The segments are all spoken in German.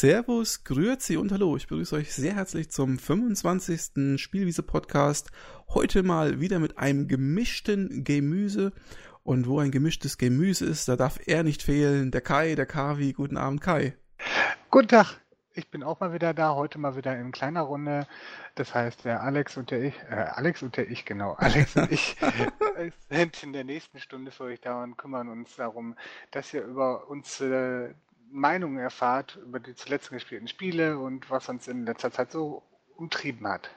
Servus, Grüezi und Hallo. Ich begrüße euch sehr herzlich zum 25. Spielwiese-Podcast. Heute mal wieder mit einem gemischten Gemüse. Und wo ein gemischtes Gemüse ist, da darf er nicht fehlen. Der Kai, der Kavi. Guten Abend, Kai. Guten Tag. Ich bin auch mal wieder da, heute mal wieder in kleiner Runde. Das heißt, der Alex und der ich, äh, Alex und der ich, genau, Alex und ich sind in der nächsten Stunde für euch da und kümmern uns darum, dass ihr über uns äh, Meinungen erfahrt über die zuletzt gespielten Spiele und was uns in letzter Zeit so umtrieben hat.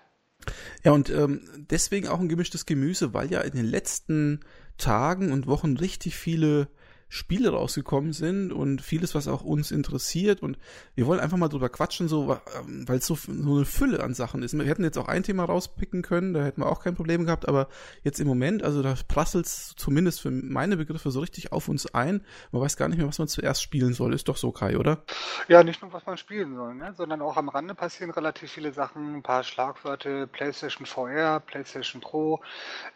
Ja, und ähm, deswegen auch ein gemischtes Gemüse, weil ja in den letzten Tagen und Wochen richtig viele Spiele rausgekommen sind und vieles, was auch uns interessiert. Und wir wollen einfach mal drüber quatschen, so, ähm, weil es so, so eine Fülle an Sachen ist. Wir hätten jetzt auch ein Thema rauspicken können, da hätten wir auch kein Problem gehabt, aber jetzt im Moment, also da prasselt es zumindest für meine Begriffe so richtig auf uns ein. Man weiß gar nicht mehr, was man zuerst spielen soll. Ist doch so, Kai, oder? Ja, nicht nur, was man spielen soll, ne? sondern auch am Rande passieren relativ viele Sachen. Ein paar Schlagwörter, PlayStation VR, PlayStation Pro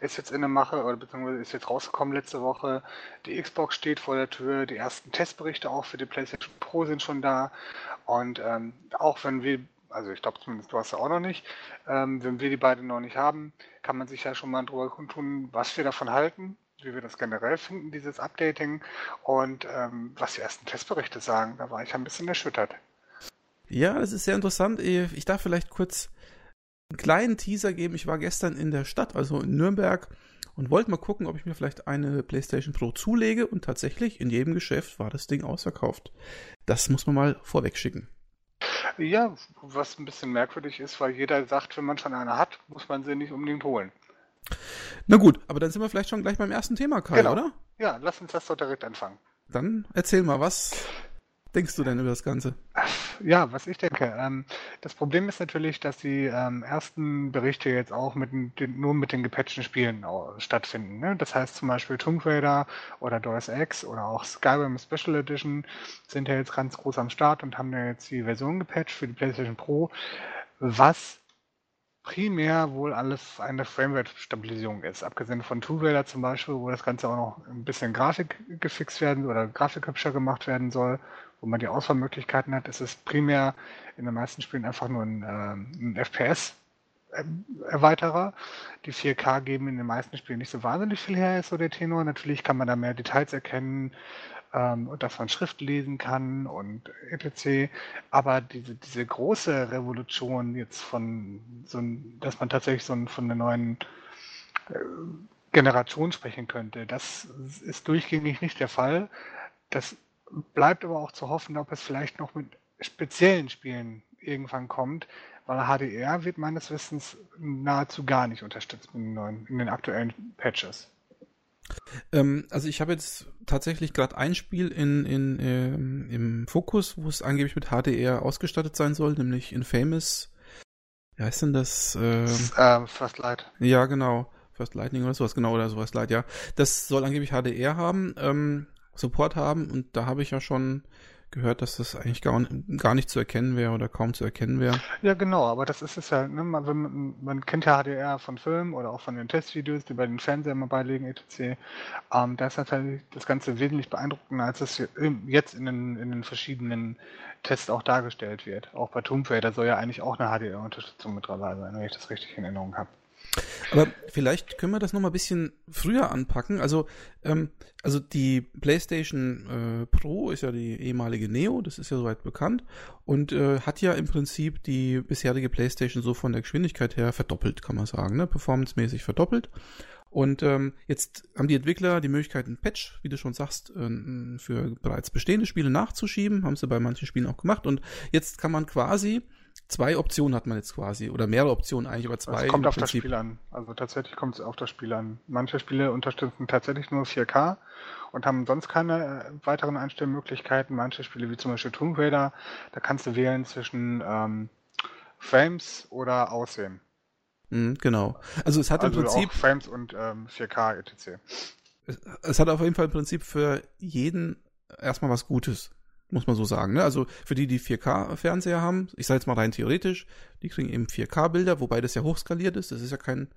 ist jetzt in der Mache, oder beziehungsweise ist jetzt rausgekommen letzte Woche. Die Xbox steht vor der Tür. Die ersten Testberichte auch für die PlayStation Pro sind schon da. Und ähm, auch wenn wir, also ich glaube zumindest du hast ja auch noch nicht, ähm, wenn wir die beiden noch nicht haben, kann man sich ja schon mal drüber kundtun, was wir davon halten, wie wir das generell finden, dieses Updating und ähm, was die ersten Testberichte sagen. Da war ich ein bisschen erschüttert. Ja, das ist sehr interessant. Ich darf vielleicht kurz einen kleinen Teaser geben. Ich war gestern in der Stadt, also in Nürnberg, und wollte mal gucken, ob ich mir vielleicht eine PlayStation Pro zulege und tatsächlich in jedem Geschäft war das Ding ausverkauft. Das muss man mal vorweg schicken. Ja, was ein bisschen merkwürdig ist, weil jeder sagt, wenn man schon eine hat, muss man sie nicht unbedingt holen. Na gut, aber dann sind wir vielleicht schon gleich beim ersten Thema, Kai, genau. oder? Ja, lass uns das doch direkt anfangen. Dann erzähl mal, was denkst du denn über das Ganze? Ja, was ich denke. Ähm, das Problem ist natürlich, dass die ähm, ersten Berichte jetzt auch mit den, nur mit den gepatchten Spielen stattfinden. Ne? Das heißt zum Beispiel Tomb Raider oder Deus Ex oder auch Skyrim Special Edition sind ja jetzt ganz groß am Start und haben ja jetzt die Version gepatcht für die PlayStation Pro, was primär wohl alles eine Framerate-Stabilisierung ist. Abgesehen von Tomb Raider zum Beispiel, wo das Ganze auch noch ein bisschen Grafik gefixt werden oder Grafik hübscher gemacht werden soll wo man die Auswahlmöglichkeiten hat, ist es primär in den meisten Spielen einfach nur ein, äh, ein FPS-Erweiterer. Die 4K geben in den meisten Spielen nicht so wahnsinnig viel her, ist so der Tenor. Natürlich kann man da mehr Details erkennen, ähm, dass man Schrift lesen kann und etc. Aber diese, diese große Revolution jetzt von so dass man tatsächlich so von einer neuen äh, Generation sprechen könnte, das ist durchgängig nicht der Fall. Das bleibt aber auch zu hoffen, ob es vielleicht noch mit speziellen Spielen irgendwann kommt, weil HDR wird meines Wissens nahezu gar nicht unterstützt in den, neuen, in den aktuellen Patches. Ähm, also ich habe jetzt tatsächlich gerade ein Spiel in, in, ähm, im Fokus, wo es angeblich mit HDR ausgestattet sein soll, nämlich Infamous. Wie heißt denn das? Ähm, ähm, First Light. Ja, genau. First Lightning oder sowas, genau, oder sowas Light, ja. Das soll angeblich HDR haben. Ähm, Support haben und da habe ich ja schon gehört, dass das eigentlich gar, gar nicht zu erkennen wäre oder kaum zu erkennen wäre. Ja, genau, aber das ist es ja, ne? man, man, kennt ja HDR von Filmen oder auch von den Testvideos, die bei den Fernsehern mal beilegen, etc. Ähm, da ist natürlich das Ganze wesentlich beeindruckender, als es jetzt in den, in den verschiedenen Tests auch dargestellt wird. Auch bei Tomb Raider soll ja eigentlich auch eine HDR-Unterstützung mit dabei sein, wenn ich das richtig in Erinnerung habe. Aber vielleicht können wir das noch mal ein bisschen früher anpacken. Also, ähm, also die PlayStation äh, Pro ist ja die ehemalige Neo, das ist ja soweit bekannt und äh, hat ja im Prinzip die bisherige PlayStation so von der Geschwindigkeit her verdoppelt, kann man sagen, ne? performancemäßig verdoppelt. Und ähm, jetzt haben die Entwickler die Möglichkeit, ein Patch, wie du schon sagst, äh, für bereits bestehende Spiele nachzuschieben. Haben sie bei manchen Spielen auch gemacht. Und jetzt kann man quasi zwei Optionen hat man jetzt quasi oder mehrere Optionen eigentlich, aber zwei. Es kommt auf das Spiel an. Also tatsächlich kommt es auf das Spiel an. Manche Spiele unterstützen tatsächlich nur 4K und haben sonst keine äh, weiteren Einstellmöglichkeiten. Manche Spiele wie zum Beispiel Tomb Raider, da kannst du wählen zwischen ähm, Frames oder Aussehen. Mhm, genau. Also es hat also im Prinzip Frames und ähm, 4K etc. Es, es hat auf jeden Fall im Prinzip für jeden erstmal was Gutes muss man so sagen. Ne? Also für die, die 4K-Fernseher haben, ich sage jetzt mal rein theoretisch, die kriegen eben 4K-Bilder, wobei das ja hochskaliert ist. Das ist ja kein,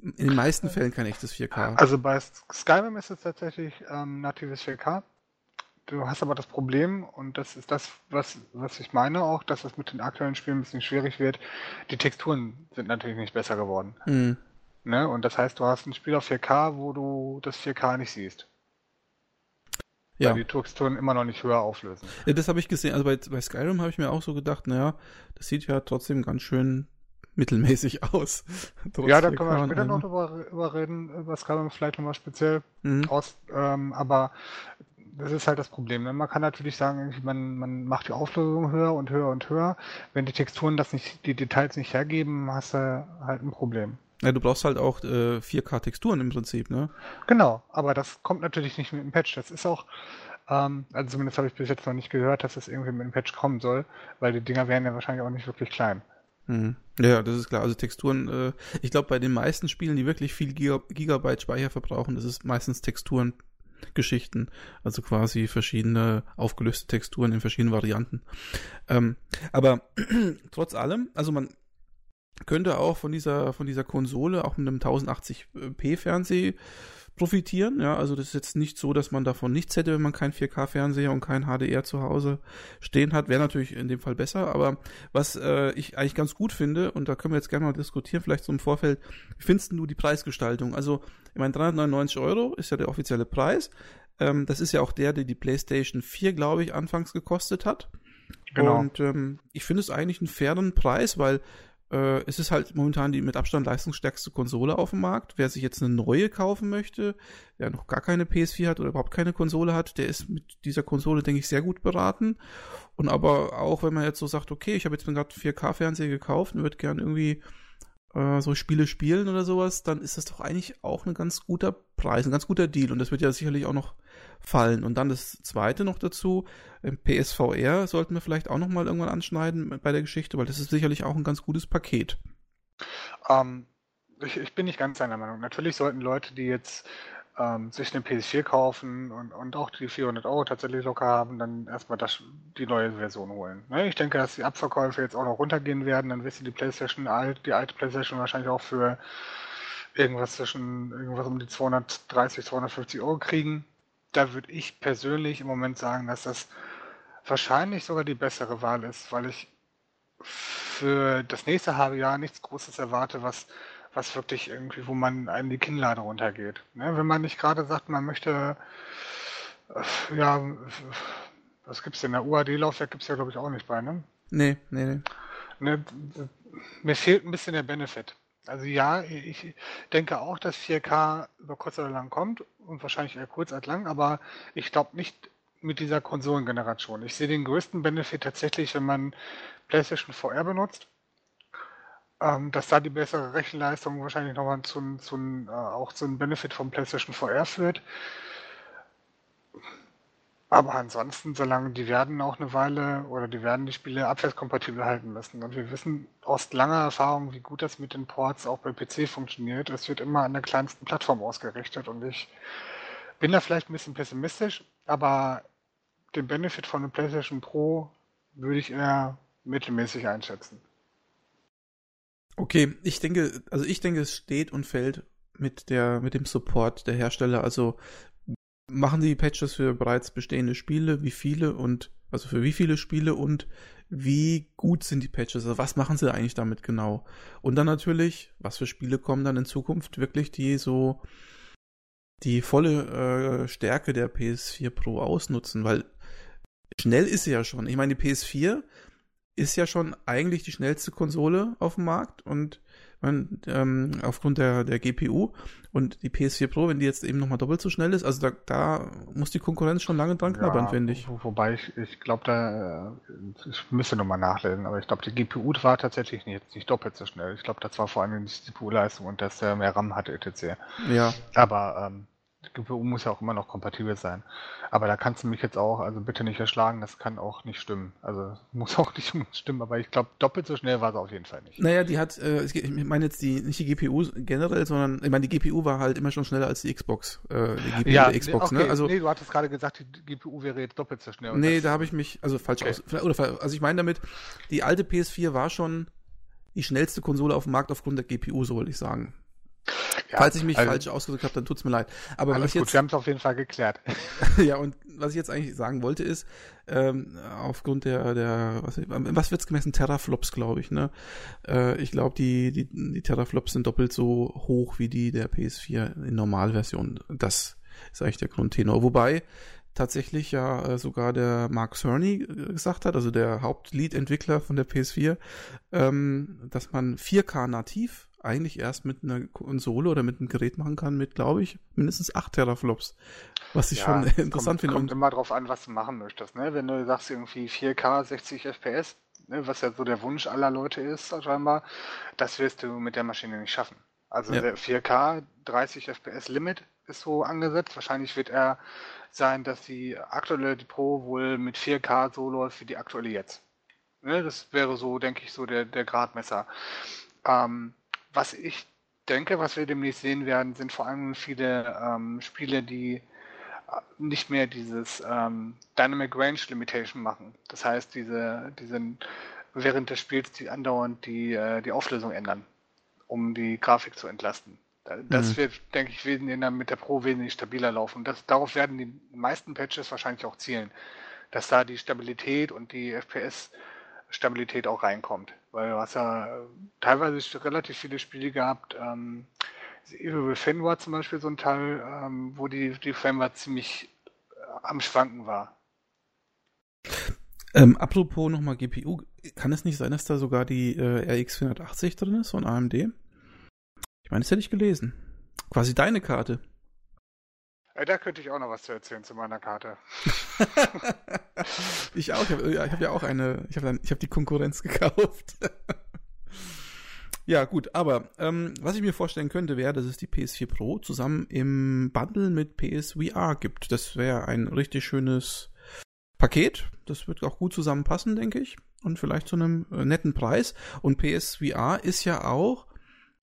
in den meisten Fällen kein echtes 4K. Also bei Skyrim ist es tatsächlich ähm, natives 4K. du hast aber das Problem, und das ist das, was, was ich meine auch, dass es mit den aktuellen Spielen ein bisschen schwierig wird. Die Texturen sind natürlich nicht besser geworden. Mhm. Ne? Und das heißt, du hast ein Spiel auf 4K, wo du das 4K nicht siehst. Ja. Weil die Texturen immer noch nicht höher auflösen. Ja, das habe ich gesehen. Also bei, bei Skyrim habe ich mir auch so gedacht, naja, das sieht ja trotzdem ganz schön mittelmäßig aus. ja, da können wir später noch drüber, drüber reden, über Skyrim vielleicht nochmal speziell mhm. aus. Ähm, aber das ist halt das Problem. Ne? Man kann natürlich sagen, man, man macht die Auflösung höher und höher und höher. Wenn die Texturen das nicht, die Details nicht hergeben, hast du halt ein Problem. Ja, du brauchst halt auch äh, 4K-Texturen im Prinzip, ne? Genau, aber das kommt natürlich nicht mit dem Patch. Das ist auch, ähm, also zumindest habe ich bis jetzt noch nicht gehört, dass das irgendwie mit dem Patch kommen soll, weil die Dinger wären ja wahrscheinlich auch nicht wirklich klein. Mhm. Ja, das ist klar. Also Texturen, äh, ich glaube, bei den meisten Spielen, die wirklich viel Giga Gigabyte Speicher verbrauchen, das ist meistens Texturen Geschichten, also quasi verschiedene aufgelöste Texturen in verschiedenen Varianten. Ähm, aber trotz allem, also man könnte auch von dieser von dieser Konsole auch mit einem 1080p Fernseher profitieren. Ja, also das ist jetzt nicht so, dass man davon nichts hätte, wenn man keinen 4K-Fernseher und kein HDR zu Hause stehen hat. Wäre natürlich in dem Fall besser. Aber was äh, ich eigentlich ganz gut finde, und da können wir jetzt gerne mal diskutieren, vielleicht so im Vorfeld, wie findest du die Preisgestaltung? Also, ich meine, 399 Euro ist ja der offizielle Preis. Ähm, das ist ja auch der, der die PlayStation 4, glaube ich, anfangs gekostet hat. Genau. Und ähm, ich finde es eigentlich einen fairen Preis, weil äh, es ist halt momentan die mit Abstand leistungsstärkste Konsole auf dem Markt. Wer sich jetzt eine neue kaufen möchte, der noch gar keine PS4 hat oder überhaupt keine Konsole hat, der ist mit dieser Konsole, denke ich, sehr gut beraten. Und aber auch, wenn man jetzt so sagt, okay, ich habe jetzt mir gerade 4K-Fernseher gekauft und würde gerne irgendwie äh, so Spiele spielen oder sowas, dann ist das doch eigentlich auch ein ganz guter Preis, ein ganz guter Deal. Und das wird ja sicherlich auch noch fallen. Und dann das zweite noch dazu, PSVR sollten wir vielleicht auch noch mal irgendwann anschneiden bei der Geschichte, weil das ist sicherlich auch ein ganz gutes Paket. Ähm, ich, ich, bin nicht ganz seiner Meinung. Natürlich sollten Leute, die jetzt ähm, sich eine PS4 kaufen und, und auch die 400 Euro tatsächlich locker haben, dann erstmal das, die neue Version holen. Ne? Ich denke, dass die Abverkäufe jetzt auch noch runtergehen werden. Dann wirst du die PlayStation, die alte PlayStation wahrscheinlich auch für irgendwas zwischen irgendwas um die 230, 250 Euro kriegen da würde ich persönlich im Moment sagen, dass das wahrscheinlich sogar die bessere Wahl ist, weil ich für das nächste halbe Jahr nichts Großes erwarte, was, was wirklich irgendwie, wo man einem die Kinnlade runtergeht. Ne? Wenn man nicht gerade sagt, man möchte, äh, ja, was gibt's denn? Der UAD-Laufwerk gibt's ja, glaube ich, auch nicht bei, ne? Nee, nee, nee. Ne, mir fehlt ein bisschen der Benefit. Also ja, ich denke auch, dass 4K über kurz oder lang kommt und wahrscheinlich eher kurz als lang, aber ich glaube nicht mit dieser Konsolengeneration. Ich sehe den größten Benefit tatsächlich, wenn man PlayStation VR benutzt, ähm, dass da die bessere Rechenleistung wahrscheinlich nochmal zu, zu, äh, auch zu einem Benefit vom PlayStation VR führt. Aber ansonsten, solange die werden auch eine Weile oder die werden die Spiele abwärtskompatibel halten müssen. Und wir wissen aus langer Erfahrung, wie gut das mit den Ports auch bei PC funktioniert. Es wird immer an der kleinsten Plattform ausgerichtet und ich bin da vielleicht ein bisschen pessimistisch, aber den Benefit von einem PlayStation Pro würde ich eher mittelmäßig einschätzen. Okay, ich denke, also ich denke, es steht und fällt mit der, mit dem Support der Hersteller. Also machen die Patches für bereits bestehende Spiele, wie viele und also für wie viele Spiele und wie gut sind die Patches, also was machen sie eigentlich damit genau? Und dann natürlich, was für Spiele kommen dann in Zukunft wirklich, die so die volle äh, Stärke der PS4 Pro ausnutzen, weil schnell ist sie ja schon. Ich meine, die PS4 ist ja schon eigentlich die schnellste Konsole auf dem Markt und man, ähm, aufgrund der, der GPU und die PS4 Pro, wenn die jetzt eben nochmal doppelt so schnell ist, also da, da muss die Konkurrenz schon lange dran knabbern, ja, finde ich. Wobei ich, ich glaube, da, äh, ich müsste nochmal nachlesen, aber ich glaube, die GPU war tatsächlich nicht, nicht doppelt so schnell. Ich glaube, das war vor allem die CPU-Leistung und dass er mehr RAM hatte, etc. Ja. Aber ähm, GPU muss ja auch immer noch kompatibel sein. Aber da kannst du mich jetzt auch, also bitte nicht erschlagen, das kann auch nicht stimmen. Also muss auch nicht stimmen, aber ich glaube, doppelt so schnell war sie auf jeden Fall nicht. Naja, die hat, äh, ich meine jetzt die, nicht die GPU generell, sondern, ich meine, die GPU war halt immer schon schneller als die Xbox, äh, die GPU ja, der Xbox, ne? okay. ne? Also, nee, du hattest gerade gesagt, die GPU wäre jetzt doppelt so schnell. Nee, da habe ich mich, also falsch okay. aus, oder, also ich meine damit, die alte PS4 war schon die schnellste Konsole auf dem Markt aufgrund der GPU, so wollte ich sagen. Ja, Falls ich mich also, falsch ausgedrückt habe, dann tut's mir leid. Aber was jetzt, wir haben es auf jeden Fall geklärt. ja, und was ich jetzt eigentlich sagen wollte ist, ähm, aufgrund der, der was, was wird's gemessen? Teraflops, glaube ich, ne? Äh, ich glaube, die, die, die Teraflops sind doppelt so hoch wie die der PS4 in Normalversion. Das ist eigentlich der Grundtenor. Wobei tatsächlich ja äh, sogar der Mark Cerny äh, gesagt hat, also der Hauptlead-Entwickler von der PS4, ähm, dass man 4K nativ eigentlich erst mit einer Konsole oder mit einem Gerät machen kann mit, glaube ich, mindestens 8 Teraflops. Was ich ja, schon interessant finde. Kommt immer drauf an, was du machen möchtest. Ne? Wenn du sagst irgendwie 4K, 60 FPS, ne? was ja so der Wunsch aller Leute ist, scheinbar, das wirst du mit der Maschine nicht schaffen. Also ja. 4K, 30 FPS Limit ist so angesetzt. Wahrscheinlich wird er sein, dass die aktuelle die Pro wohl mit 4K so läuft wie die aktuelle jetzt. Ne? Das wäre so, denke ich, so der, der Gradmesser. Ähm, was ich denke, was wir demnächst sehen werden, sind vor allem viele ähm, Spiele, die äh, nicht mehr dieses ähm, Dynamic Range Limitation machen. Das heißt, diese, diesen während des Spiels die andauernd die, äh, die Auflösung ändern, um die Grafik zu entlasten. Das mhm. wird, denke ich, mit der Pro wesentlich stabiler laufen. Das, darauf werden die meisten Patches wahrscheinlich auch zielen, dass da die Stabilität und die FPS Stabilität auch reinkommt. Weil du hast ja teilweise relativ viele Spiele gehabt. Ähm, Evil Within war zum Beispiel so ein Teil, ähm, wo die, die Framerate ziemlich äh, am Schwanken war. Ähm, apropos nochmal GPU, kann es nicht sein, dass da sogar die äh, RX 480 drin ist von AMD? Ich meine, das hätte ich gelesen. Quasi deine Karte. Da könnte ich auch noch was zu erzählen zu meiner Karte. ich auch. Ich habe hab ja auch eine. Ich habe hab die Konkurrenz gekauft. ja, gut. Aber ähm, was ich mir vorstellen könnte, wäre, dass es die PS4 Pro zusammen im Bundle mit PSVR gibt. Das wäre ein richtig schönes Paket. Das wird auch gut zusammenpassen, denke ich. Und vielleicht zu einem äh, netten Preis. Und PSVR ist ja auch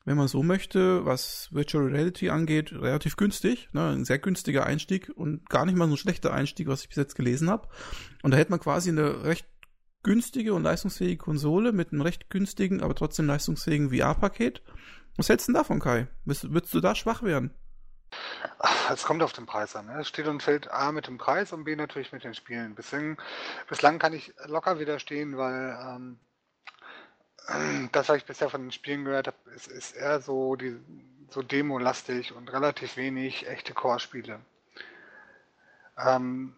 wenn man so möchte, was Virtual Reality angeht, relativ günstig. Ne? Ein sehr günstiger Einstieg und gar nicht mal so ein schlechter Einstieg, was ich bis jetzt gelesen habe. Und da hätte man quasi eine recht günstige und leistungsfähige Konsole mit einem recht günstigen, aber trotzdem leistungsfähigen VR-Paket. Was hältst du denn davon, Kai? Würdest du da schwach werden? Es kommt auf den Preis an. Ne? Es steht und fällt A mit dem Preis und B natürlich mit den Spielen. Bislang, bislang kann ich locker widerstehen, weil ähm, das, was ich bisher von den Spielen gehört habe, ist, ist eher so, so Demo-lastig und relativ wenig echte Core-Spiele. Ähm,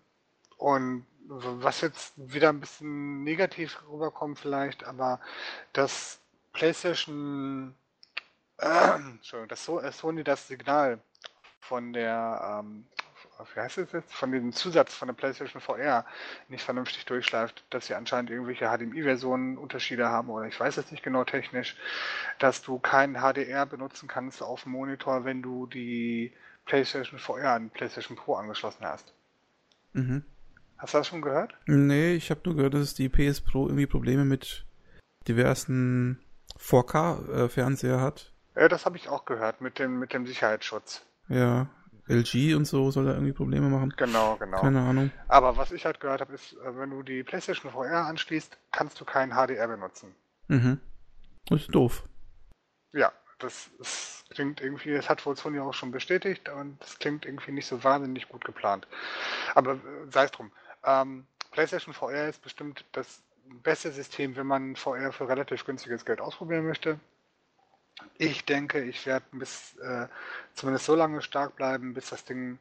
und was jetzt wieder ein bisschen negativ rüberkommt vielleicht, aber das PlayStation, äh, Entschuldigung, das Sony das Signal von der ähm, wie heißt es jetzt, von dem Zusatz von der PlayStation VR nicht vernünftig durchschleift, dass sie anscheinend irgendwelche HDMI-Versionen Unterschiede haben oder ich weiß es nicht genau technisch, dass du keinen HDR benutzen kannst auf dem Monitor, wenn du die PlayStation VR an PlayStation Pro angeschlossen hast. Mhm. Hast du das schon gehört? Nee, ich habe nur gehört, dass die PS Pro irgendwie Probleme mit diversen 4K-Fernseher äh, hat. Ja, das habe ich auch gehört mit dem, mit dem Sicherheitsschutz. Ja, LG und so soll da irgendwie Probleme machen. Genau, genau. Keine Ahnung. Aber was ich halt gehört habe, ist, äh, wenn du die PlayStation VR anschließt, kannst du keinen HDR benutzen. Mhm. Das ist doof. Ja, das, das klingt irgendwie, das hat wohl Sony auch schon bestätigt und das klingt irgendwie nicht so wahnsinnig gut geplant. Aber äh, sei es drum. Ähm, PlayStation VR ist bestimmt das beste System, wenn man VR für relativ günstiges Geld ausprobieren möchte. Ich denke, ich werde bis äh, zumindest so lange stark bleiben, bis das Ding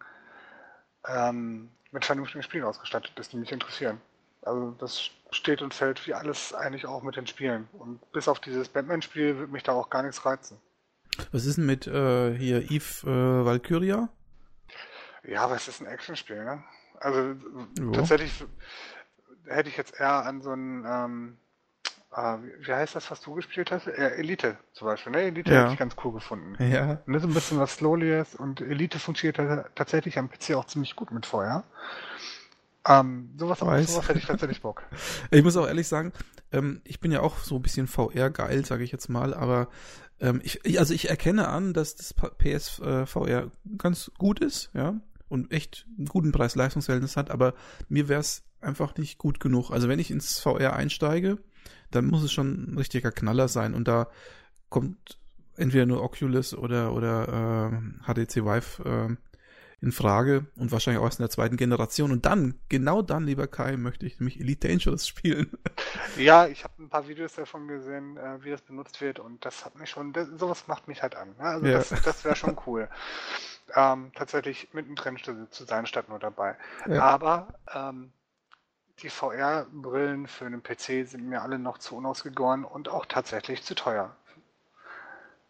ähm, mit vernünftigen Spielen ausgestattet ist, die mich interessieren. Also das steht und fällt wie alles eigentlich auch mit den Spielen. Und bis auf dieses Batman-Spiel wird mich da auch gar nichts reizen. Was ist denn mit äh, hier Eve äh, Valkyria? Ja, aber es ist ein Actionspiel, ne? Also jo. tatsächlich hätte ich jetzt eher an so ein ähm, äh, wie heißt das, was du gespielt hast? Äh, Elite zum Beispiel. Ne? Elite ja. habe ich ganz cool gefunden. Ja. Ne, so ein bisschen was Slowlies und Elite funktioniert tatsächlich am PC auch ziemlich gut mit Feuer. Ähm, sowas, sowas hätte ich tatsächlich Bock. Ich muss auch ehrlich sagen, ähm, ich bin ja auch so ein bisschen VR geil, sage ich jetzt mal, aber ähm, ich, also ich erkenne an, dass das PSVR äh, ganz gut ist, ja, und echt einen guten Preis-Leistungsverhältnis hat, aber mir wäre es einfach nicht gut genug. Also wenn ich ins VR einsteige, dann muss es schon ein richtiger Knaller sein. Und da kommt entweder nur Oculus oder, oder äh, HTC Vive äh, in Frage und wahrscheinlich auch erst in der zweiten Generation. Und dann, genau dann, lieber Kai, möchte ich nämlich Elite Dangerous spielen. Ja, ich habe ein paar Videos davon gesehen, äh, wie das benutzt wird und das hat mich schon, das, sowas macht mich halt an. Ne? Also ja. das, das wäre schon cool. ähm, tatsächlich mittendrin zu sein, statt nur dabei. Ja. Aber ähm, die VR-Brillen für einen PC sind mir alle noch zu unausgegoren und auch tatsächlich zu teuer.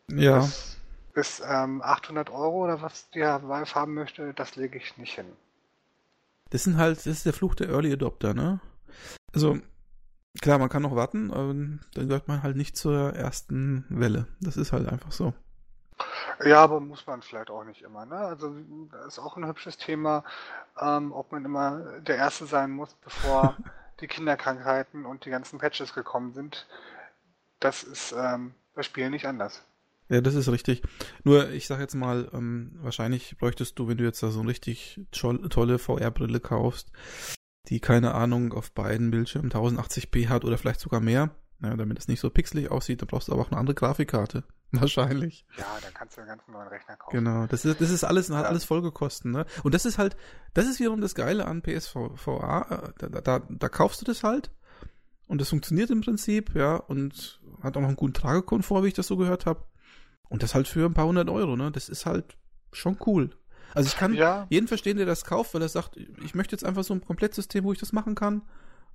Ja. Das, bis ähm, 800 Euro oder was der Valve haben möchte, das lege ich nicht hin. Das sind halt, das ist der Fluch der Early Adopter, ne? Also, klar, man kann noch warten, aber dann gehört man halt nicht zur ersten Welle. Das ist halt einfach so. Ja, aber muss man vielleicht auch nicht immer. Ne? Also das ist auch ein hübsches Thema, ähm, ob man immer der Erste sein muss, bevor die Kinderkrankheiten und die ganzen Patches gekommen sind. Das ist ähm, bei Spielen nicht anders. Ja, das ist richtig. Nur, ich sag jetzt mal, ähm, wahrscheinlich bräuchtest du, wenn du jetzt da so eine richtig tolle VR-Brille kaufst, die, keine Ahnung, auf beiden Bildschirmen 1080p hat oder vielleicht sogar mehr, ja, damit es nicht so pixelig aussieht, da brauchst du aber auch eine andere Grafikkarte. Wahrscheinlich. Ja, dann kannst du einen ganz neuen Rechner kaufen. Genau, das ist, das ist alles, hat alles Folgekosten, ne? Und das ist halt, das ist wiederum das Geile an PSVR, da, da, da kaufst du das halt und das funktioniert im Prinzip, ja, und hat auch noch einen guten Tragekomfort, wie ich das so gehört habe. Und das halt für ein paar hundert Euro, ne? Das ist halt schon cool. Also ich kann ja. jeden verstehen, der das kauft, weil er sagt, ich möchte jetzt einfach so ein Komplettsystem, wo ich das machen kann.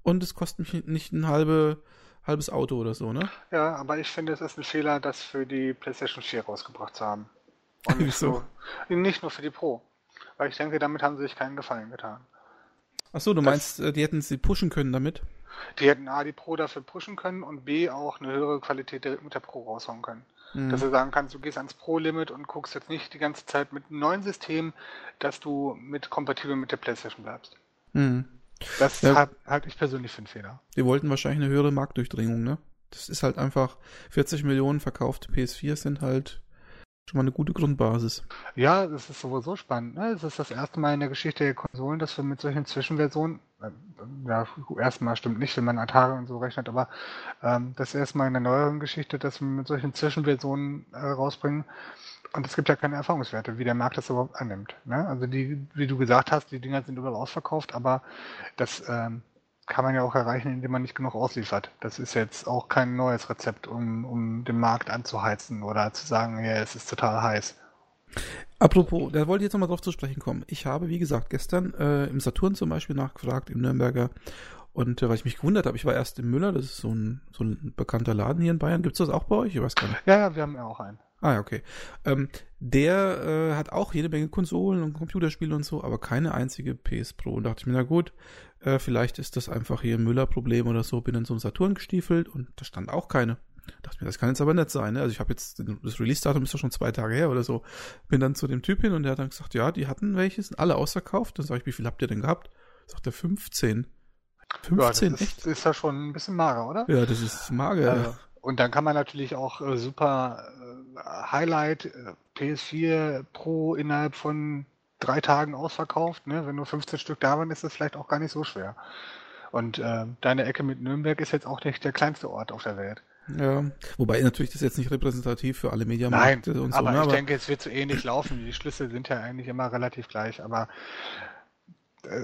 Und es kostet mich nicht ein halbe, halbes Auto oder so, ne? Ja, aber ich finde, es ist ein Fehler, das für die PlayStation 4 rausgebracht zu haben. Und nicht, so. nur, nicht nur für die Pro. Weil ich denke, damit haben sie sich keinen Gefallen getan. Achso, du das, meinst, äh, die hätten sie pushen können damit? Die hätten A, die Pro dafür pushen können und B, auch eine höhere Qualität direkt mit der Pro raushauen können. Mhm. Dass du sagen kannst, du gehst ans Pro-Limit und guckst jetzt nicht die ganze Zeit mit einem neuen System, dass du mit kompatibel mit der PlayStation bleibst. Mhm. Das ja. halte halt ich persönlich für einen Fehler. Die wollten wahrscheinlich eine höhere Marktdurchdringung, ne? Das ist halt einfach 40 Millionen verkaufte PS4 sind halt schon mal eine gute Grundbasis. Ja, das ist sowieso spannend. Ne? Es ist das erste Mal in der Geschichte der Konsolen, dass wir mit solchen Zwischenversionen, äh, ja, erstmal stimmt nicht, wenn man Atari und so rechnet, aber ähm, das erste Mal in der neueren Geschichte, dass wir mit solchen Zwischenversionen äh, rausbringen. Und es gibt ja keine Erfahrungswerte, wie der Markt das überhaupt annimmt. Ne? Also die, wie du gesagt hast, die Dinger sind überall ausverkauft, aber das ähm, kann man ja auch erreichen, indem man nicht genug ausliefert. Das ist jetzt auch kein neues Rezept, um, um den Markt anzuheizen oder zu sagen, ja, es ist total heiß. Apropos, da wollte ich jetzt nochmal drauf zu sprechen kommen. Ich habe, wie gesagt, gestern äh, im Saturn zum Beispiel nachgefragt, im Nürnberger. Und äh, weil ich mich gewundert habe, ich war erst im Müller, das ist so ein, so ein bekannter Laden hier in Bayern. Gibt es das auch bei euch? Ich weiß gar nicht. Ja, ja, wir haben ja auch einen. Ah, ja, okay. Ähm, der äh, hat auch jede Menge Konsolen und Computerspiele und so, aber keine einzige PS Pro. Und dachte ich mir, na gut, äh, vielleicht ist das einfach hier ein Müller-Problem oder so. Bin in so einem Saturn gestiefelt und da stand auch keine. Dachte mir, das kann jetzt aber nicht sein. Ne? Also ich habe jetzt, das Release-Datum ist doch schon zwei Tage her oder so. Bin dann zu dem Typ hin und der hat dann gesagt, ja, die hatten welches, alle ausverkauft. Dann sage ich, wie viel habt ihr denn gehabt? Sagt er, 15. 15, ja, das echt? Ist, ist ja schon ein bisschen mager, oder? Ja, das ist mager. Ja. Und dann kann man natürlich auch äh, super Highlight äh, PS4 Pro innerhalb von drei Tagen ausverkauft. Ne? Wenn nur 15 Stück da waren, ist das vielleicht auch gar nicht so schwer. Und äh, deine Ecke mit Nürnberg ist jetzt auch nicht der kleinste Ort auf der Welt. Ja, wobei natürlich das jetzt nicht repräsentativ für alle Mediamärkte und so. Aber ne? ich aber denke, es wird so ähnlich laufen. Die Schlüssel sind ja eigentlich immer relativ gleich, aber äh,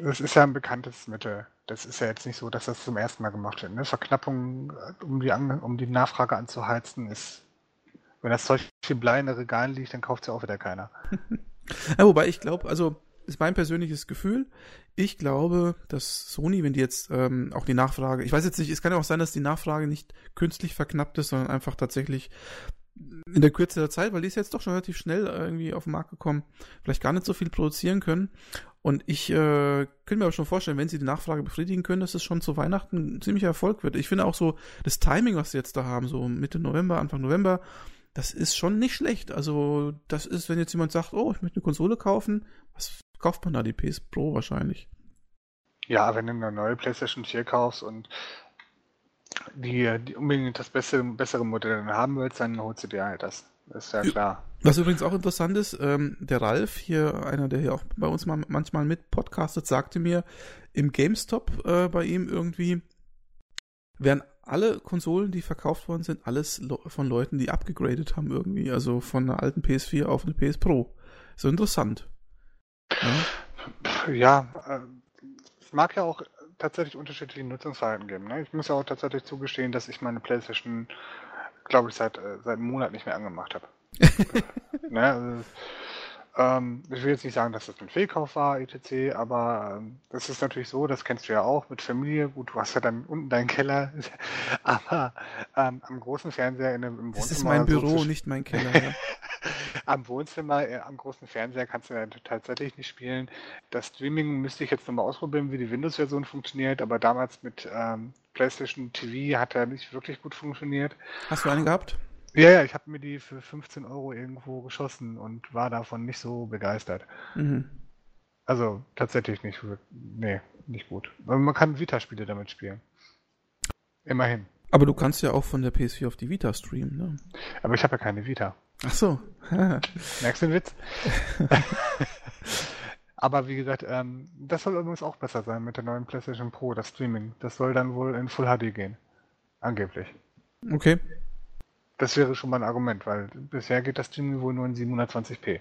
das ist ja ein bekanntes Mittel. Das ist ja jetzt nicht so, dass das zum ersten Mal gemacht wird. Ne? Verknappung, äh, um die, um die Nachfrage anzuheizen, ist, wenn das Zeug Blei in den Regalen liegt, dann kauft es ja auch wieder keiner. ja, wobei ich glaube, also ist mein persönliches Gefühl. Ich glaube, dass Sony, wenn die jetzt ähm, auch die Nachfrage, ich weiß jetzt nicht, es kann ja auch sein, dass die Nachfrage nicht künstlich verknappt ist, sondern einfach tatsächlich in der Kürze der Zeit, weil die ist jetzt doch schon relativ schnell irgendwie auf den Markt gekommen, vielleicht gar nicht so viel produzieren können. Und ich äh, könnte mir aber schon vorstellen, wenn sie die Nachfrage befriedigen können, dass es schon zu Weihnachten ein ziemlicher Erfolg wird. Ich finde auch so das Timing, was sie jetzt da haben, so Mitte November, Anfang November, das ist schon nicht schlecht. Also das ist, wenn jetzt jemand sagt, oh, ich möchte eine Konsole kaufen, was kauft man da? Die PS Pro wahrscheinlich. Ja, wenn du eine neue PlayStation 4 kaufst und die, die unbedingt das bessere, bessere Modell haben willst, dann holst du dir halt das. Das ist ja klar. Was übrigens auch interessant ist, ähm, der Ralf hier, einer, der hier auch bei uns mal, manchmal mit podcastet, sagte mir, im GameStop äh, bei ihm irgendwie werden alle Konsolen, die verkauft worden sind, alles von Leuten, die abgegradet haben irgendwie, also von einer alten PS4 auf eine PS Pro. So interessant. Ja, ja äh, es mag ja auch tatsächlich unterschiedliche Nutzungsverhalten geben. Ne? Ich muss ja auch tatsächlich zugestehen, dass ich meine PlayStation, glaube ich, seit, äh, seit einem Monat nicht mehr angemacht habe. ne? also, ähm, ich will jetzt nicht sagen, dass das ein Fehlkauf war, etc., aber ähm, das ist natürlich so, das kennst du ja auch mit Familie. Gut, du hast ja dann unten deinen Keller, aber ähm, am großen Fernseher in dem, im Wohnzimmer. Das ist mein Büro, so nicht mein Keller. Ja. am Wohnzimmer, äh, am großen Fernseher kannst du ja tatsächlich nicht spielen. Das Streaming müsste ich jetzt nochmal ausprobieren, wie die Windows-Version funktioniert, aber damals mit ähm, PlayStation TV hat er nicht wirklich gut funktioniert. Hast du einen gehabt? Ja, ja, ich habe mir die für 15 Euro irgendwo geschossen und war davon nicht so begeistert. Mhm. Also tatsächlich nicht, nee, nicht gut. Aber man kann Vita-Spiele damit spielen. Immerhin. Aber du kannst ja auch von der PS4 auf die Vita streamen, ne? Aber ich habe ja keine Vita. Ach so. Merkst du den Witz? Aber wie gesagt, ähm, das soll übrigens auch besser sein mit der neuen PlayStation Pro, das Streaming. Das soll dann wohl in Full HD gehen. Angeblich. Okay. Das wäre schon mal ein Argument, weil bisher geht das Streaming wohl nur in 720p.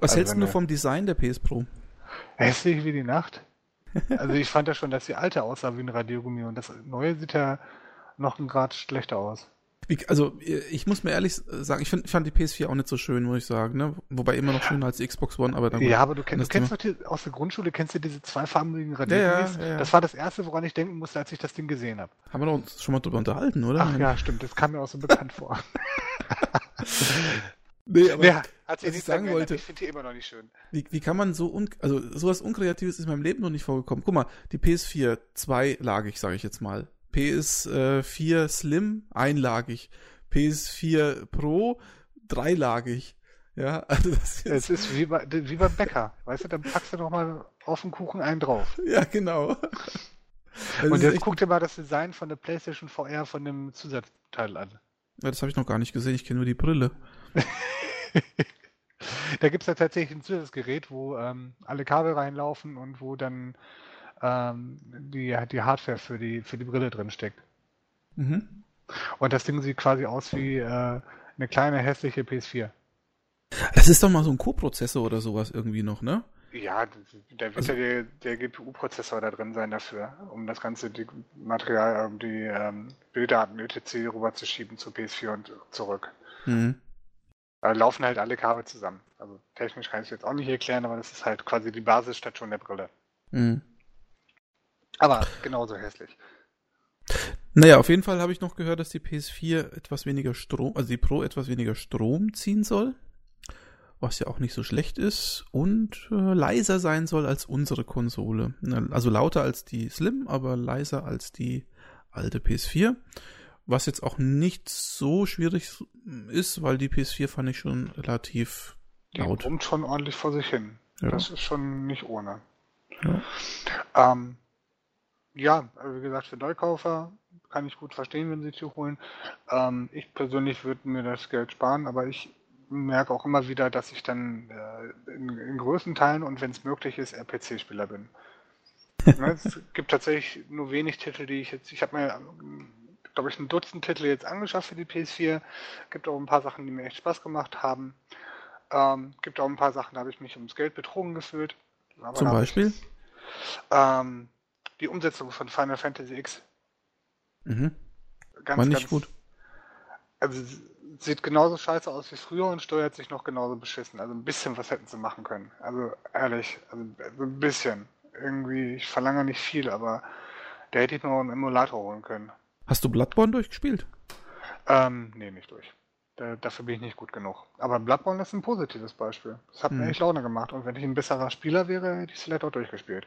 Was also hältst du vom Design der PS Pro? Hässlich wie die Nacht. Also ich fand ja schon, dass die alte aussah wie ein Radiogummi und das neue sieht ja noch ein Grad schlechter aus. Also, ich muss mir ehrlich sagen, ich, find, ich fand die PS4 auch nicht so schön, muss ich sagen, ne? Wobei immer noch schöner als die Xbox One, aber dann Ja, aber du, kenn, du kennst die, aus der Grundschule, kennst du diese zweifarbigen Radiergummis? Ja, ja, ja. Das war das erste, woran ich denken musste, als ich das Ding gesehen habe. Haben wir uns schon mal drüber unterhalten, oder? Ach ja, stimmt, das kam mir auch so bekannt vor. nee, aber ja, hat sich was ich sagen wollte, ich finde die immer noch nicht schön. Wie, wie kann man so, un, also sowas Unkreatives ist in meinem Leben noch nicht vorgekommen. Guck mal, die PS4 zweilagig, sage ich jetzt mal. PS4 Slim einlagig. PS4 Pro dreilagig. Ja, also das ist, es ist wie, bei, wie beim Bäcker. Weißt du, dann packst du doch mal auf den Kuchen einen drauf. Ja, genau. Das Und jetzt guck dir mal das Design von der PlayStation VR von dem Zusatzteil an. Ja, das habe ich noch gar nicht gesehen. Ich kenne nur die Brille. da gibt es ja tatsächlich ein Zusatzgerät, wo ähm, alle Kabel reinlaufen und wo dann ähm, die, die Hardware für die, für die Brille drin steckt. Mhm. Und das Ding sieht quasi aus wie äh, eine kleine hässliche PS4. Das ist doch mal so ein Co-Prozessor oder sowas irgendwie noch, ne? Ja, da wird also, ja der, der GPU-Prozessor da drin sein dafür, um das ganze die Material, um die ähm, Bilddaten etc. rüberzuschieben zu PS4 und zurück. Mhm. Da laufen halt alle Kabel zusammen. Also technisch kann ich es jetzt auch nicht erklären, aber das ist halt quasi die Basisstation der Brille. Mhm. Aber genauso hässlich. Naja, auf jeden Fall habe ich noch gehört, dass die PS4 etwas weniger Strom, also die Pro etwas weniger Strom ziehen soll, was ja auch nicht so schlecht ist und äh, leiser sein soll als unsere Konsole. Also lauter als die Slim, aber leiser als die alte PS4. Was jetzt auch nicht so schwierig ist, weil die PS4 fand ich schon relativ laut. Die schon ordentlich vor sich hin. Ja. Das ist schon nicht ohne. Ja. Ähm, ja, wie gesagt, für Neukäufer kann ich gut verstehen, wenn sie sich holen. Ähm, ich persönlich würde mir das Geld sparen, aber ich merke auch immer wieder, dass ich dann äh, in, in größten Teilen und wenn es möglich ist, RPC-Spieler bin. Ne, es gibt tatsächlich nur wenig Titel, die ich jetzt. Ich habe mir, glaube ich, ein Dutzend Titel jetzt angeschafft für die PS4. Gibt auch ein paar Sachen, die mir echt Spaß gemacht haben. Ähm, gibt auch ein paar Sachen, da habe ich mich ums Geld betrogen gefühlt. Zum Beispiel? Ich, ähm, die Umsetzung von Final Fantasy X. Mhm. Ganz, War nicht ganz, gut. Also sieht genauso scheiße aus wie früher und steuert sich noch genauso beschissen. Also ein bisschen was hätten sie machen können. Also ehrlich, also ein bisschen. Irgendwie, ich verlange nicht viel, aber da hätte ich nur einen Emulator holen können. Hast du Bloodborne durchgespielt? Ähm, nee, nicht durch. Da, dafür bin ich nicht gut genug. Aber Bloodborne ist ein positives Beispiel. Das hat hm. mir echt Laune gemacht. Und wenn ich ein besserer Spieler wäre, hätte ich es vielleicht auch durchgespielt.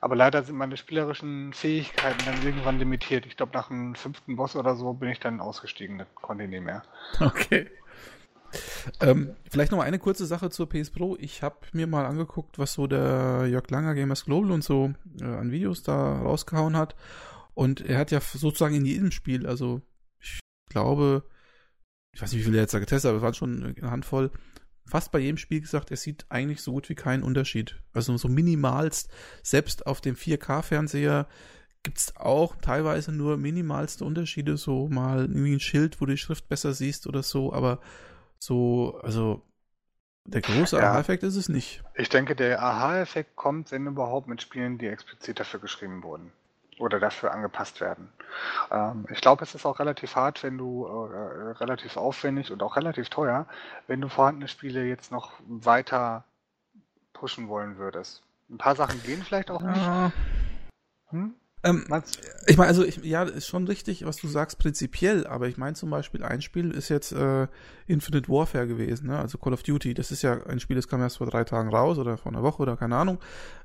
Aber leider sind meine spielerischen Fähigkeiten dann irgendwann limitiert. Ich glaube, nach dem fünften Boss oder so bin ich dann ausgestiegen. Das konnte ich nicht mehr. Okay. Ähm, vielleicht noch mal eine kurze Sache zur PS Pro. Ich habe mir mal angeguckt, was so der Jörg Langer Gamers Global und so äh, an Videos da rausgehauen hat. Und er hat ja sozusagen in jedem Spiel, also ich glaube, ich weiß nicht, wie viele er jetzt da getestet hat, aber es waren schon eine Handvoll, fast bei jedem Spiel gesagt, es sieht eigentlich so gut wie keinen Unterschied. Also so minimalst, selbst auf dem 4K-Fernseher gibt es auch teilweise nur minimalste Unterschiede, so mal irgendwie ein Schild, wo du die Schrift besser siehst oder so, aber so, also der große ja. Aha-Effekt ist es nicht. Ich denke, der Aha-Effekt kommt, wenn überhaupt, mit Spielen, die explizit dafür geschrieben wurden oder dafür angepasst werden. Ähm, ich glaube, es ist auch relativ hart, wenn du äh, relativ aufwendig und auch relativ teuer, wenn du vorhandene Spiele jetzt noch weiter pushen wollen würdest. Ein paar Sachen gehen vielleicht auch nicht. Hm? Ähm, ich meine, also ich, ja, ist schon richtig, was du sagst, prinzipiell, aber ich meine zum Beispiel, ein Spiel ist jetzt äh, Infinite Warfare gewesen, ne? also Call of Duty. Das ist ja ein Spiel, das kam erst vor drei Tagen raus oder vor einer Woche oder keine Ahnung.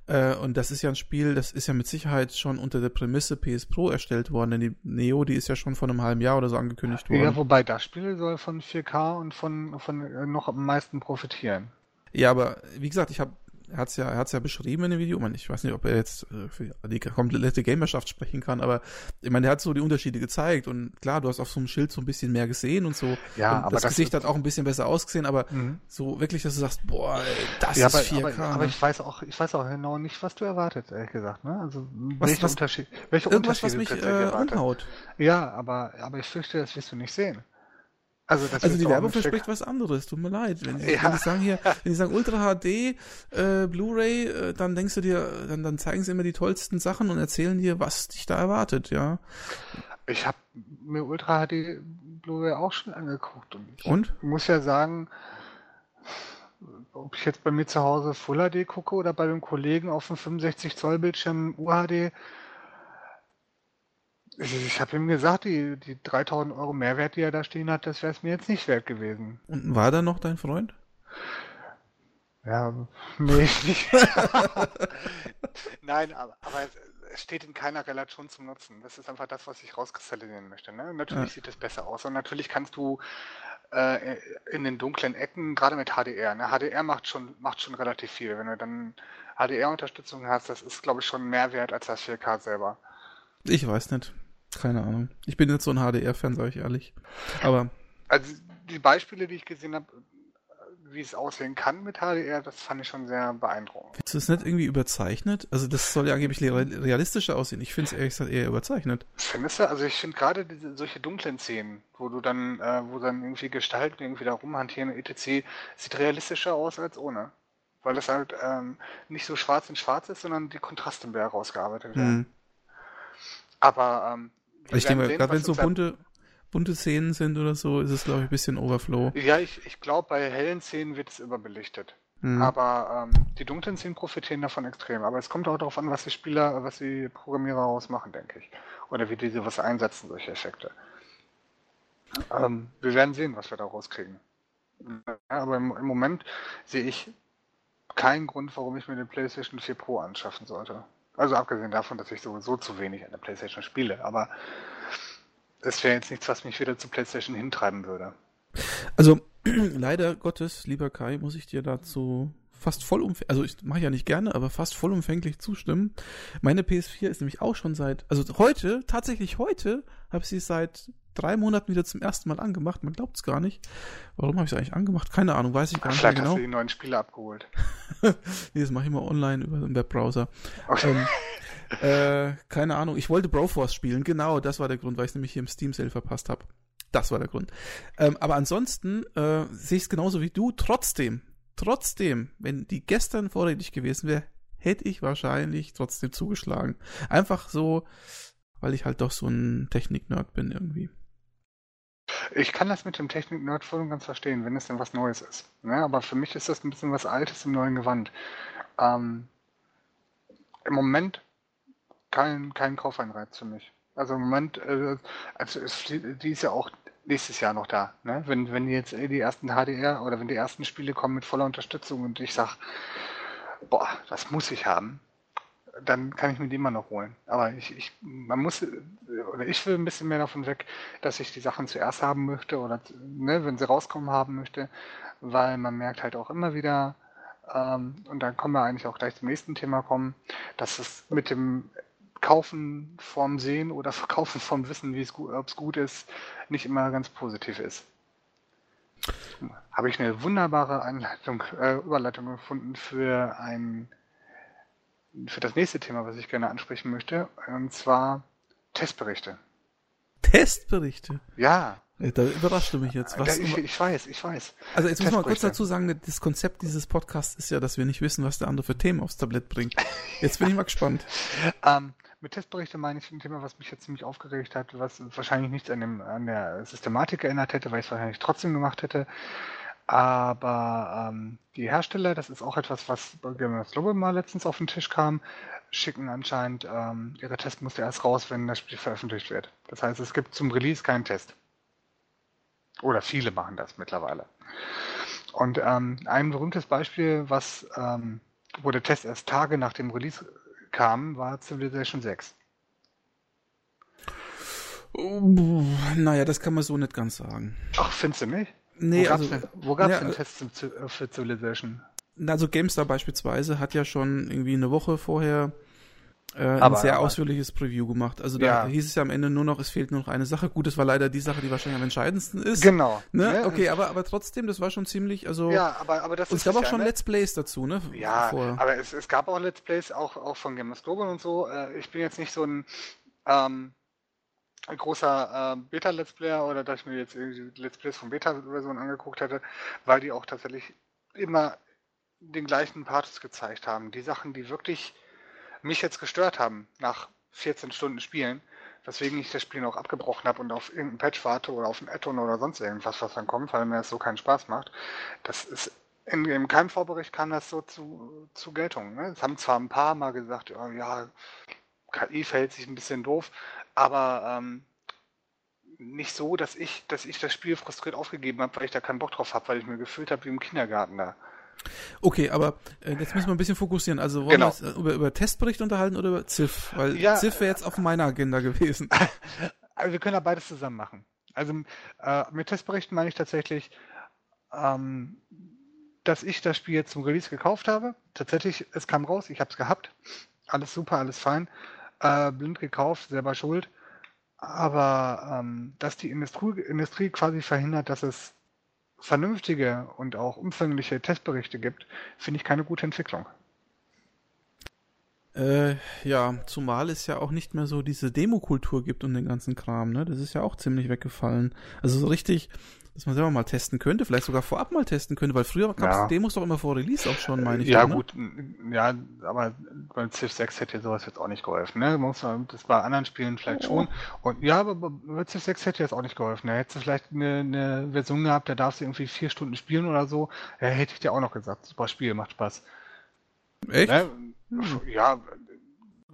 Äh, und das ist ja ein Spiel, das ist ja mit Sicherheit schon unter der Prämisse PS Pro erstellt worden, denn die Neo, die ist ja schon vor einem halben Jahr oder so angekündigt worden. Ja, wobei das Spiel soll von 4K und von, von äh, noch am meisten profitieren. Ja, aber wie gesagt, ich habe er hat es ja, er hat's ja beschrieben in dem Video. Ich, meine, ich weiß nicht, ob er jetzt äh, für die komplette Gamerschaft sprechen kann, aber ich meine, er hat so die Unterschiede gezeigt und klar, du hast auf so einem Schild so ein bisschen mehr gesehen und so. Ja, und aber das, das Gesicht hat auch ein bisschen besser ausgesehen, aber mhm. so wirklich, dass du sagst, boah, das ja, ist aber, 4K. Aber, aber, ne? ich weiß auch, ich weiß auch genau nicht, was du erwartet, ehrlich gesagt, ne? Also was, welche was, Unterschied, welche irgendwas, Unterschiede was mich äh, umhaut. Ja, aber, aber ich fürchte, das wirst du nicht sehen. Also, also die Werbung verspricht was anderes, tut mir leid. Wenn, sie, ja. wenn die sagen hier, wenn die sagen Ultra HD, äh, Blu-ray, äh, dann denkst du dir, dann, dann zeigen sie immer die tollsten Sachen und erzählen dir, was dich da erwartet, ja. Ich habe mir Ultra HD Blu-ray auch schon angeguckt und ich und? muss ja sagen, ob ich jetzt bei mir zu Hause Full HD gucke oder bei dem Kollegen auf dem 65 Zoll Bildschirm UHD, ich habe ihm gesagt, die, die 3000 Euro Mehrwert, die er da stehen hat, das wäre es mir jetzt nicht wert gewesen. Und war da noch dein Freund? Ja, nee, nicht. Nein, aber, aber es steht in keiner Relation zum Nutzen. Das ist einfach das, was ich rauskristallisieren möchte. Ne? Natürlich ja. sieht es besser aus und natürlich kannst du äh, in den dunklen Ecken, gerade mit HDR, ne? HDR macht schon, macht schon relativ viel. Wenn du dann HDR-Unterstützung hast, das ist, glaube ich, schon mehr wert als das 4K selber. Ich weiß nicht. Keine Ahnung. Ich bin jetzt so ein HDR-Fan, sage ich ehrlich. Aber. Also die Beispiele, die ich gesehen habe, wie es aussehen kann mit HDR, das fand ich schon sehr beeindruckend. Ist das nicht irgendwie überzeichnet? Also das soll ja angeblich realistischer aussehen. Ich finde es ehrlich gesagt eher überzeichnet. Findest du? Also ich finde gerade solche dunklen Szenen, wo du dann, äh, wo dann irgendwie Gestalten irgendwie da rumhantieren, etc., sieht realistischer aus als ohne. Weil das halt ähm, nicht so schwarz in schwarz ist, sondern die Kontraste mehr rausgearbeitet werden. Mhm. Aber ähm, ich denke, gerade wenn so bunte, bunte Szenen sind oder so, ist es, glaube ich, ein bisschen Overflow. Ja, ich, ich glaube, bei hellen Szenen wird es überbelichtet. Mhm. Aber ähm, die dunklen Szenen profitieren davon extrem. Aber es kommt auch darauf an, was die Spieler, was die Programmierer ausmachen, denke ich. Oder wie die sowas einsetzen, solche Effekte. Ähm, wir werden sehen, was wir da rauskriegen. Ja, aber im, im Moment sehe ich keinen Grund, warum ich mir den PlayStation 4 Pro anschaffen sollte. Also abgesehen davon, dass ich sowieso zu wenig an der PlayStation spiele, aber es wäre jetzt nichts, was mich wieder zu PlayStation hintreiben würde. Also leider Gottes, lieber Kai, muss ich dir dazu fast vollumfänglich, also ich mache ja nicht gerne, aber fast vollumfänglich zustimmen. Meine PS4 ist nämlich auch schon seit, also heute, tatsächlich heute, habe ich sie seit drei Monaten wieder zum ersten Mal angemacht. Man glaubt es gar nicht. Warum habe ich es eigentlich angemacht? Keine Ahnung, weiß ich gar nicht Vielleicht genau. hast du die neuen Spiele abgeholt. nee, das mache ich mal online über den Webbrowser. Okay. Ähm, äh, keine Ahnung, ich wollte Broforce spielen, genau, das war der Grund, weil ich es nämlich hier im Steam Sale verpasst habe. Das war der Grund. Ähm, aber ansonsten äh, sehe ich es genauso wie du. Trotzdem, trotzdem, wenn die gestern vorrätig gewesen wäre, hätte ich wahrscheinlich trotzdem zugeschlagen. Einfach so, weil ich halt doch so ein Technik-Nerd bin irgendwie. Ich kann das mit dem Technik-Nerd voll und ganz verstehen, wenn es denn was Neues ist. Ne? Aber für mich ist das ein bisschen was Altes im neuen Gewand. Ähm, Im Moment kein, kein Kaufeinreiz für mich. Also im Moment, äh, also es, die ist ja auch nächstes Jahr noch da. Ne? Wenn, wenn jetzt die ersten HDR oder wenn die ersten Spiele kommen mit voller Unterstützung und ich sage, boah, das muss ich haben, dann kann ich mir die immer noch holen. Aber ich, ich, man muss, oder ich will ein bisschen mehr davon weg, dass ich die Sachen zuerst haben möchte oder, ne, wenn sie rauskommen haben möchte, weil man merkt halt auch immer wieder, ähm, und dann kommen wir eigentlich auch gleich zum nächsten Thema kommen, dass es mit dem Kaufen vom Sehen oder Verkaufen vom Wissen, wie es ob es gut ist, nicht immer ganz positiv ist. Habe ich eine wunderbare Einleitung, äh, Überleitung gefunden für ein für das nächste Thema, was ich gerne ansprechen möchte, und zwar Testberichte. Testberichte? Ja. Da überrascht du mich jetzt. Was, ich, ich, weiß, ich weiß. Also jetzt muss man kurz dazu sagen, das Konzept dieses Podcasts ist ja, dass wir nicht wissen, was der andere für Themen aufs Tablett bringt. Jetzt bin ich mal gespannt. ähm, mit Testberichte meine ich ein Thema, was mich jetzt ziemlich aufgeregt hat, was wahrscheinlich nichts an, dem, an der Systematik geändert hätte, weil ich es wahrscheinlich trotzdem gemacht hätte. Aber ähm, die Hersteller, das ist auch etwas, was bei Gamers Global mal letztens auf den Tisch kam, schicken anscheinend ähm, ihre Testmuster erst raus, wenn das Spiel veröffentlicht wird. Das heißt, es gibt zum Release keinen Test. Oder viele machen das mittlerweile. Und ähm, ein berühmtes Beispiel, was ähm, wo der Test erst Tage nach dem Release kam, war Civilization 6. Oh, naja, das kann man so nicht ganz sagen. Ach, findest du nicht? Nee, wo also. Gab's denn, wo gab es ja, denn Tests für Civilization? Also GameStar beispielsweise hat ja schon irgendwie eine Woche vorher äh, aber, ein sehr ausführliches Preview gemacht. Also da ja. hieß es ja am Ende nur noch, es fehlt nur noch eine Sache. Gut, das war leider die Sache, die wahrscheinlich am entscheidendsten ist. Genau. Ne? Ja, okay, aber, aber trotzdem, das war schon ziemlich, also. Ja, aber, aber das und es gab auch schon ne? Let's Plays dazu, ne? Ja, Vorher. aber es, es gab auch Let's Plays, auch, auch von Gamers Global und so. Äh, ich bin jetzt nicht so ein, ähm, ein großer äh, Beta-Let's Player oder dass ich mir jetzt irgendwie Let's Plays von Beta-Version angeguckt hätte, weil die auch tatsächlich immer den gleichen Parts gezeigt haben. Die Sachen, die wirklich mich jetzt gestört haben nach 14 Stunden Spielen, weswegen ich das Spiel noch abgebrochen habe und auf irgendeinen Patch warte oder auf ein Add-on oder sonst irgendwas, was dann kommt, weil mir das so keinen Spaß macht. Das ist in, in keinem Vorbericht kam das so zu, zu Geltung. Ne? Es haben zwar ein paar Mal gesagt, oh, ja, KI verhält sich ein bisschen doof, aber ähm, nicht so, dass ich, dass ich das Spiel frustriert aufgegeben habe, weil ich da keinen Bock drauf habe, weil ich mir gefühlt habe wie im Kindergarten da. Okay, aber äh, jetzt müssen wir ein bisschen fokussieren. Also wollen genau. wir uns über, über Testbericht unterhalten oder über ZIF? Weil ja, ZIF wäre jetzt auf meiner Agenda gewesen. Also wir können da beides zusammen machen. Also äh, mit Testberichten meine ich tatsächlich, ähm, dass ich das Spiel jetzt zum Release gekauft habe. Tatsächlich, es kam raus, ich habe es gehabt. Alles super, alles fein. Äh, blind gekauft, selber schuld. Aber ähm, dass die Industrie, Industrie quasi verhindert, dass es vernünftige und auch umfängliche Testberichte gibt, finde ich keine gute Entwicklung. Äh, ja, zumal es ja auch nicht mehr so diese Demokultur gibt und den ganzen Kram, ne? Das ist ja auch ziemlich weggefallen. Also so richtig dass man selber mal testen könnte, vielleicht sogar vorab mal testen könnte, weil früher gab es ja. Demos doch immer vor Release auch schon, meine ich. Ja, dann, ne? gut, ja, aber beim Civ 6 hätte sowas jetzt auch nicht geholfen, ne? Das bei anderen Spielen vielleicht oh. schon. Und ja, aber bei Civ 6 hätte jetzt auch nicht geholfen. Da hättest du vielleicht eine, eine Version gehabt, da darfst du irgendwie vier Stunden spielen oder so. Ja, hätte ich dir auch noch gesagt. Super Spiel, macht Spaß. Echt? Ne? Hm. Ja,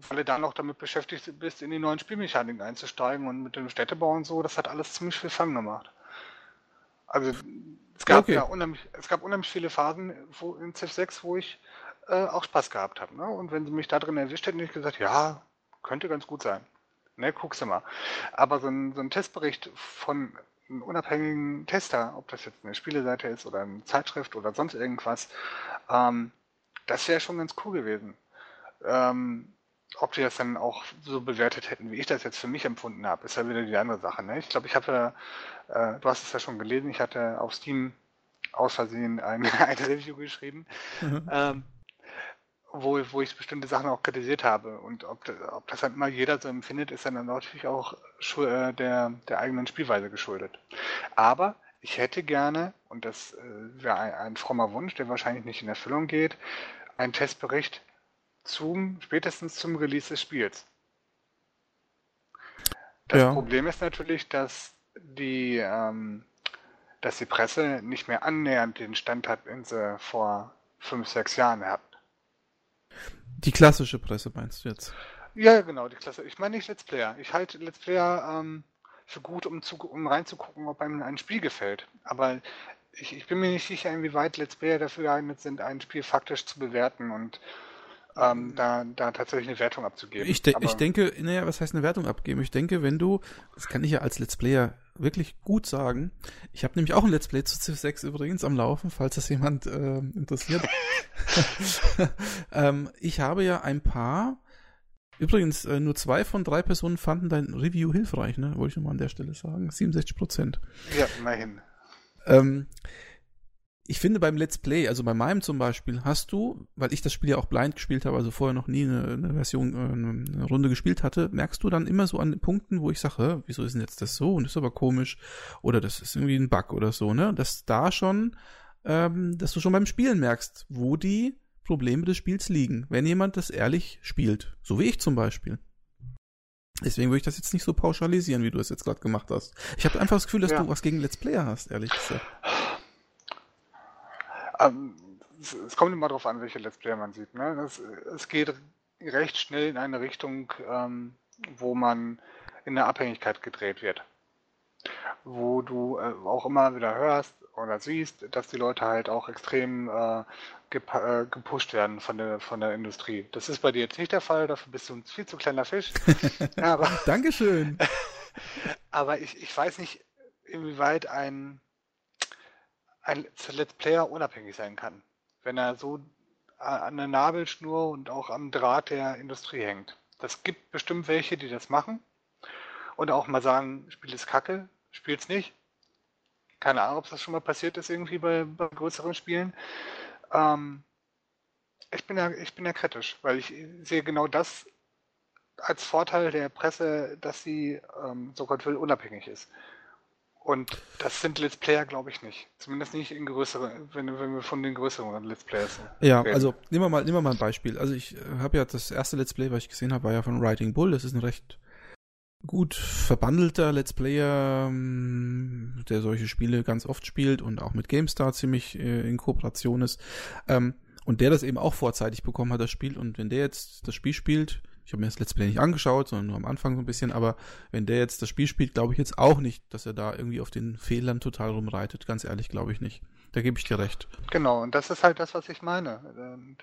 weil du da noch damit beschäftigt bist, in die neuen Spielmechaniken einzusteigen und mit dem Städtebau und so, das hat alles ziemlich viel Fun gemacht. Also es gab okay. ja unheimlich, es gab unheimlich viele Phasen wo, in Civ 6, wo ich äh, auch Spaß gehabt habe. Ne? Und wenn sie mich da drin erwischt hätten, hätte ich gesagt, ja, könnte ganz gut sein. Ne, guckst du mal. Aber so ein, so ein Testbericht von einem unabhängigen Tester, ob das jetzt eine Spieleseite ist oder eine Zeitschrift oder sonst irgendwas, ähm, das wäre schon ganz cool gewesen. Ähm, ob die das dann auch so bewertet hätten, wie ich das jetzt für mich empfunden habe, ist ja wieder die andere Sache. Ne? Ich glaube, ich habe, äh, du hast es ja schon gelesen, ich hatte auf Steam aus Versehen ein, ein Review geschrieben, mhm. ähm, wo, wo ich bestimmte Sachen auch kritisiert habe. Und ob, ob das dann immer jeder so empfindet, ist dann natürlich auch äh, der, der eigenen Spielweise geschuldet. Aber ich hätte gerne, und das äh, wäre ein, ein frommer Wunsch, der wahrscheinlich nicht in Erfüllung geht, einen Testbericht zum, spätestens zum Release des Spiels. Das ja. Problem ist natürlich, dass die, ähm, dass die Presse nicht mehr annähernd den Stand hat, den sie vor fünf, sechs Jahren hat. Die klassische Presse meinst du jetzt? Ja, genau, die Klasse. Ich meine nicht Let's Player. Ich halte Let's Player ähm, für gut, um, zu, um reinzugucken, ob einem ein Spiel gefällt. Aber ich, ich bin mir nicht sicher, inwieweit Let's Player dafür geeignet sind, ein Spiel faktisch zu bewerten und ähm, da, da tatsächlich eine Wertung abzugeben. Ich, de ich denke, naja, was heißt eine Wertung abgeben? Ich denke, wenn du, das kann ich ja als Let's Player wirklich gut sagen, ich habe nämlich auch ein Let's Play zu Civ 6 übrigens am Laufen, falls das jemand äh, interessiert. ähm, ich habe ja ein paar, übrigens äh, nur zwei von drei Personen fanden dein Review hilfreich, ne? Wollte ich nochmal an der Stelle sagen. 67 Prozent. Ja, immerhin. Ähm, ich finde beim Let's Play, also bei meinem zum Beispiel, hast du, weil ich das Spiel ja auch blind gespielt habe, also vorher noch nie eine, eine Version, äh, eine Runde gespielt hatte, merkst du dann immer so an Punkten, wo ich sage, wieso ist denn jetzt das so und das ist aber komisch oder das ist irgendwie ein Bug oder so, ne? Dass da schon, ähm, dass du schon beim Spielen merkst, wo die Probleme des Spiels liegen, wenn jemand das ehrlich spielt, so wie ich zum Beispiel. Deswegen würde ich das jetzt nicht so pauschalisieren, wie du es jetzt gerade gemacht hast. Ich habe einfach das Gefühl, dass ja. du was gegen Let's Player hast, ehrlich gesagt. Ähm, es, kommt immer darauf an, welche Let's Player man sieht. Ne? Es, es geht recht schnell in eine Richtung, ähm, wo man in eine Abhängigkeit gedreht wird. Wo du äh, auch immer wieder hörst oder siehst, dass die Leute halt auch extrem äh, gep äh, gepusht werden von der, von der Industrie. Das ist bei dir jetzt nicht der Fall, dafür bist du ein viel zu kleiner Fisch. aber, Dankeschön. aber ich, ich weiß nicht, inwieweit ein ein Let's Player unabhängig sein kann, wenn er so an der Nabelschnur und auch am Draht der Industrie hängt. Das gibt bestimmt welche, die das machen und auch mal sagen, Spiel ist kacke, spiel's nicht. Keine Ahnung, ob das schon mal passiert ist irgendwie bei, bei größeren Spielen. Ähm, ich bin ja, ich bin ja kritisch, weil ich sehe genau das als Vorteil der Presse, dass sie, ähm, so Gott will, unabhängig ist. Und das sind Let's Player, glaube ich, nicht. Zumindest nicht in größeren, wenn, wenn wir von den größeren Let's Players Ja, reden. also nehmen wir mal, nehmen wir mal ein Beispiel. Also ich äh, habe ja das erste Let's Play, was ich gesehen habe, war ja von Writing Bull. Das ist ein recht gut verbandelter Let's Player, ähm, der solche Spiele ganz oft spielt und auch mit GameStar ziemlich äh, in Kooperation ist. Ähm, und der das eben auch vorzeitig bekommen hat, das Spiel. Und wenn der jetzt das Spiel spielt, ich habe mir das Let's Play nicht angeschaut, sondern nur am Anfang so ein bisschen, aber wenn der jetzt das Spiel spielt, glaube ich jetzt auch nicht, dass er da irgendwie auf den Fehlern total rumreitet. Ganz ehrlich, glaube ich nicht. Da gebe ich dir recht. Genau, und das ist halt das, was ich meine. Und,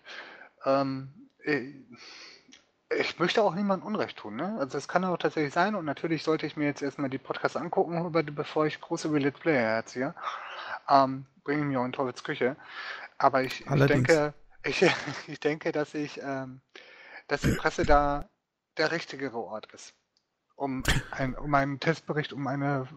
ähm, ich möchte auch niemandem Unrecht tun, ne? Also es kann auch tatsächlich sein und natürlich sollte ich mir jetzt erstmal die Podcasts angucken, bevor ich groß über Let's Play herziehe. Ähm, bringe mir auch in Teufels Küche. Aber ich, ich denke, ich, ich denke, dass ich ähm, dass die Presse da der richtigere Ort ist, um, ein, um einen Testbericht, um eine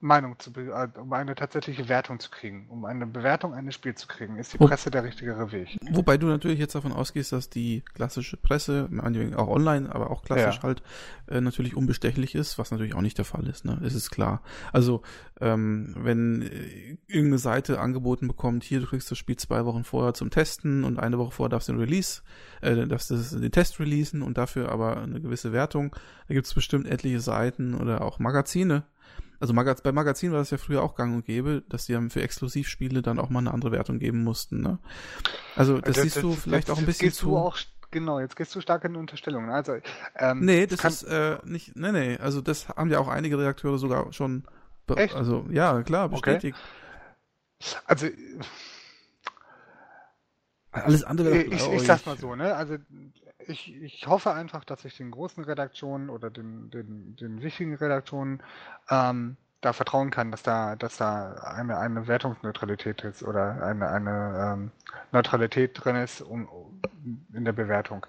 Meinung zu, äh, um eine tatsächliche Wertung zu kriegen, um eine Bewertung eines Spiels zu kriegen, ist die Presse der richtigere Weg. Wobei du natürlich jetzt davon ausgehst, dass die klassische Presse, auch online, aber auch klassisch ja. halt, äh, natürlich unbestechlich ist, was natürlich auch nicht der Fall ist, ne? Es ist klar. Also, ähm, wenn äh, irgendeine Seite angeboten bekommt, hier, du kriegst das Spiel zwei Wochen vorher zum Testen und eine Woche vorher darfst du den Release, äh, darfst du den Test releasen und dafür aber eine gewisse Wertung, da gibt es bestimmt etliche Seiten oder auch Magazine, also Magaz bei Magazin war das ja früher auch gang und gäbe, dass die dann für Exklusivspiele dann auch mal eine andere Wertung geben mussten. Ne? Also das, das siehst das, du vielleicht auch ein bisschen zu. Auch, genau, jetzt gehst du stark in Unterstellungen. Also, ähm, nee, das ist äh, nicht, nee, nee, also das haben ja auch einige Redakteure sogar schon, Echt? also ja, klar, bestätigt. Okay. Also alles andere. Ich, ich, ich sag's mal so, ne? Also ich, ich hoffe einfach, dass ich den großen Redaktionen oder den, den, den wichtigen Redaktionen ähm, da vertrauen kann, dass da, dass da eine, eine Wertungsneutralität ist oder eine, eine ähm, Neutralität drin ist um, in der Bewertung.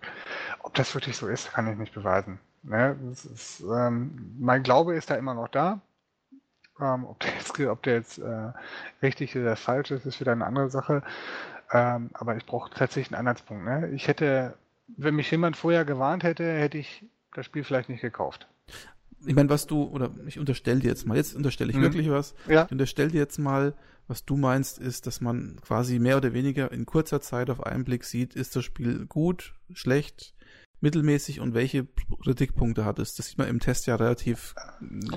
Ob das wirklich so ist, kann ich nicht beweisen. Ne? Ist, ähm, mein Glaube ist da immer noch da. Ähm, ob der jetzt, ob der jetzt äh, richtig oder falsch ist, ist wieder eine andere Sache. Ähm, aber ich brauche tatsächlich einen Anhaltspunkt. Ne? Ich hätte wenn mich jemand vorher gewarnt hätte, hätte ich das Spiel vielleicht nicht gekauft. Ich meine, was du, oder ich unterstelle dir jetzt mal, jetzt unterstelle ich mhm. wirklich was. Ja. Ich unterstelle dir jetzt mal, was du meinst, ist, dass man quasi mehr oder weniger in kurzer Zeit auf einen Blick sieht, ist das Spiel gut, schlecht, mittelmäßig und welche Kritikpunkte hat es. Das sieht man im Test ja relativ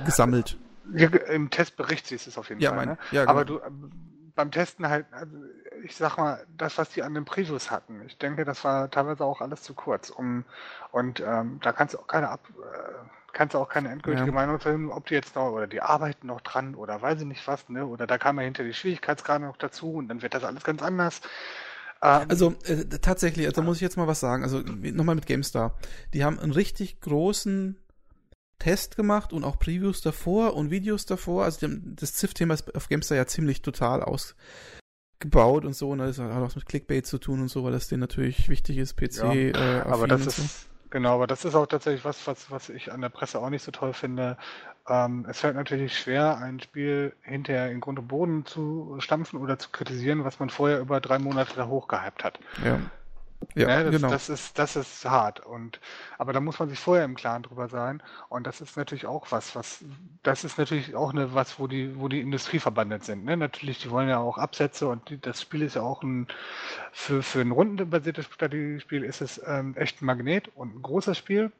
gesammelt. Ja, Im Testbericht siehst du es auf jeden ja, Fall. Mein, ne? ja, genau. Aber du, beim Testen halt, also ich sag mal, das, was die an den Previews hatten, ich denke, das war teilweise auch alles zu kurz. Um, und ähm, da kannst du auch keine ab, äh, kannst du auch keine endgültige ja. Meinung finden, ob die jetzt noch oder die arbeiten noch dran oder weiß ich nicht was, ne? Oder da kam ja hinter die Schwierigkeitsgrade noch dazu und dann wird das alles ganz anders. Ähm, also äh, tatsächlich, also muss ich jetzt mal was sagen. Also nochmal mit GameStar. Die haben einen richtig großen Test gemacht und auch Previews davor und Videos davor. Also das Ziff-Thema ist auf GameStar ja ziemlich total ausgebaut und so. Und das hat auch mit Clickbait zu tun und so, weil das denen natürlich wichtig ist, PC. Ja, äh, aber das ist, Genau, aber das ist auch tatsächlich was, was, was ich an der Presse auch nicht so toll finde. Ähm, es fällt natürlich schwer, ein Spiel hinterher in Grund und Boden zu stampfen oder zu kritisieren, was man vorher über drei Monate da hochgehypt hat. Ja. Ja, Ne, das, genau. das ist, das ist hart. Und, aber da muss man sich vorher im Klaren drüber sein. Und das ist natürlich auch was, was, das ist natürlich auch eine, was, wo die, wo die Industrie verbandelt sind. Ne? Natürlich, die wollen ja auch Absätze und die, das Spiel ist ja auch ein, für, für ein rundenbasiertes Strategiespiel ist es ähm, echt ein Magnet und ein großes Spiel.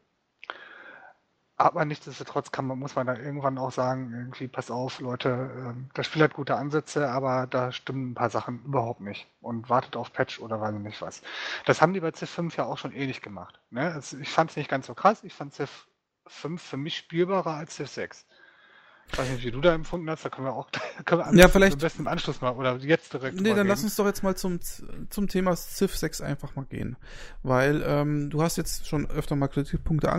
Aber nichtsdestotrotz kann man, muss man da irgendwann auch sagen, irgendwie, pass auf, Leute, ähm, das Spiel hat gute Ansätze, aber da stimmen ein paar Sachen überhaupt nicht. Und wartet auf Patch oder weiß ich nicht was. Das haben die bei Civ 5 ja auch schon ähnlich gemacht. Ne? Es, ich fand es nicht ganz so krass. Ich fand Civ 5 für mich spielbarer als Civ 6. Ich weiß nicht, wie du da empfunden hast, da können wir auch können wir am Ja, besten- vielleicht- am besten im Anschluss mal oder jetzt direkt Nee, dann lass reden. uns doch jetzt mal zum, zum Thema Civ 6 einfach mal gehen. Weil ähm, du hast jetzt schon öfter mal Kritikpunkte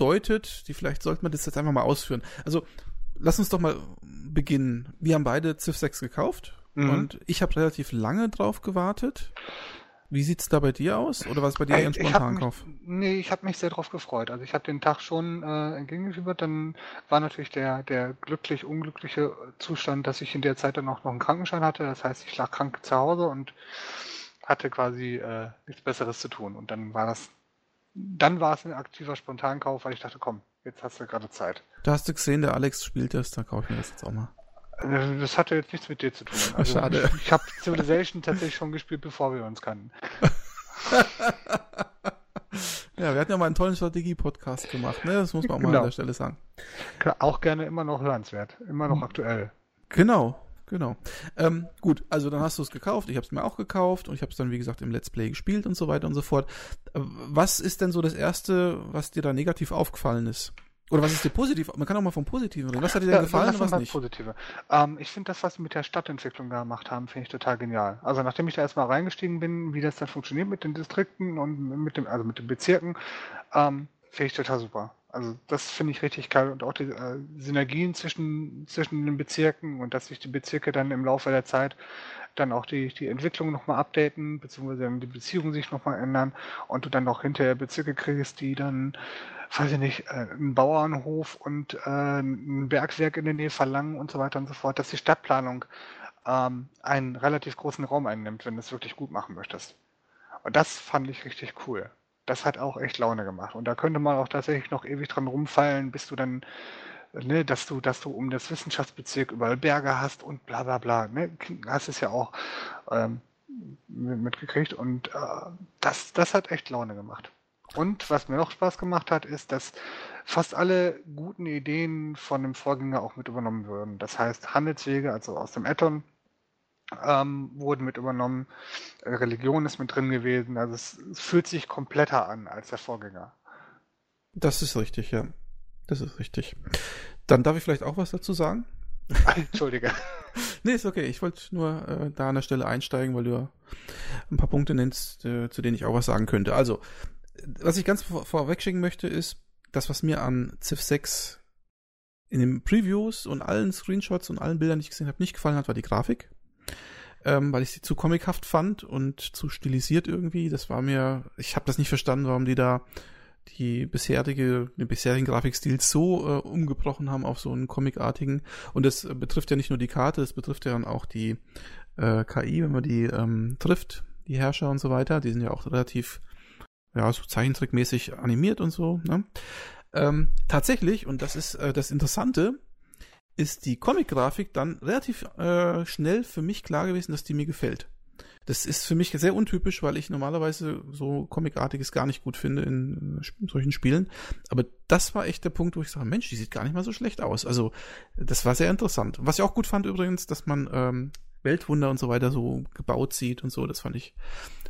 angedeutet, die vielleicht sollten wir das jetzt einfach mal ausführen. Also, lass uns doch mal beginnen. Wir haben beide Civ 6 gekauft Mhm. und ich habe relativ lange drauf gewartet. Wie sieht's da bei dir aus? Oder was bei dir eher ein Äh, hab Spontankauf? mich, nee, ich habe mich sehr drauf gefreut. Also ich habe den Tag schon äh, entgegengefiebert. Dann war natürlich der, der glücklich unglückliche Zustand, dass ich in der Zeit dann auch noch einen Krankenschein hatte. Das heißt, ich lag krank zu Hause und hatte quasi äh, nichts Besseres zu tun. Und dann war das, dann war es ein aktiver Spontankauf, weil ich dachte, komm, jetzt hast du gerade Zeit. Da hast du gesehen, der Alex spielt das, da kaufe ich mir das jetzt auch mal. Das hatte jetzt nichts mit dir zu tun. Also Schade. Ich, ich habe Civilization tatsächlich schon gespielt, bevor wir uns kannten. Ja, wir hatten ja mal einen tollen Strategie-Podcast gemacht, ne? Das muss man auch mal Genau. an der Stelle sagen. Auch gerne immer noch hörenswert, immer Hm. noch aktuell. Genau, genau. Ähm, gut, also dann hast du es gekauft, ich habe es mir auch gekauft und ich habe es dann, wie gesagt, im Let's Play gespielt und so weiter und so fort. Äh, Was ist denn so das Erste, was dir da negativ aufgefallen ist? Oder was ist dir positiv? Man kann auch mal vom Positiven reden. Was hat dir denn Ja, gefallen und was nicht? Positive. Ähm, ich finde das, was sie mit der Stadtentwicklung gemacht haben, finde ich total genial. Also nachdem ich da erstmal reingestiegen bin, wie das dann funktioniert mit den Distrikten und mit dem, also mit den Bezirken, ähm, finde ich total super. Also das finde ich richtig geil und auch die äh, Synergien zwischen, zwischen den Bezirken und dass sich die Bezirke dann im Laufe der Zeit dann auch die, die Entwicklung nochmal updaten, beziehungsweise dann die Beziehungen sich nochmal ändern und du dann auch hinterher Bezirke kriegst, die dann, weiß ich nicht, äh, einen Bauernhof und äh, ein Bergwerk in der Nähe verlangen und so weiter und so fort, dass die Stadtplanung ähm, einen relativ großen Raum einnimmt, wenn du es wirklich gut machen möchtest. Und das fand ich richtig cool. Das hat auch echt Laune gemacht. Und da könnte man auch tatsächlich noch ewig dran rumfallen, bis du dann, ne, dass du, dass du um das Wissenschaftsbezirk überall Berge hast und bla bla bla. Ne? Hast es ja auch ähm, mitgekriegt. Und äh, das, das hat echt Laune gemacht. Und was mir noch Spaß gemacht hat, ist, dass fast alle guten Ideen von dem Vorgänger auch mit übernommen würden. Das heißt, Handelswege, also aus dem Addon, ähm, wurden mit übernommen. Religion ist mit drin gewesen. Also es, fühlt sich kompletter an als der Vorgänger. Das ist richtig, ja. Das ist richtig. Dann darf ich vielleicht auch was dazu sagen? Entschuldige. Nee, ist okay. Ich wollte nur äh, da an der Stelle einsteigen, weil du ja ein paar Punkte nennst, äh, zu denen ich auch was sagen könnte. Also, was ich ganz vor vorweg schicken möchte, ist, das, was mir an Civ 6 in den Previews und allen Screenshots und allen Bildern, die ich gesehen habe, nicht gefallen hat, war die Grafik. Ähm, weil ich sie zu comichaft fand und zu stilisiert irgendwie. Das war mir, ich habe das nicht verstanden, warum die da die bisherige, den bisherigen Grafikstil so äh, umgebrochen haben auf so einen comicartigen. Und das betrifft ja nicht nur die Karte, das betrifft ja dann auch die äh, KI, wenn man die ähm, trifft, die Herrscher und so weiter. Die sind ja auch relativ, ja, so zeichentrickmäßig animiert und so. Ne? Ähm, tatsächlich, und das ist äh, das Interessante, ist die Comic-Grafik dann relativ äh, schnell für mich klar gewesen, dass die mir gefällt. Das ist für mich sehr untypisch, weil ich normalerweise so Comicartiges gar nicht gut finde in äh, solchen Spielen. Aber das war echt der Punkt, wo ich sage, Mensch, die sieht gar nicht mal so schlecht aus. Also das war sehr interessant. Was ich auch gut fand übrigens, dass man ähm, Weltwunder und so weiter so gebaut sieht und so, das fand ich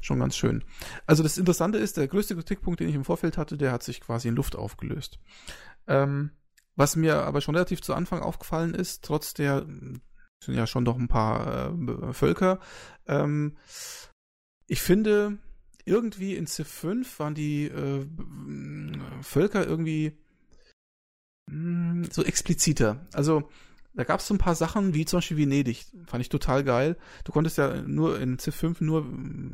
schon ganz schön. Also das Interessante ist, der größte Kritikpunkt, den ich im Vorfeld hatte, der hat sich quasi in Luft aufgelöst. Ähm, was mir aber schon relativ zu Anfang aufgefallen ist, trotz der sind ja schon doch ein paar äh, Völker. Ähm, ich finde, irgendwie in Civ 5 waren die äh, Völker irgendwie mh, so expliziter. Also da gab es so ein paar Sachen, wie zum Beispiel Venedig. Fand ich total geil. Du konntest ja nur in Civ 5 nur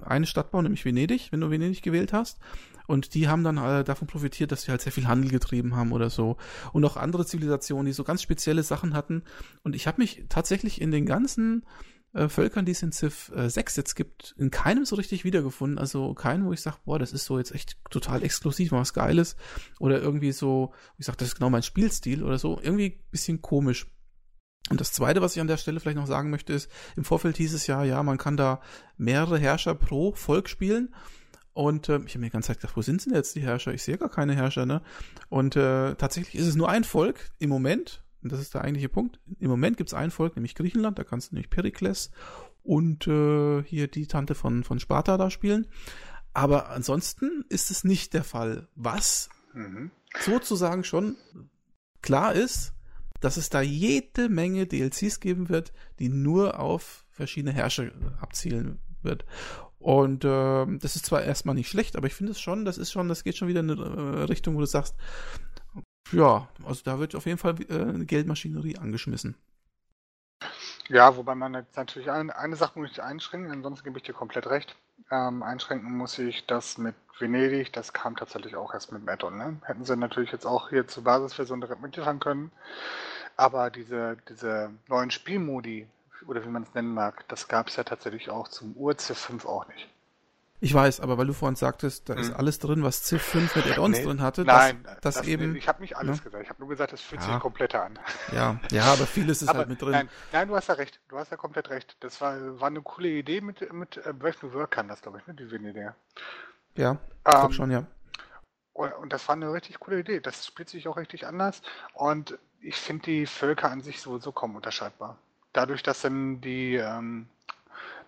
eine Stadt bauen, nämlich Venedig, wenn du Venedig gewählt hast. Und die haben dann äh, davon profitiert, dass sie halt sehr viel Handel getrieben haben oder so. Und auch andere Zivilisationen, die so ganz spezielle Sachen hatten. Und ich habe mich tatsächlich in den ganzen äh, Völkern, die es in Civ äh, 6 jetzt gibt, in keinem so richtig wiedergefunden. Also keinen, wo ich sage, boah, das ist so jetzt echt total exklusiv, was Geiles. Oder irgendwie so, ich sage, das ist genau mein Spielstil oder so. Irgendwie bisschen komisch. Und das Zweite, was ich an der Stelle vielleicht noch sagen möchte, ist, im Vorfeld hieß es ja, ja, man kann da mehrere Herrscher pro Volk spielen. Und äh, ich habe mir die ganze Zeit gedacht, wo sind denn jetzt die Herrscher? Ich sehe gar keine Herrscher, ne? Und äh, tatsächlich ist es nur ein Volk im Moment, und das ist der eigentliche Punkt. Im Moment gibt es ein Volk, nämlich Griechenland, da kannst du nämlich Perikles und äh, hier die Tante von, von Sparta da spielen. Aber ansonsten ist es nicht der Fall. Was mhm. sozusagen schon klar ist, dass es da jede Menge DLCs geben wird, die nur auf verschiedene Herrscher abzielen wird. Und äh, das ist zwar erstmal nicht schlecht, aber ich finde es schon, das ist schon, das geht schon wieder in eine äh, Richtung, wo du sagst, ja, also da wird auf jeden Fall äh, Geldmaschinerie angeschmissen. Ja, wobei man jetzt natürlich eine, eine Sache muss ich einschränken, ansonsten gebe ich dir komplett recht. Ähm, einschränken muss ich das mit Venedig, das kam tatsächlich auch erst mit Addon. Ne? Hätten sie natürlich jetzt auch hier zur Basisversion direkt mitliefern können. Aber diese, diese neuen Spielmodi, oder wie man es nennen mag, das gab es ja tatsächlich auch zum Ur-Civ 5 auch nicht. Ich weiß, aber weil du vorhin sagtest, da hm. ist alles drin, was Civ 5 mit Add-ons nee, drin hatte. Nein, das, das eben. Nee, ich habe nicht alles ne? gesagt. Ich habe nur gesagt, es fühlt ja. sich kompletter an. Ja, ja, aber vieles ist aber halt mit drin. Nein, nein, du hast ja recht. Du hast ja komplett recht. Das war, war eine coole Idee mit, mit äh, Brave New World kann das, glaube ich, ne? Die Idee. Ja, ich ähm, schon, ja. Und das war eine richtig coole Idee. Das spielt sich auch richtig anders. Und ich finde die Völker an sich sowieso kaum unterscheidbar. Dadurch, dass dann die, ähm,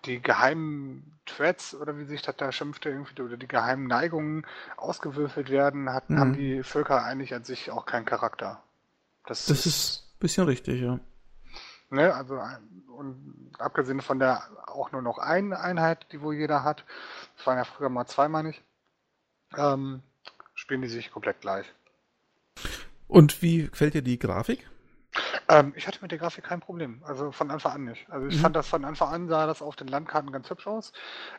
die geheimen Threads oder wie sich das da schimpfte, irgendwie, oder die geheimen Neigungen ausgewürfelt werden, hat, mhm. haben die Völker eigentlich an sich auch keinen Charakter. Das, das ist ein bisschen richtig, ja. Ne, also und abgesehen von der auch nur noch eine Einheit, die wohl jeder hat, das waren ja früher mal zwei, meine ich, ähm, spielen die sich komplett gleich. Und wie gefällt dir die Grafik? Ähm, ich hatte mit der Grafik kein Problem. Also von Anfang an nicht. Also ich mhm. fand das von Anfang an sah das auf den Landkarten ganz hübsch aus.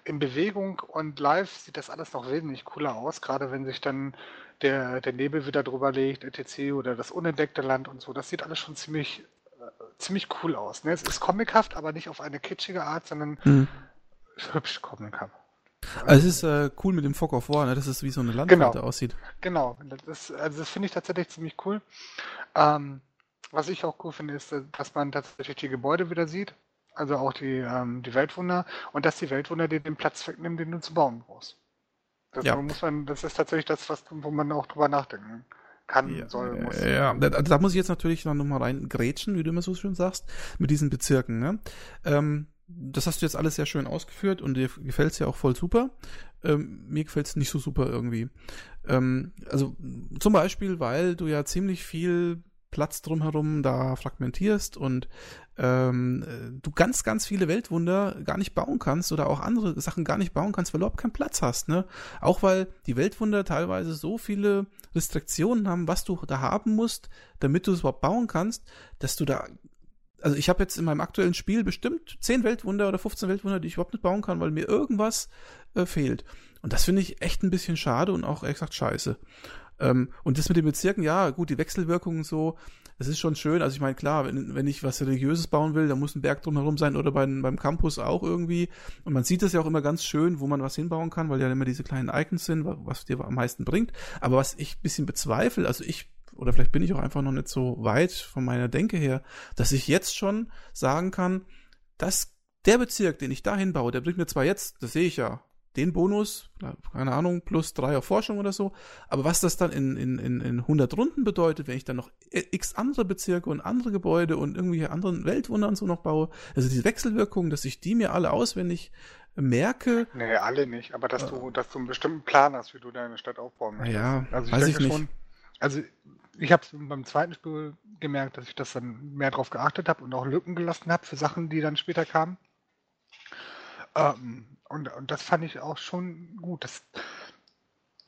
In Bewegung und live sieht das alles noch wesentlich cooler aus, gerade wenn sich dann der, der Nebel wieder drüber legt, etc. oder das unentdeckte Land und so. Das sieht alles schon ziemlich, äh, ziemlich cool aus. Ne? Es ist comichaft, aber nicht auf eine kitschige Art, sondern mhm. hübsch comichaft. Also es ist äh, cool mit dem Fog of War, ne? dass es wie so eine Landkarte genau. aussieht. Genau, das, also das finde ich tatsächlich ziemlich cool. Ähm, was ich auch cool finde, ist, dass man tatsächlich die Gebäude wieder sieht, also auch die, ähm, die Weltwunder und dass die Weltwunder dir den Platz wegnehmen, den du zu bauen brauchst. Das, ja. muss man, das ist tatsächlich das, was, wo man auch drüber nachdenken kann, ja, soll, muss. Ja, da, da, muss ich jetzt natürlich noch mal rein grätschen, wie du immer so schön sagst, mit diesen Bezirken. Ne? Ähm, das hast du jetzt alles sehr schön ausgeführt und dir gefällt es ja auch voll super. Ähm, mir gefällt es nicht so super irgendwie. Ähm, also zum Beispiel, weil du ja ziemlich viel Platz drumherum da fragmentierst und ähm, du ganz, ganz viele Weltwunder gar nicht bauen kannst oder auch andere Sachen gar nicht bauen kannst, weil du überhaupt keinen Platz hast. Ne? Auch weil die Weltwunder teilweise so viele Restriktionen haben, was du da haben musst, damit du es überhaupt bauen kannst, dass du da also ich habe jetzt in meinem aktuellen Spiel bestimmt 10 Weltwunder oder 15 Weltwunder, die ich überhaupt nicht bauen kann, weil mir irgendwas äh, fehlt. Und das finde ich echt ein bisschen schade und auch gesagt scheiße. Ähm, und das mit den Bezirken, ja, gut, die Wechselwirkungen so, das ist schon schön. Also ich meine, klar, wenn, wenn ich was Religiöses bauen will, dann muss ein Berg drumherum sein oder beim, beim Campus auch irgendwie. Und man sieht das ja auch immer ganz schön, wo man was hinbauen kann, weil ja immer diese kleinen Icons sind, was dir am meisten bringt. Aber was ich ein bisschen bezweifle, also ich, oder vielleicht bin ich auch einfach noch nicht so weit von meiner Denke her, dass ich jetzt schon sagen kann, dass der Bezirk, den ich da hinbaue, der bringt mir zwar jetzt, das sehe ich ja, den Bonus, keine Ahnung, plus drei auf Forschung oder so. Aber was das dann in, in, in, in 100 Runden bedeutet, wenn ich dann noch x andere Bezirke und andere Gebäude und irgendwelche anderen Weltwunder und so noch baue, also diese Wechselwirkungen, dass ich die mir alle auswendig merke. Nee, alle nicht, aber dass äh, du, dass du einen bestimmten Plan hast, wie du deine Stadt aufbauen möchtest. Ja, also ich weiß ich nicht. Schon, also ich habe beim zweiten Spiel gemerkt, dass ich das dann mehr drauf geachtet habe und auch Lücken gelassen habe für Sachen, die dann später kamen. Ähm, und, und das fand ich auch schon gut. Das,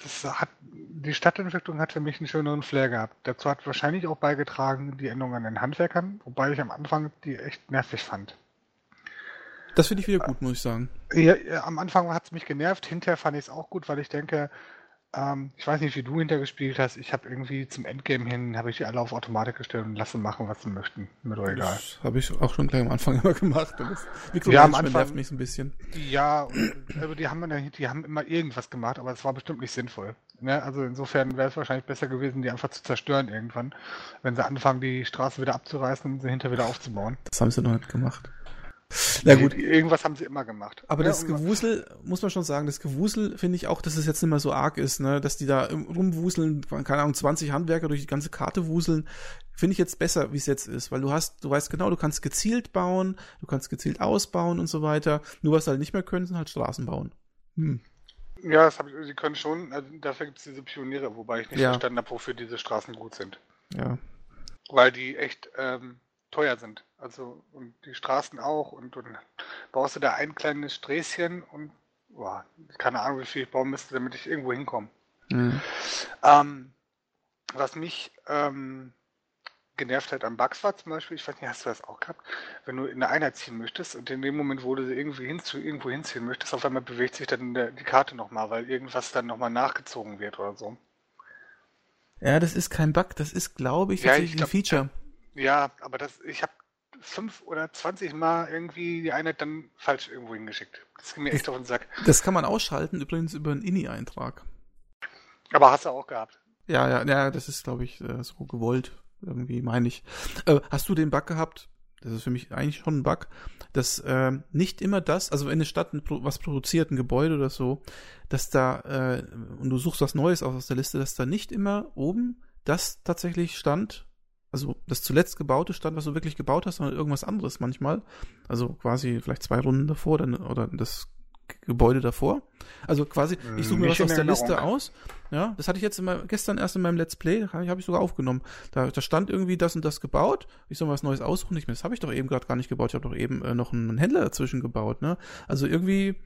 das hat, die Stadtentwicklung hat für mich einen schöneren Flair gehabt. Dazu hat wahrscheinlich auch beigetragen die Änderung an den Handwerkern, wobei ich am Anfang die echt nervig fand. Das finde ich wieder gut, muss ich sagen. Ja, am Anfang hat es mich genervt, hinterher fand ich es auch gut, weil ich denke, ähm, ich weiß nicht, wie du hintergespielt hast. Ich habe irgendwie zum Endgame hin, habe ich die alle auf Automatik gestellt und lassen machen, was sie möchten. Mir doch egal. Das habe ich auch schon gleich am Anfang immer gemacht. Ja, am Anfang nervt mich so ein bisschen. Ja, also die haben, die haben immer irgendwas gemacht, aber es war bestimmt nicht sinnvoll. Ne? Also insofern wäre es wahrscheinlich besser gewesen, die einfach zu zerstören irgendwann, wenn sie anfangen, die Straße wieder abzureißen und sie hinterher wieder aufzubauen. Das haben sie noch nicht gemacht. Na gut. Irgendwas haben sie immer gemacht. Aber ja, das Gewusel, muss man schon sagen, das Gewusel finde ich auch, dass es jetzt nicht mehr so arg ist, ne? dass die da rumwuseln, keine Ahnung, 20 Handwerker durch die ganze Karte wuseln, finde ich jetzt besser, wie es jetzt ist, weil du hast, du weißt genau, du kannst gezielt bauen, du kannst gezielt ausbauen und so weiter. Nur was sie halt nicht mehr können, sind halt Straßen bauen. Hm. Ja, das hab ich, sie können schon, also dafür gibt es diese Pioniere, wobei ich nicht ja. verstanden habe, wofür diese Straßen gut sind. Ja. Weil die echt ähm, teuer sind. Also und die Straßen auch und dann baust du da ein kleines Sträßchen und boah, keine Ahnung, wie viel ich bauen müsste, damit ich irgendwo hinkomme. Mhm. Ähm, was mich ähm, genervt hat am Bugs war zum Beispiel, ich weiß nicht, hast du das auch gehabt, wenn du in eine Einheit ziehen möchtest und in dem Moment, wo du sie irgendwie hinzu, irgendwo hinziehen möchtest, auf einmal bewegt sich dann der, die Karte nochmal, weil irgendwas dann nochmal nachgezogen wird oder so. Ja, das ist kein Bug, das ist, glaube ich, ja, ich glaub, ein Feature. Ja, aber das, ich habe fünf oder zwanzig Mal irgendwie die Einheit dann falsch irgendwo hingeschickt. Das ging mir echt auf den Sack. Das kann man ausschalten, übrigens über einen INI-Eintrag. Aber hast du auch gehabt. Ja, ja, ja, das ist, glaube ich, äh, so gewollt. Irgendwie, meine ich. Äh, hast du den Bug gehabt? Das ist für mich eigentlich schon ein Bug, dass äh, nicht immer das, also wenn eine Stadt was produziert, ein Gebäude oder so, dass da, äh, und du suchst was Neues aus der Liste, dass da nicht immer oben das tatsächlich stand, also das zuletzt gebaute stand, was du wirklich gebaut hast, sondern irgendwas anderes manchmal. Also quasi vielleicht zwei Runden davor dann, oder das Gebäude davor. Also quasi, ich suche mir Nicht was aus der Liste aus. Ja, das hatte ich jetzt immer, gestern erst in meinem Let's Play, habe ich, hab ich sogar aufgenommen. Da, da stand irgendwie das und das gebaut. Ich soll mal was Neues aussuchen. Ich, das habe ich doch eben gerade gar nicht gebaut. Ich habe doch eben äh, noch einen Händler dazwischen gebaut. Ne? Also irgendwie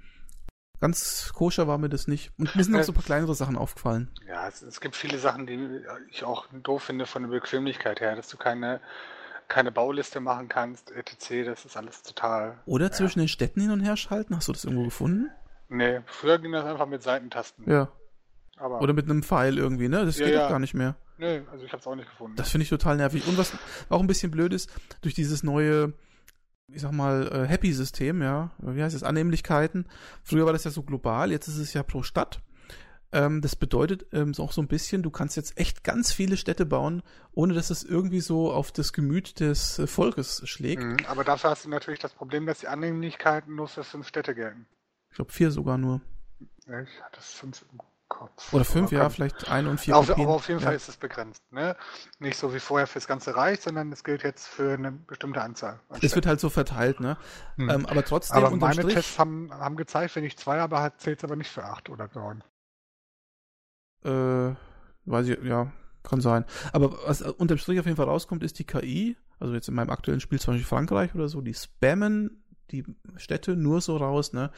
Ganz koscher war mir das nicht. Und mir sind noch so ein paar kleinere Sachen aufgefallen. Ja, es, es, gibt viele Sachen, die ich auch doof finde von der Bequemlichkeit her, dass du keine, keine Bauliste machen kannst, etc. Das ist alles total. Oder zwischen den Städten hin und her schalten? Hast du das irgendwo gefunden? Nee, früher ging das einfach mit Seitentasten. Ja. Aber Oder mit einem Pfeil irgendwie, ne? Das ja, geht ja. gar nicht mehr. Nee, also ich hab's auch nicht gefunden. Das finde ich total nervig. Und was auch ein bisschen blöd ist, durch dieses neue ich sag mal, äh, Happy-System, ja, wie heißt das, Annehmlichkeiten. Früher war das ja so global, jetzt ist es ja pro Stadt. Ähm, das bedeutet ähm, auch so ein bisschen, du kannst jetzt echt ganz viele Städte bauen, ohne dass es irgendwie so auf das Gemüt des äh, Volkes schlägt. Mhm, aber dafür hast du natürlich das Problem, dass die Annehmlichkeiten nur für fünf Städte gelten. Ich glaube vier sogar nur. Ich hatte fünf Kopf. Oder fünf, ja, vielleicht ein und vier. Auf, aber auf jeden ja. Fall ist es begrenzt. Ne? Nicht so wie vorher fürs ganze Reich, sondern es gilt jetzt für eine bestimmte Anzahl. Es wird halt so verteilt, ne? Hm. Ähm, aber trotzdem. Aber meine Strich, Tests haben, haben gezeigt, wenn ich zwei habe, zählt es aber nicht für acht oder neun. Äh, weiß ich, ja, kann sein. Aber was unterm Strich auf jeden Fall rauskommt, ist die KI. Also jetzt in meinem aktuellen Spiel zum Beispiel Frankreich oder so, die spammen die Städte nur so raus, ne?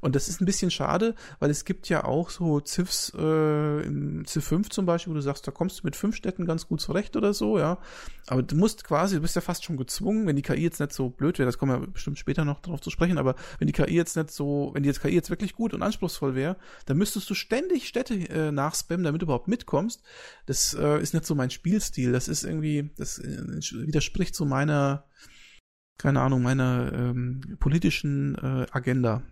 Und das ist ein bisschen schade, weil es gibt ja auch so Ziffs äh, im Ziff 5 zum Beispiel, wo du sagst, da kommst du mit fünf Städten ganz gut zurecht oder so, ja. Aber du musst quasi, du bist ja fast schon gezwungen, wenn die KI jetzt nicht so blöd wäre, das kommen wir bestimmt später noch darauf zu sprechen, aber wenn die KI jetzt nicht so, wenn die jetzt KI jetzt wirklich gut und anspruchsvoll wäre, dann müsstest du ständig Städte äh, nachspammen, damit du überhaupt mitkommst. Das äh, ist nicht so mein Spielstil. Das ist irgendwie, das äh, widerspricht so meiner keine Ahnung, meiner ähm, politischen äh, Agenda.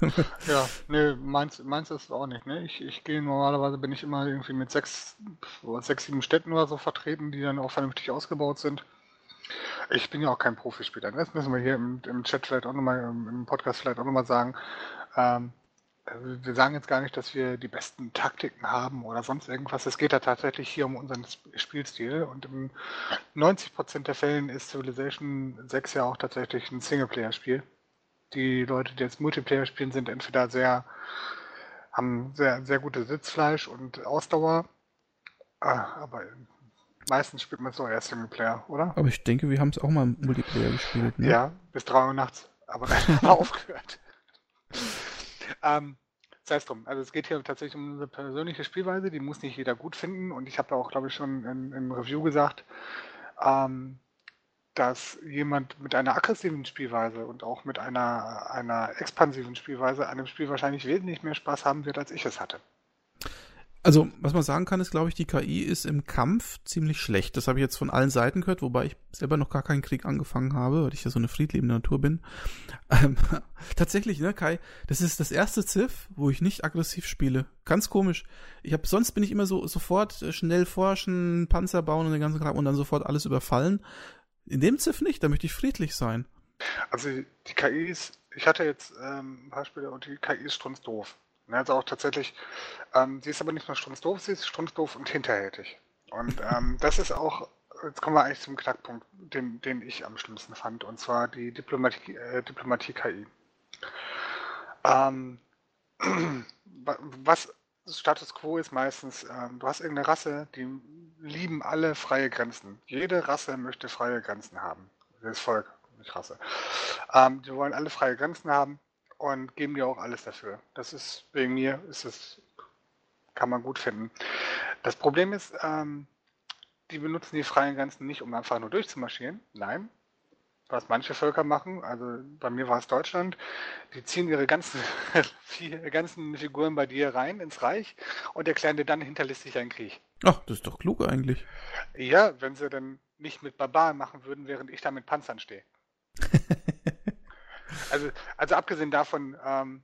ja, nee, meins, meins ist auch nicht. Ne? Ich, ich gehe normalerweise, bin ich immer irgendwie mit sechs, sechs, sieben Städten oder so vertreten, die dann auch vernünftig ausgebaut sind. Ich bin ja auch kein Profispieler. Das müssen wir hier im, im Chat vielleicht auch nochmal, im Podcast vielleicht auch nochmal sagen. Ähm, wir sagen jetzt gar nicht, dass wir die besten Taktiken haben oder sonst irgendwas. Es geht ja tatsächlich hier um unseren Spielstil und in 90% der Fällen ist Civilization 6 ja auch tatsächlich ein Singleplayer-Spiel. Die Leute, die jetzt Multiplayer spielen, sind entweder sehr, haben sehr, sehr gutes Sitzfleisch und Ausdauer, ah, aber meistens spielt man so eher Singleplayer, oder? Aber ich denke, wir haben es auch mal Multiplayer gespielt. Ne? Ja, bis 3 Uhr nachts, aber dann aufgehört. Ähm, sei es drum. Also es geht hier tatsächlich um eine persönliche Spielweise, die muss nicht jeder gut finden. Und ich habe auch, glaube ich, schon in, im Review gesagt, ähm, dass jemand mit einer aggressiven Spielweise und auch mit einer, einer expansiven Spielweise an dem Spiel wahrscheinlich wesentlich mehr Spaß haben wird, als ich es hatte. Also, was man sagen kann, ist, glaube ich, die KI ist im Kampf ziemlich schlecht. Das habe ich jetzt von allen Seiten gehört, wobei ich selber noch gar keinen Krieg angefangen habe, weil ich ja so eine friedliebende Natur bin. Ähm, tatsächlich, ne, Kai, das ist das erste Ziff, wo ich nicht aggressiv spiele. Ganz komisch. Ich habe sonst bin ich immer so sofort äh, schnell forschen, Panzer bauen und den ganzen Kram und dann sofort alles überfallen. In dem Ziff nicht, da möchte ich friedlich sein. Also die KI ist, ich hatte jetzt ähm, Beispiele und die KI ist strunzdoof. Ne, also auch tatsächlich, ähm, sie ist aber nicht nur strunzdoof, sie ist strunzdoof und hinterhältig. Und ähm, das ist auch, jetzt kommen wir eigentlich zum Knackpunkt, den, den ich am schlimmsten fand, und zwar die Diplomatie, äh, Diplomatie-KI. Ähm, was Status quo ist meistens, ähm, du hast irgendeine Rasse, die lieben alle freie Grenzen. Jede Rasse möchte freie Grenzen haben. Das Volk, nicht Rasse. Ähm, die wollen alle freie Grenzen haben und geben dir auch alles dafür. Das ist wegen mir, ist es, kann man gut finden. Das Problem ist, ähm, die benutzen die freien Grenzen nicht, um einfach nur durchzumarschieren. Nein. Was manche Völker machen, also bei mir war es Deutschland, die ziehen ihre ganzen, ganzen Figuren bei dir rein ins Reich und erklären dir dann hinterlistig einen Krieg. Ach, das ist doch klug eigentlich. Ja, wenn sie dann nicht mit Barbaren machen würden, während ich da mit Panzern stehe. Also, also abgesehen davon, ähm,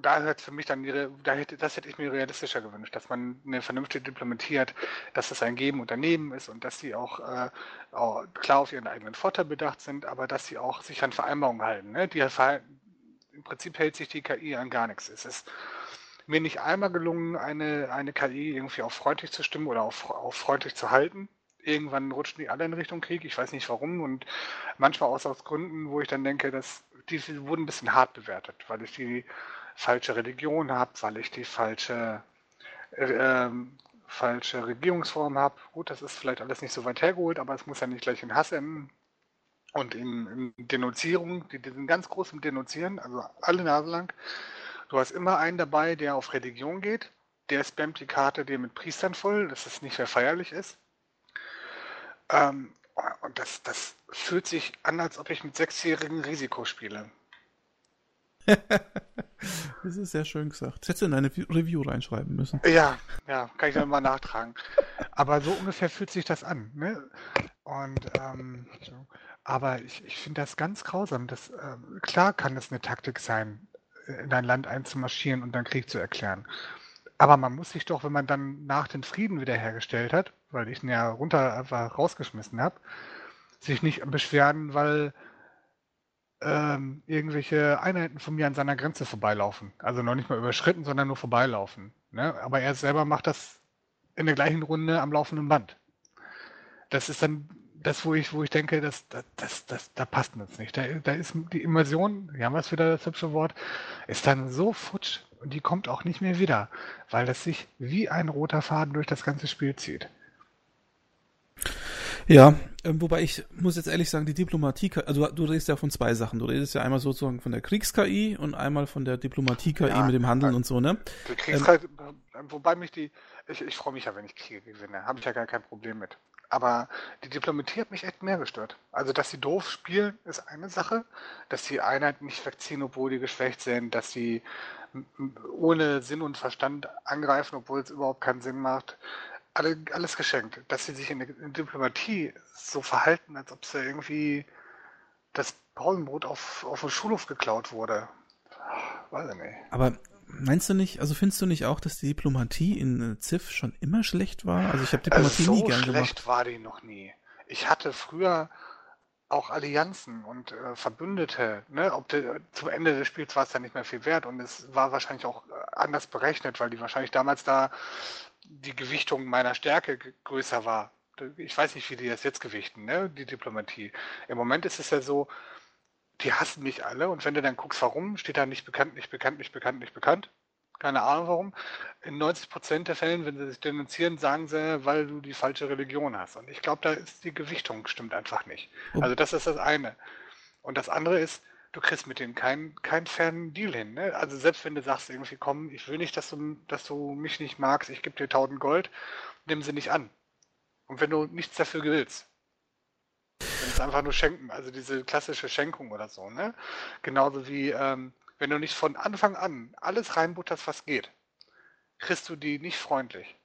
da hört für mich dann, ihre, da hätte, das hätte ich mir realistischer gewünscht, dass man eine vernünftige Diplomatie hat, dass das ein Geben und Daneben ist und dass sie auch, äh, auch, klar auf ihren eigenen Vorteil bedacht sind, aber dass sie auch sich an Vereinbarungen halten. Ne? Die, Im Prinzip hält sich die KI an gar nichts. Es ist mir nicht einmal gelungen, eine, eine KI irgendwie auf freundlich zu stimmen oder auf, auf freundlich zu halten irgendwann rutschen die alle in Richtung Krieg. Ich weiß nicht warum und manchmal auch aus Gründen, wo ich dann denke, dass die wurden ein bisschen hart bewertet, weil ich die falsche Religion habe, weil ich die falsche äh, falsche Regierungsform habe. Gut, das ist vielleicht alles nicht so weit hergeholt, aber es muss ja nicht gleich in Hass enden. Und in, in Denunzierung, die, die sind ganz groß im Denunzieren, also alle Nase lang. Du hast immer einen dabei, der auf Religion geht. Der spammt die Karte dir mit Priestern voll, dass es nicht mehr feierlich ist. Ähm, und das, das fühlt sich an, als ob ich mit sechsjährigen Risiko spiele. das ist sehr schön gesagt. Das hättest du in eine Review reinschreiben müssen. Ja, ja, kann ich dann mal nachtragen. Aber so ungefähr fühlt sich das an. Ne? Und ähm, aber ich, ich finde das ganz grausam. Das, äh, klar kann es eine Taktik sein, in ein Land einzumarschieren und dann Krieg zu erklären. Aber man muss sich doch, wenn man dann nach dem Frieden wiederhergestellt hat, weil ich ihn ja runter einfach rausgeschmissen habe, sich nicht beschweren, weil ähm, irgendwelche Einheiten von mir an seiner Grenze vorbeilaufen. Also noch nicht mal überschritten, sondern nur vorbeilaufen. Ne? Aber er selber macht das in der gleichen Runde am laufenden Band. Das ist dann das, wo ich, wo ich denke, das, das, das, das da passt uns nicht. Da, da ist die Immersion, hier haben wir es wieder das hübsche Wort, ist dann so futsch und die kommt auch nicht mehr wieder, weil das sich wie ein roter Faden durch das ganze Spiel zieht. Ja, ähm, wobei ich muss jetzt ehrlich sagen, die Diplomatie, also du, redest ja von zwei Sachen. Du redest ja einmal sozusagen von der Kriegs-KI und einmal von der Diplomatie-KI ja, mit dem Handeln und so, ne? Die Kriegs-KI, ähm, wobei mich die, ich, ich freue mich ja, wenn ich Kriege gewinne, habe ich ja gar kein Problem mit. Aber die Diplomatie hat mich echt mehr gestört. Also, dass sie doof spielen, ist eine Sache. Dass die Einheiten nicht wegziehen, obwohl die geschwächt sind. Dass sie ohne Sinn und Verstand angreifen, obwohl es überhaupt keinen Sinn macht. Alle, alles geschenkt. Dass sie sich in der Diplomatie so verhalten, als ob sie irgendwie das Pausenbrot auf, auf dem Schulhof geklaut wurde. Weiß ich nicht. Aber Meinst du nicht, also findest du nicht auch, dass die Diplomatie in Ziff schon immer schlecht war? Also ich habe Diplomatie so nie gern gemacht. So schlecht war die noch nie. Ich hatte früher auch Allianzen und äh, Verbündete. Ne? Ob de, zum Ende des Spiels war es dann nicht mehr viel wert und es war wahrscheinlich auch äh, anders berechnet, weil die wahrscheinlich damals da die Gewichtung meiner Stärke größer war. Ich weiß nicht, wie die das jetzt gewichten, ne? die Diplomatie. Im Moment ist es ja so, die hassen mich alle und wenn du dann guckst, warum, steht da nicht bekannt, nicht bekannt, nicht bekannt, nicht bekannt. Keine Ahnung warum. In 90 Prozent der Fällen, wenn sie sich denunzieren, sagen sie, weil du die falsche Religion hast. Und ich glaube, da ist die Gewichtung stimmt einfach nicht. Also das ist das eine. Und das andere ist, du kriegst mit denen keinen keinen fairen Deal hin. Ne? Also selbst wenn du sagst irgendwie, komm, ich will nicht, dass du, dass du mich nicht magst, ich gebe dir 1000 Gold, nimm sie nicht an. Und wenn du nichts dafür willst, wenn es einfach nur schenken, also diese klassische Schenkung oder so, ne? Genauso wie, ähm, wenn du nicht von Anfang an alles reinbutterst, was geht, kriegst du die nicht freundlich.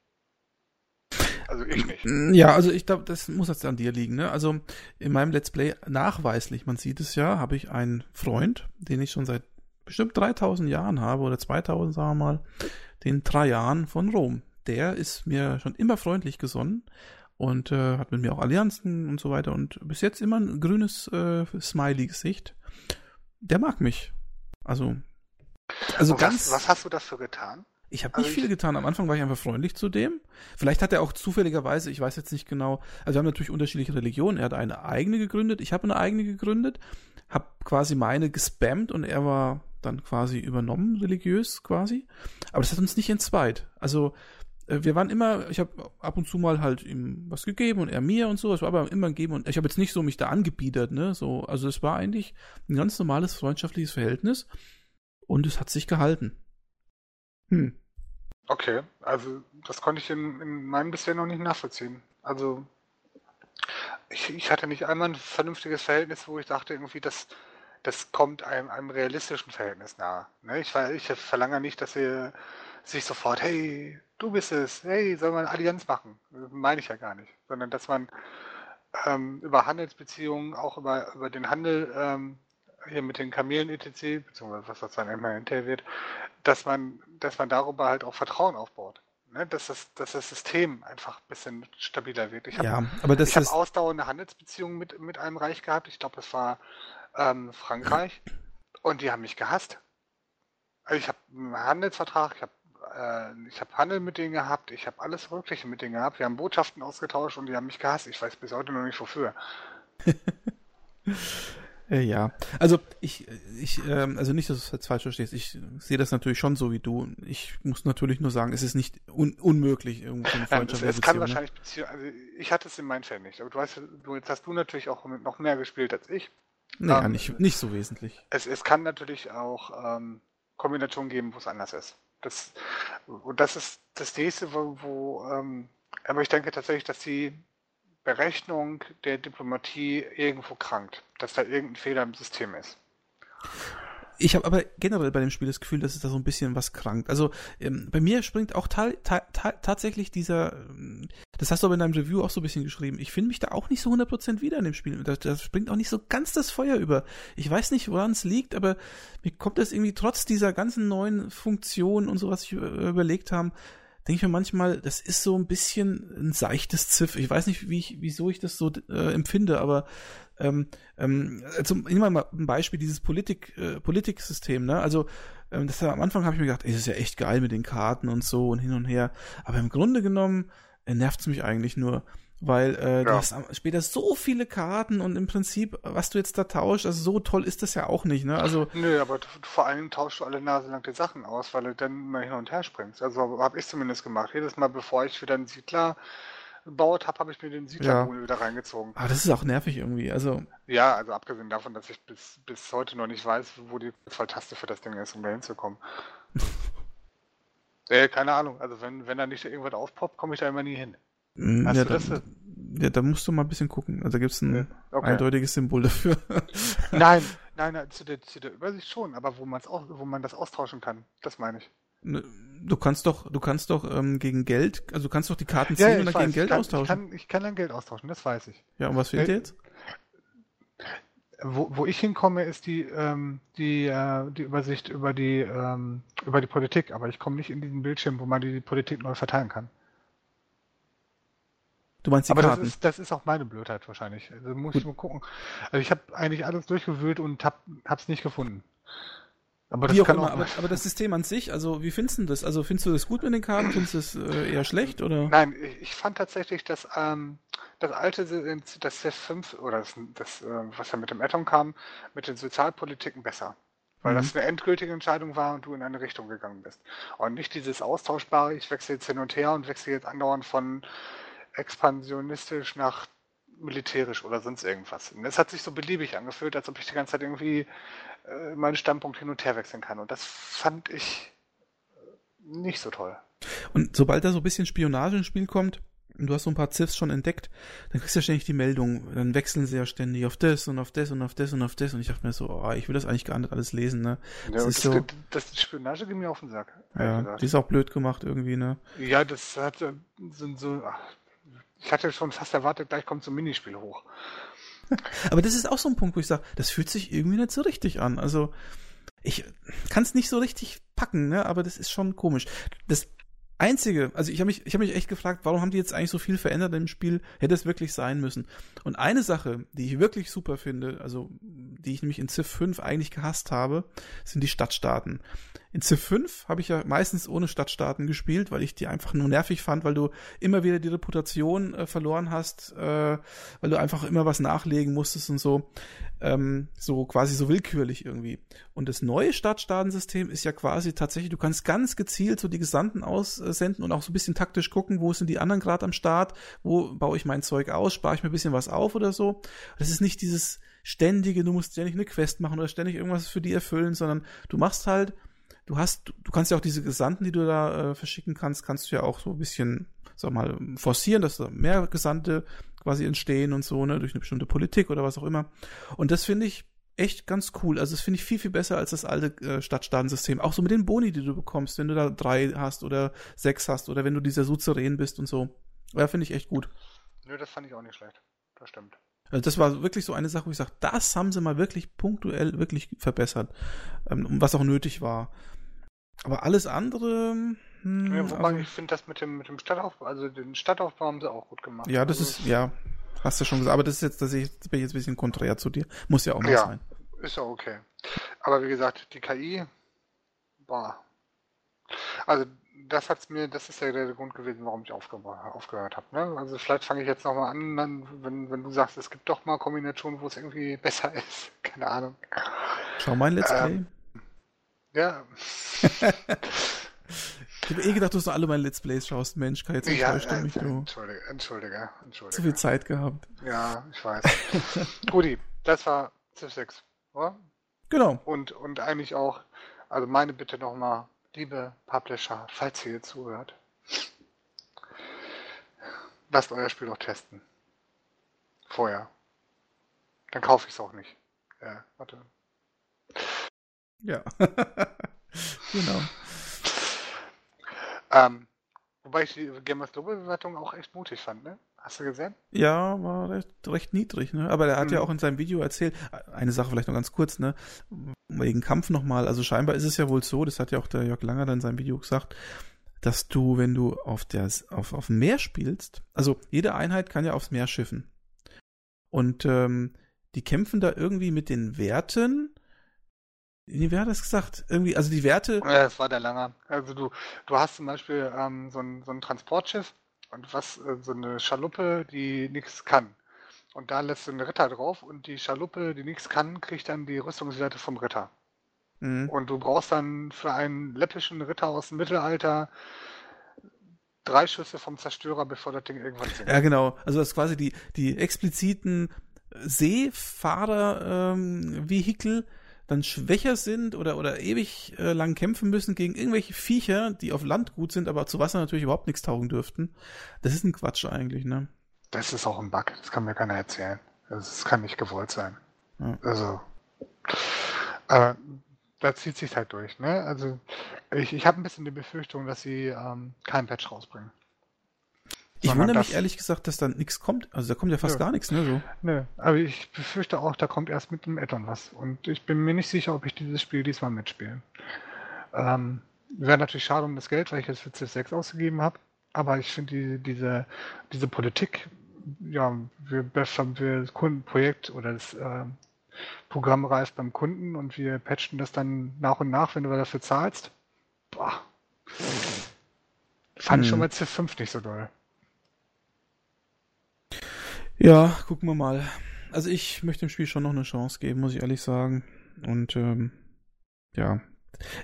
Also ich nicht. Mm, ja, also ich glaube, das muss jetzt an dir liegen. Ne? Also in meinem Let's Play nachweislich, man sieht es ja, habe ich einen Freund, den ich schon seit bestimmt 3000 Jahren habe oder 2000, sagen wir mal, den Trajan von Rom. Der ist mir schon immer freundlich gesonnen und äh, hat mit mir auch Allianzen und so weiter und bis jetzt immer ein grünes äh, Smiley-Gesicht. Der mag mich. Also, also was, ganz. Was hast du dafür getan? Ich habe nicht also viel getan. Am Anfang war ich einfach freundlich zu dem. Vielleicht hat er auch zufälligerweise, ich weiß jetzt nicht genau, also wir haben natürlich unterschiedliche Religionen. Er hat eine eigene gegründet, ich habe eine eigene gegründet, habe quasi meine gespammt und er war dann quasi übernommen, religiös quasi. Aber das hat uns nicht entzweit. Also wir waren immer, ich habe ab und zu mal halt ihm was gegeben und er mir und so. Es war aber immer ein Geben und ich habe jetzt nicht so mich da angebiedert, ne? So, also es war eigentlich ein ganz normales freundschaftliches Verhältnis und es hat sich gehalten. Hm. Okay, also das konnte ich in, in meinem bisher noch nicht nachvollziehen. Also ich, ich hatte nicht einmal ein vernünftiges Verhältnis, wo ich dachte, irgendwie, das, das kommt einem, einem realistischen Verhältnis nahe. Ne? Ich, ich verlange nicht, dass ihr sich sofort, hey, du bist es, hey, soll man Allianz machen? Das meine ich ja gar nicht. Sondern dass man ähm, über Handelsbeziehungen, auch über, über den Handel ähm, hier mit den Kamelen etc., beziehungsweise was das dann immer hinterher wird, dass man, dass man darüber halt auch Vertrauen aufbaut. Ne? Dass, das, dass das System einfach ein bisschen stabiler wird. Ich habe ja, aber hab ausdauernde Handelsbeziehungen mit, mit einem Reich gehabt. Ich glaube, das war ähm, Frankreich. Und die haben mich gehasst. Also ich habe einen Handelsvertrag, ich habe äh, ich habe Handel mit denen gehabt, ich habe alles Mögliche mit denen gehabt. Wir haben Botschaften ausgetauscht und die haben mich gehasst. Ich weiß bis heute noch nicht wofür. Äh, ja, also ich, ich, ähm, also nicht, dass du es jetzt falsch verstehst. Ich sehe das natürlich schon so wie du. Ich muss natürlich nur sagen, es ist nicht un unmöglich irgendwie eine Freundschaft. Ja, es, es kann ne? wahrscheinlich Beziehung, also ich hatte es in meinen Fällen nicht. Aber du weißt, du, jetzt hast du natürlich auch noch mehr gespielt als ich. Naja, ähm, nicht, nicht so wesentlich. Es, es kann natürlich auch ähm, Kombinationen geben, wo es anders ist. Das, und das ist das nächste, wo, wo ähm, aber ich denke tatsächlich, dass die Berechnung der Diplomatie irgendwo krankt, dass da irgendein Fehler im System ist. Ich habe aber generell bei dem Spiel das Gefühl, dass es da so ein bisschen was krankt. Also ähm, bei mir springt auch ta ta ta tatsächlich dieser, ähm, das hast du aber in deinem Review auch so ein bisschen geschrieben, ich finde mich da auch nicht so 100% wieder in dem Spiel. Da, da springt auch nicht so ganz das Feuer über. Ich weiß nicht, woran es liegt, aber mir kommt das irgendwie trotz dieser ganzen neuen Funktionen und so, was ich überlegt haben, denke ich mir manchmal, das ist so ein bisschen ein seichtes Ziff. Ich weiß nicht, wie ich, wieso ich das so äh, empfinde, aber ähm, ähm, zum, nehmen wir mal ein Beispiel, dieses Politik, äh, Politiksystem, ne? Also ähm, das, am Anfang habe ich mir gedacht, ey, das ist ja echt geil mit den Karten und so und hin und her. Aber im Grunde genommen äh, nervt es mich eigentlich nur. Weil äh, ja. du hast später so viele Karten und im Prinzip, was du jetzt da tauschst, also so toll ist das ja auch nicht, ne? Also. Nö, aber du, vor allem tauschst du alle Nase lang die Sachen aus, weil du dann mal hin und her springst. Also habe ich zumindest gemacht. Jedes Mal, bevor ich wieder einen Siedler gebaut habe, habe ich mir den Siedler ja. wieder reingezogen. Aber das ist auch nervig irgendwie. Also. Ja, also abgesehen davon, dass ich bis, bis heute noch nicht weiß, wo die Volltaste für das Ding ist, um da hinzukommen. äh, keine Ahnung. Also wenn, wenn da nicht irgendwas aufpoppt, komme ich da immer nie hin. Hm, Hast ja, du das? Da, ja, da musst du mal ein bisschen gucken. Also da gibt es ein okay. eindeutiges Symbol dafür. nein, nein, nein zu, der, zu der Übersicht schon, aber wo, man's auch, wo man das austauschen kann, das meine ich. Ne, du kannst doch, du kannst doch ähm, gegen Geld, also du kannst doch die Karten ziehen ja, ja, und dann weiß, gegen Geld kann, austauschen. Ich kann, ich kann dann Geld austauschen, das weiß ich. Ja, und was fehlt dir jetzt? Wo, wo ich hinkomme, ist die, ähm, die, äh, die Übersicht über die, ähm, über die Politik, aber ich komme nicht in diesen Bildschirm, wo man die, die Politik neu verteilen kann. Du meinst die Aber Karten? Das ist, das ist auch meine Blödheit wahrscheinlich. Also muss Gut. ich mal gucken. Also ich habe eigentlich alles durchgewühlt und hab, hab's nicht gefunden. Aber das, kann auch, aber, aber, das System an sich, also wie findest du das? Also findest du das gut mit den Karten? Findest du es äh, eher schlecht oder? Nein, ich fand tatsächlich dass ähm, das alte, das Civ 5 oder das, das äh, was ja mit dem Atom kam, mit den Sozialpolitiken besser. Weil mhm. das eine endgültige Entscheidung war und du in eine Richtung gegangen bist. Und nicht dieses austauschbare, ich wechsle jetzt hin und her und wechsle jetzt andauernd von expansionistisch nach militärisch oder sonst irgendwas. Und es hat sich so beliebig angefühlt, als ob ich die ganze Zeit irgendwie äh, meinen Standpunkt hin und her wechseln kann. Und das fand ich äh, nicht so toll. Und sobald da so ein bisschen Spionage ins Spiel kommt, und du hast so ein paar Ziffs schon entdeckt, dann kriegst du ja ständig die Meldung, dann wechseln sie ja ständig auf das und auf das und auf das und auf das und ich dachte mir so, oh, ich will das eigentlich gar nicht alles lesen, ne? Ja, das, das, ist so, das, das Spionage ging mir auf den Sack. ja, die ist auch blöd gemacht irgendwie, ne? Ja, das hat so, so ach, ich hatte schon fast erwartet, gleich kommt so ein Minispiel hoch. Aber das ist auch so ein Punkt, wo ich sage, das fühlt sich irgendwie nicht so richtig an. Also ich kann es nicht so richtig packen, ne? Aber das ist schon komisch. Das einzige, also ich habe mich, ich habe mich echt gefragt, warum haben die jetzt eigentlich so viel verändert im Spiel? Hätte es wirklich sein müssen? Und eine Sache, die ich wirklich super finde, also die ich nämlich in Civ 5 eigentlich gehasst habe, sind die Stadtstaaten. In Civ 5 habe ich ja meistens ohne Stadtstaaten gespielt, weil ich die einfach nur nervig fand, weil du immer wieder die Reputation äh, verloren hast, äh, weil du einfach immer was nachlegen musstest und so. Ähm, so quasi so willkürlich irgendwie. Und das neue Stadtstaatensystem ist ja quasi tatsächlich, du kannst ganz gezielt so die Gesandten aussenden und auch so ein bisschen taktisch gucken, wo sind die anderen gerade am Start, wo baue ich mein Zeug aus, spare ich mir ein bisschen was auf oder so. Das ist nicht dieses ständige, du musst ständig eine Quest machen oder ständig irgendwas für die erfüllen, sondern du machst halt du hast, du kannst ja auch diese Gesandten, die du da äh, verschicken kannst, kannst du ja auch so ein bisschen, sag mal, forcieren, dass da mehr Gesandte quasi entstehen und so, ne, durch eine bestimmte Politik oder was auch immer. Und das finde ich echt ganz cool. Also das finde ich viel, viel besser als das alte äh, Stadtstaatensystem. Auch so mit den Boni, die du bekommst, wenn du da drei hast oder sechs hast oder wenn du dieser Suzerän bist und so. Ja, finde ich echt gut. Nö, das fand ich auch nicht schlecht. Das stimmt. Also das war wirklich so eine Sache, wo ich sage, das haben sie mal wirklich punktuell wirklich verbessert, ähm, was auch nötig war. Aber alles andere. Hm, ja, wobei also, ich finde das mit dem, mit dem Stadtaufbau, also den Stadtaufbau haben sie auch gut gemacht. Ja, das also, ist, ja, hast du schon gesagt. Aber das ist jetzt, das bin ich jetzt ein bisschen konträr zu dir. Muss ja auch mal ja, sein. Ist ja okay. Aber wie gesagt, die KI war. Also das hat's mir, das ist ja der Grund gewesen, warum ich aufge aufgehört habe. Ne? Also vielleicht fange ich jetzt nochmal an, dann, wenn, wenn du sagst, es gibt doch mal Kombinationen, wo es irgendwie besser ist. Keine Ahnung. Schau mein Let's Play. Ähm, ja. ich habe eh gedacht, du hast alle meine Let's Plays schaust. Mensch, kann jetzt nicht ja, äh, mich, du. Entschuldige, entschuldige, entschuldige. Zu viel Zeit gehabt. Ja, ich weiß. Rudi, das war Civ 6, oder? Genau. Und, und eigentlich auch, also meine Bitte nochmal, liebe Publisher, falls ihr jetzt zuhört, lasst euer Spiel doch testen. Vorher. Dann kaufe ich es auch nicht. Ja, warte. Ja. genau. Ähm, wobei ich die Gamers Global Bewertung auch echt mutig fand, ne? Hast du gesehen? Ja, war recht, recht niedrig, ne? Aber er hat mhm. ja auch in seinem Video erzählt, eine Sache vielleicht noch ganz kurz, ne? Wegen Kampf nochmal, also scheinbar ist es ja wohl so, das hat ja auch der Jörg Langer dann in seinem Video gesagt, dass du, wenn du auf der, auf, auf dem Meer spielst, also jede Einheit kann ja aufs Meer schiffen. Und ähm, die kämpfen da irgendwie mit den Werten wie hat das gesagt? Irgendwie, also die Werte. Ja, das war der Langer. Also du, du hast zum Beispiel ähm, so, ein, so ein Transportschiff und was, äh, so eine Schaluppe, die nichts kann. Und da lässt du einen Ritter drauf und die Schaluppe, die nichts kann, kriegt dann die Rüstungswerte vom Ritter. Mhm. Und du brauchst dann für einen läppischen Ritter aus dem Mittelalter drei Schüsse vom Zerstörer, bevor das Ding irgendwann sinkt. Ja, genau. Also das ist quasi die, die expliziten Seefahrer-Vehikel, ähm, dann schwächer sind oder, oder ewig äh, lang kämpfen müssen gegen irgendwelche Viecher, die auf Land gut sind, aber zu Wasser natürlich überhaupt nichts taugen dürften. Das ist ein Quatsch eigentlich, ne? Das ist auch ein Bug, das kann mir keiner erzählen. Das kann nicht gewollt sein. Ja. Also, aber da zieht sich halt durch, ne? Also, ich, ich habe ein bisschen die Befürchtung, dass sie ähm, keinen Patch rausbringen. Ich wundere mich ehrlich gesagt, dass da nichts kommt. Also da kommt ja fast nö. gar nichts, ne? So. Nö, aber ich befürchte auch, da kommt erst mit dem Addon was. Und ich bin mir nicht sicher, ob ich dieses Spiel diesmal mitspiele. Ähm, Wäre natürlich schade um das Geld, weil ich jetzt für Civ 6 ausgegeben habe. Aber ich finde die, diese, diese Politik, ja, wir, wir Kundenprojekt oder das äh, Programm reift beim Kunden und wir patchen das dann nach und nach, wenn du dafür zahlst. Boah. Fand hm. ich schon bei Civ 5 nicht so doll. Ja, gucken wir mal. Also ich möchte dem Spiel schon noch eine Chance geben, muss ich ehrlich sagen. Und ähm, ja,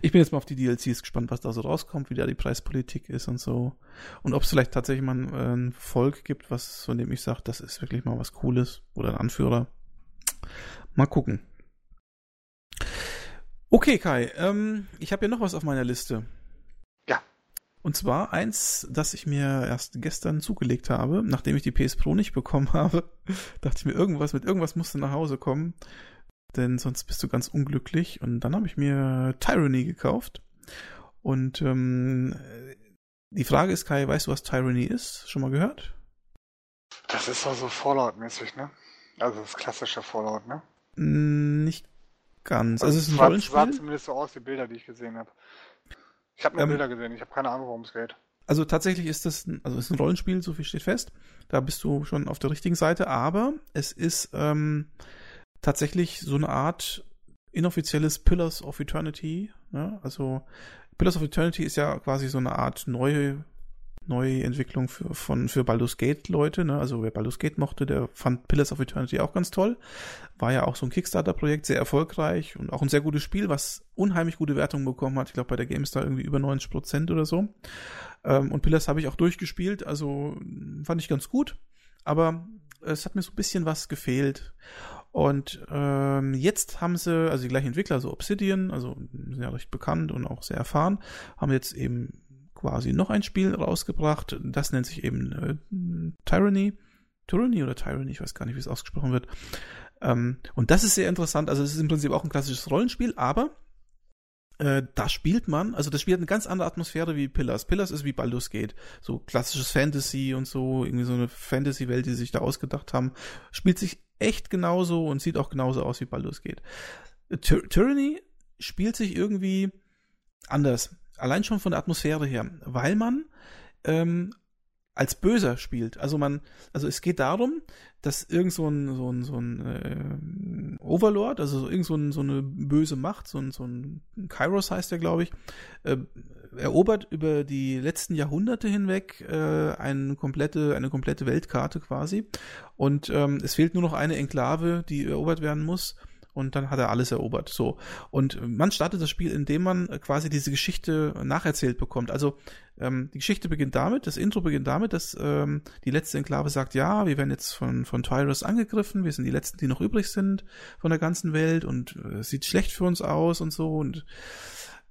ich bin jetzt mal auf die DLCs gespannt, was da so rauskommt, wie da die Preispolitik ist und so. Und ob es vielleicht tatsächlich mal ein, ein Volk gibt, was, von dem ich sage, das ist wirklich mal was Cooles. Oder ein Anführer. Mal gucken. Okay, Kai, ähm, ich habe ja noch was auf meiner Liste. Und zwar eins, das ich mir erst gestern zugelegt habe, nachdem ich die PS Pro nicht bekommen habe. dachte ich mir, irgendwas mit irgendwas musste nach Hause kommen denn sonst bist du ganz unglücklich. Und dann habe ich mir Tyranny gekauft. Und ähm, die Frage ist, Kai, weißt du, was Tyranny ist? Schon mal gehört? Das ist also Fallout-mäßig, ne? Also das klassische Fallout, ne? Nicht ganz. Also, also es ist ein Rollenspiel. sah zumindest so aus, die Bilder, die ich gesehen habe. Ich habe nur Ähm, Bilder gesehen, ich habe keine Ahnung, worum es geht. Also tatsächlich ist das ein, also ist ein Rollenspiel, so viel steht fest. Da bist du schon auf der richtigen Seite, aber es ist ähm, tatsächlich so eine Art inoffizielles Pillars of Eternity. Ne? Also Pillars of Eternity ist ja quasi so eine Art neue neue Entwicklung für, von, für Baldur's Gate Leute, ne? Also wer Baldur's Gate mochte, der fand Pillars of Eternity auch ganz toll. War ja auch so ein Kickstarter-Projekt, sehr erfolgreich und auch ein sehr gutes Spiel, was unheimlich gute Wertungen bekommen hat. Ich glaube, bei der GameStar irgendwie über 90 Prozent oder so. Ähm, und Pillars habe ich auch durchgespielt, also fand ich ganz gut. Aber es hat mir so ein bisschen was gefehlt. Und ähm, jetzt haben sie, also die gleichen Entwickler, so Obsidian, also sind ja recht bekannt und auch sehr erfahren, haben jetzt eben quasi noch ein Spiel rausgebracht. Das nennt sich eben äh, Tyranny. Tyranny oder Tyranny, ich weiß gar nicht, wie es ausgesprochen wird. Ähm, und das ist sehr interessant. Also es ist im Prinzip auch ein klassisches Rollenspiel, aber äh, da spielt man, also das Spiel hat eine ganz andere Atmosphäre wie Pillars. Pillars ist wie Baldur's Gate. So klassisches Fantasy und so, irgendwie so eine Fantasy-Welt, die sie sich da ausgedacht haben. Spielt sich echt genauso und sieht auch genauso aus wie Baldur's Gate. Ty Tyranny spielt sich irgendwie anders. Allein schon von der Atmosphäre her, weil man ähm, als Böser spielt. Also man, also es geht darum, dass irgend so ein, so ein, so ein äh, Overlord, also irgend so, ein, so eine böse Macht, so ein, so ein Kairos heißt der, glaube ich, äh, erobert über die letzten Jahrhunderte hinweg äh, eine komplette, eine komplette Weltkarte quasi. Und ähm, es fehlt nur noch eine Enklave, die erobert werden muss und dann hat er alles erobert. So. Und man startet das Spiel, indem man quasi diese Geschichte nacherzählt bekommt. Also ähm, die Geschichte beginnt damit, das Intro beginnt damit, dass ähm, die letzte Enklave sagt, ja, wir werden jetzt von, von Tyrus angegriffen, wir sind die Letzten, die noch übrig sind von der ganzen Welt und äh, sieht schlecht für uns aus und so. Und,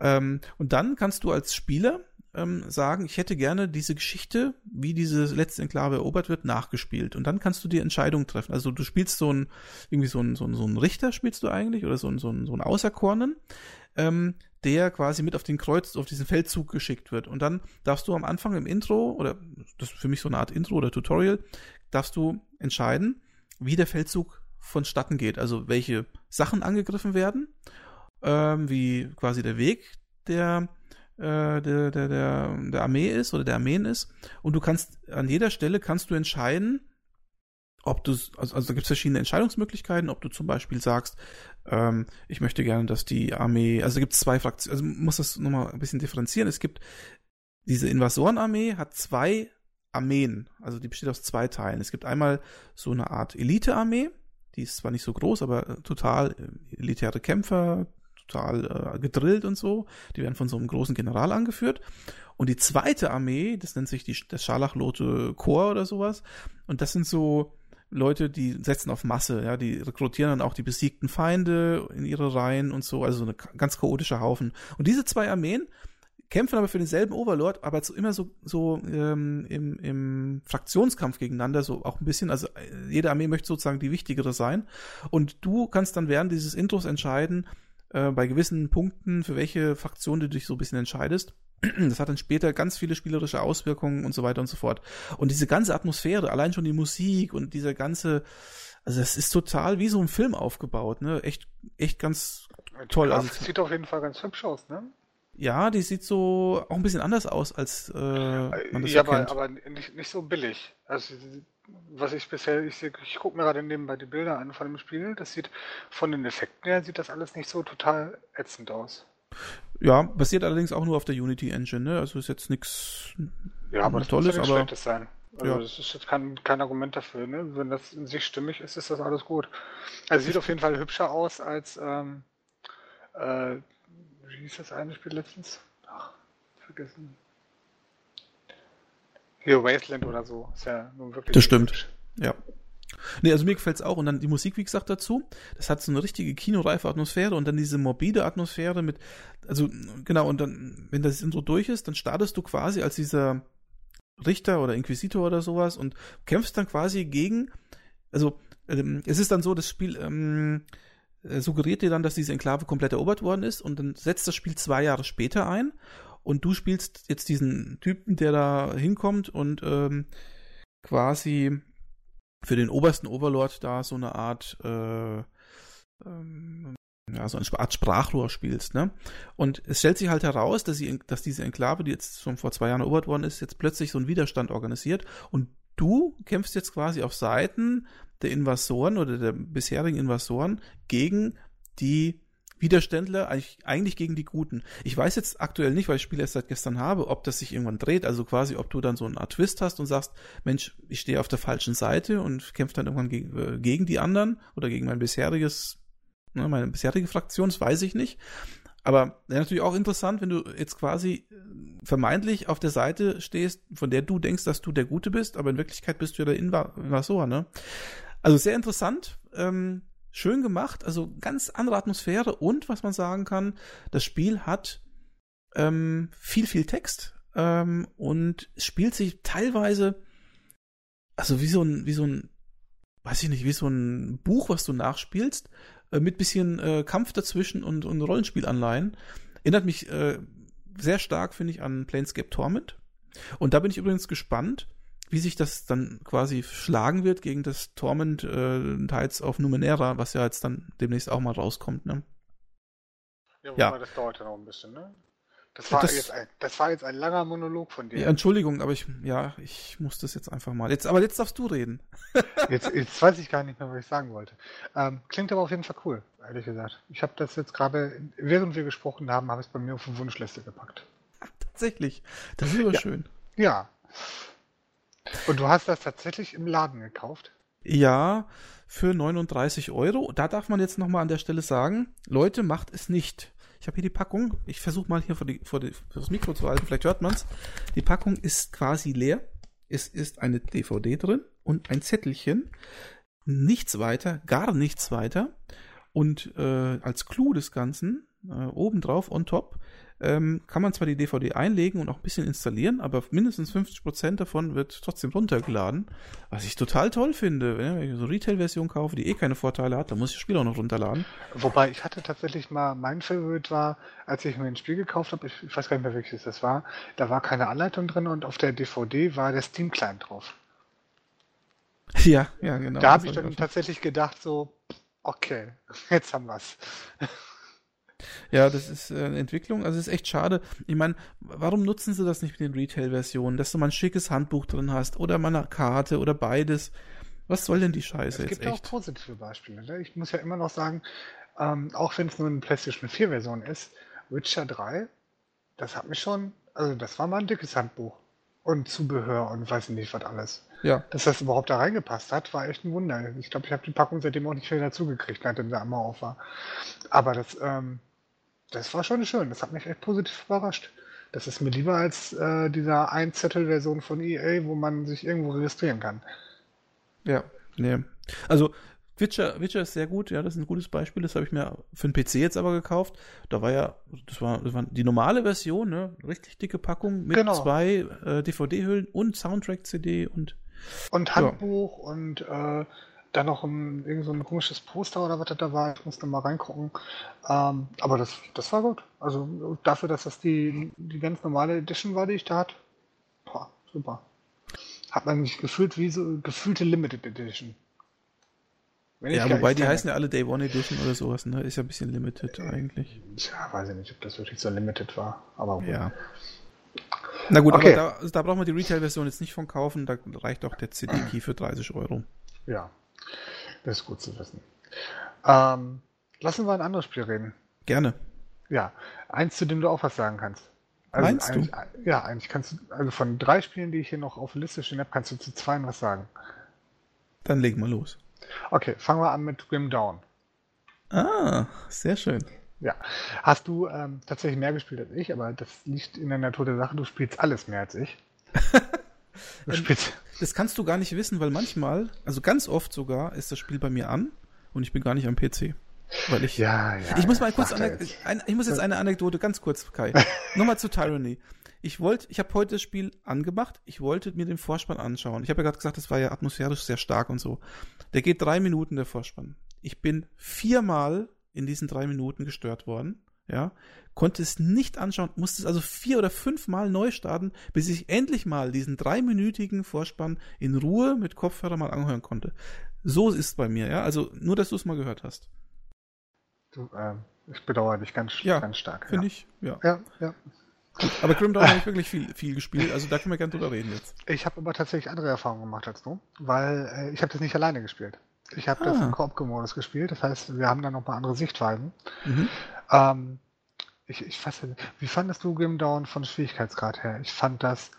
ähm, und dann kannst du als Spieler ähm, sagen, ich hätte gerne diese Geschichte, wie diese letzte Enklave erobert wird, nachgespielt. Und dann kannst du die Entscheidung treffen. Also du spielst so ein, irgendwie so ein, so ein, so ein Richter spielst du eigentlich oder so ein, so ein, so ein Auserkorenen, ähm, der quasi mit auf den Kreuz, auf diesen Feldzug geschickt wird. Und dann darfst du am Anfang im Intro, oder das ist für mich so eine Art Intro oder Tutorial, darfst du entscheiden, wie der Feldzug vonstatten geht. Also welche Sachen angegriffen werden, ähm, wie quasi der Weg der äh, der, der, der, der Armee ist oder der Armeen ist. Und du kannst an jeder Stelle kannst du entscheiden, ob du, also, also gibt es verschiedene Entscheidungsmöglichkeiten, ob du zum Beispiel sagst, ähm, ich möchte gerne, dass die Armee, also gibt es zwei Fraktionen, also muss das nochmal ein bisschen differenzieren. Es gibt diese Invasorenarmee hat zwei Armeen, also die besteht aus zwei Teilen. Es gibt einmal so eine Art Elite-Armee, die ist zwar nicht so groß, aber total äh, elitäre Kämpfer, total äh, gedrillt und so. Die werden von so einem großen General angeführt. Und die zweite Armee, das nennt sich die, das Scharlachlote Korps oder sowas. Und das sind so Leute, die setzen auf Masse, ja, die rekrutieren dann auch die besiegten Feinde in ihre Reihen und so, also so eine ganz chaotische Haufen. Und diese zwei Armeen kämpfen aber für denselben Overlord, aber so, immer so, so ähm, im, im Fraktionskampf gegeneinander, so auch ein bisschen, also äh, jede Armee möchte sozusagen die wichtigere sein. Und du kannst dann während dieses Intros entscheiden, äh, bei gewissen Punkten, für welche Fraktion du dich so ein bisschen entscheidest. Das hat dann später ganz viele spielerische Auswirkungen und so weiter und so fort. Und diese ganze Atmosphäre, allein schon die Musik und dieser ganze, also es ist total wie so ein Film aufgebaut, ne? Echt, echt ganz toll. Die Also, sieht auf jeden Fall ganz hübsch aus, ne? ja, die sieht so auch ein bisschen anders aus, als äh, man das ja, ja aber, aber nicht, nicht so billig. Also was ich bisher, ich, ich gucke mir gerade nebenbei die Bilder an von dem Spiel, das sieht von den Effekten her, sieht das alles nicht so total ätzend aus. ja, basiert allerdings auch nur auf der Unity Engine, ne? Also ist jetzt nichts Ja, aber das Tolles, muss ja nicht aber- Schlechtes sein. Also Ja. das ist jetzt kein, kein Argument dafür, ne? Wenn das in sich stimmig ist, ist das alles gut. Also sieht auf jeden Fall hübscher aus als ähm, äh, wie ist das eine Spiel letztens? Ach, vergessen. Hier Wasteland oder so. Ist ja nun wirklich. Das stimmt. Ja. Nee, also mir gefällt es auch. Und dann die Musik, wie gesagt, dazu. Das hat so eine richtige kinoreife Atmosphäre und dann diese morbide Atmosphäre mit, also genau, und dann, wenn das Intro durch ist, dann startest du quasi als dieser Richter oder Inquisitor oder sowas und kämpfst dann quasi gegen, also ähm, es ist dann so, das Spiel ähm, äh, suggeriert dir dann, dass diese Enklave komplett erobert worden ist und dann setzt das Spiel zwei Jahre später ein und du spielst jetzt diesen Typen, der da hinkommt und ähm, quasi für den obersten Overlord da so eine Art äh, ähm, ja, so eine Art Sprachrohr spielst, ne? Und es stellt sich halt heraus, dass, sie, dass diese Enklave, die jetzt schon vor zwei Jahren erobert worden ist, jetzt plötzlich so einen Widerstand organisiert und du kämpfst jetzt quasi auf Seiten der Invasoren oder der bisherigen Invasoren gegen die Widerständler, eigentlich, gegen die Guten. Ich weiß jetzt aktuell nicht, weil ich das Spiel erst seit gestern habe, ob das sich irgendwann dreht, also quasi, ob du dann so eine Art Twist hast und sagst, Mensch, ich stehe auf der falschen Seite und kämpfe dann irgendwann gegen, äh, gegen die anderen oder gegen mein bisheriges, ne, meine bisherige Fraktion, das weiß ich nicht. Aber ja, natürlich auch interessant, wenn du jetzt quasi äh, vermeintlich auf der Seite stehst, von der du denkst, dass du der Gute bist, aber in Wirklichkeit bist du ja der Invasor, ne? Also sehr interessant. Ähm, schön gemacht, also ganz andere Atmosphäre und was man sagen kann, das Spiel hat ähm, viel, viel Text ähm, und spielt sich teilweise, also wie so ein, wie so ein, weiß ich nicht, wie so ein Buch, was du nachspielst, äh, mit bisschen äh, Kampf dazwischen und, und Rollenspielanleihen. Erinnert mich äh, sehr stark, finde ich, an Planescape Torment. Und da bin ich übrigens gespannt, wie sich das dann quasi schlagen wird gegen das Torment äh, Tides of Numenera, was ja jetzt dann demnächst auch mal rauskommt, ne? Ja, ja. das dauert ja noch ein bisschen, ne? Das war, das, jetzt ein, das war jetzt ein langer Monolog von dir. Ja, Entschuldigung, aber ich, ja, ich muss das jetzt einfach mal. Jetzt, aber jetzt darfst du reden. jetzt, jetzt weiß ich gar nicht mehr, was ich sagen wollte. Ähm, klingt aber auf jeden Fall cool, ehrlich gesagt. Ich habe das jetzt gerade, während wir gesprochen haben, habe ich es bei mir auf die Wunschliste gepackt. Tatsächlich. Das ist aber ja. schön. Ja. Und du hast das tatsächlich im Laden gekauft? Ja, für 39 Euro. Da darf man jetzt nochmal an der Stelle sagen, Leute, macht es nicht. Ich habe hier die Packung. Ich versuche mal hier vor, die, vor, die, vor das Mikro zu halten, vielleicht hört man es. Die Packung ist quasi leer. Es ist eine DVD drin und ein Zettelchen. Nichts weiter, gar nichts weiter. Und äh, als Clou des Ganzen, äh, obendrauf, on top, ähm, kann man zwar die DVD einlegen und auch ein bisschen installieren, aber mindestens 50% davon wird trotzdem runtergeladen. Was ich total toll finde. Wenn ich so eine Retail-Version kaufe, die eh keine Vorteile hat, dann muss ich das Spiel auch noch runterladen. Wobei ich hatte tatsächlich mal, mein Favorite war, als ich mir ein Spiel gekauft habe, ich, ich weiß gar nicht mehr welches das war, da war keine Anleitung drin und auf der DVD war der Steam-Client drauf. Ja, ja, genau. Da habe ich dann tatsächlich gedacht, so, okay, jetzt haben wir's. Ja, das ist äh, eine Entwicklung. Also es ist echt schade. Ich meine, warum nutzen sie das nicht mit den Retail-Versionen, dass du mal ein schickes Handbuch drin hast oder mal eine Karte oder beides? Was soll denn die Scheiße jetzt echt? Es gibt auch positive Beispiele. Ne? Ich muss ja immer noch sagen, ähm, auch wenn es nur eine PlayStation 4-Version ist, Witcher 3, das hat mich schon, also das war mal ein dickes Handbuch und Zubehör und weiß nicht was alles. Ja. Dass das überhaupt da reingepasst hat, war echt ein Wunder. Ich glaube, ich habe die Packung seitdem auch nicht mehr dazugekriegt, nachdem sie einmal auf war. Aber das, ähm, das war schon schön. Das hat mich echt positiv überrascht. Das ist mir lieber als äh, dieser Ein-Zettel-Version von EA, wo man sich irgendwo registrieren kann. Ja, nee. Also Witcher, Witcher ist sehr gut, ja, das ist ein gutes Beispiel. Das habe ich mir für den PC jetzt aber gekauft. Da war ja, das war, das war die normale Version, ne? Richtig dicke Packung mit genau. zwei äh, DVD-Hüllen und Soundtrack-CD und. Und Handbuch ja. und äh, dann noch ein, irgend so ein komisches Poster oder was das da war. Ich musste mal reingucken. Ähm, aber das, das war gut. Also dafür, dass das die, die ganz normale Edition war, die ich da hatte. Boah, super. Hat man mich gefühlt wie so gefühlte Limited Edition. Wenn ja, wobei die heißen ja alle Day One Edition oder sowas, ne? Ist ja ein bisschen limited eigentlich. Tja, weiß ich nicht, ob das wirklich so limited war. Aber gut. Ja. Na gut, okay. aber da, da braucht man die Retail-Version jetzt nicht von kaufen, da reicht auch der CD-Key für 30 Euro. Ja, das ist gut zu wissen. Ähm, lassen wir ein anderes Spiel reden. Gerne. Ja, eins, zu dem du auch was sagen kannst. Also Meinst du? Ja, eigentlich kannst du, also von drei Spielen, die ich hier noch auf der Liste stehen habe, kannst du zu zwei was sagen. Dann legen wir los. Okay, fangen wir an mit Grim Dawn. Ah, sehr schön. Ja. Hast du ähm, tatsächlich mehr gespielt als ich, aber das liegt in der Natur der Sache. Du spielst alles mehr als ich. du spielst. Das kannst du gar nicht wissen, weil manchmal, also ganz oft sogar, ist das Spiel bei mir an und ich bin gar nicht am PC. Weil ich, ja, ja, ich muss mal kurz, eine, ein, ich muss jetzt eine Anekdote ganz kurz, Kai. Nochmal zu Tyranny. Ich wollte, ich habe heute das Spiel angemacht. Ich wollte mir den Vorspann anschauen. Ich habe ja gerade gesagt, das war ja atmosphärisch sehr stark und so. Der geht drei Minuten der Vorspann. Ich bin viermal in diesen drei Minuten gestört worden. Ja, konnte es nicht anschauen, musste es also vier oder fünfmal neu starten, bis ich endlich mal diesen dreiminütigen Vorspann in Ruhe mit Kopfhörer mal anhören konnte. So ist es bei mir, ja. Also nur, dass du es mal gehört hast. Du, äh, ich bedauere dich ganz, ja, ganz stark. Finde ja. ich, ja. Ja, ja. Aber Grim Dawn habe ich wirklich viel, viel gespielt, also da können wir gerne drüber reden jetzt. Ich habe aber tatsächlich andere Erfahrungen gemacht als du, weil äh, ich habe das nicht alleine gespielt. Ich habe ah. das im Koop-Modus gespielt, das heißt, wir haben da noch mal andere Sichtweisen. Mhm. Ähm, ich, ich fasse, wie fandest du Grim Dawn von Schwierigkeitsgrad her? Ich fand das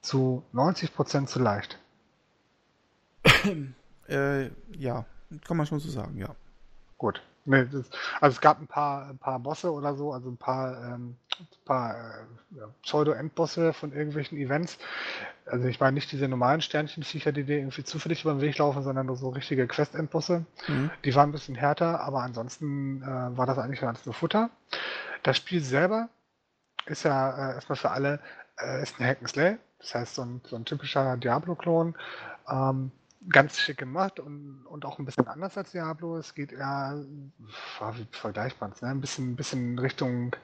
zu 90% zu leicht. äh, ja, kann man schon so sagen, ja. Gut. Nee, das, also es gab ein paar, ein paar Bosse oder so, also ein paar, ähm, paar äh, Pseudo-Endbosse von irgendwelchen Events. Also ich meine nicht diese normalen Sternchenviecher, die dir irgendwie zufällig über den Weg laufen, sondern nur so richtige Quest-Endbosse. Mhm. Die waren ein bisschen härter, aber ansonsten äh, war das eigentlich ganz nur Futter. Das Spiel selber ist ja äh, erstmal für alle äh, ist ein Hack'n'Slay, das heißt so ein, so ein typischer Diablo-Klon. Ähm, ganz schick gemacht und, und auch ein bisschen anders als Diablo. Es geht eher, wie vergleicht man es, ne? ein bisschen, bisschen Richtung,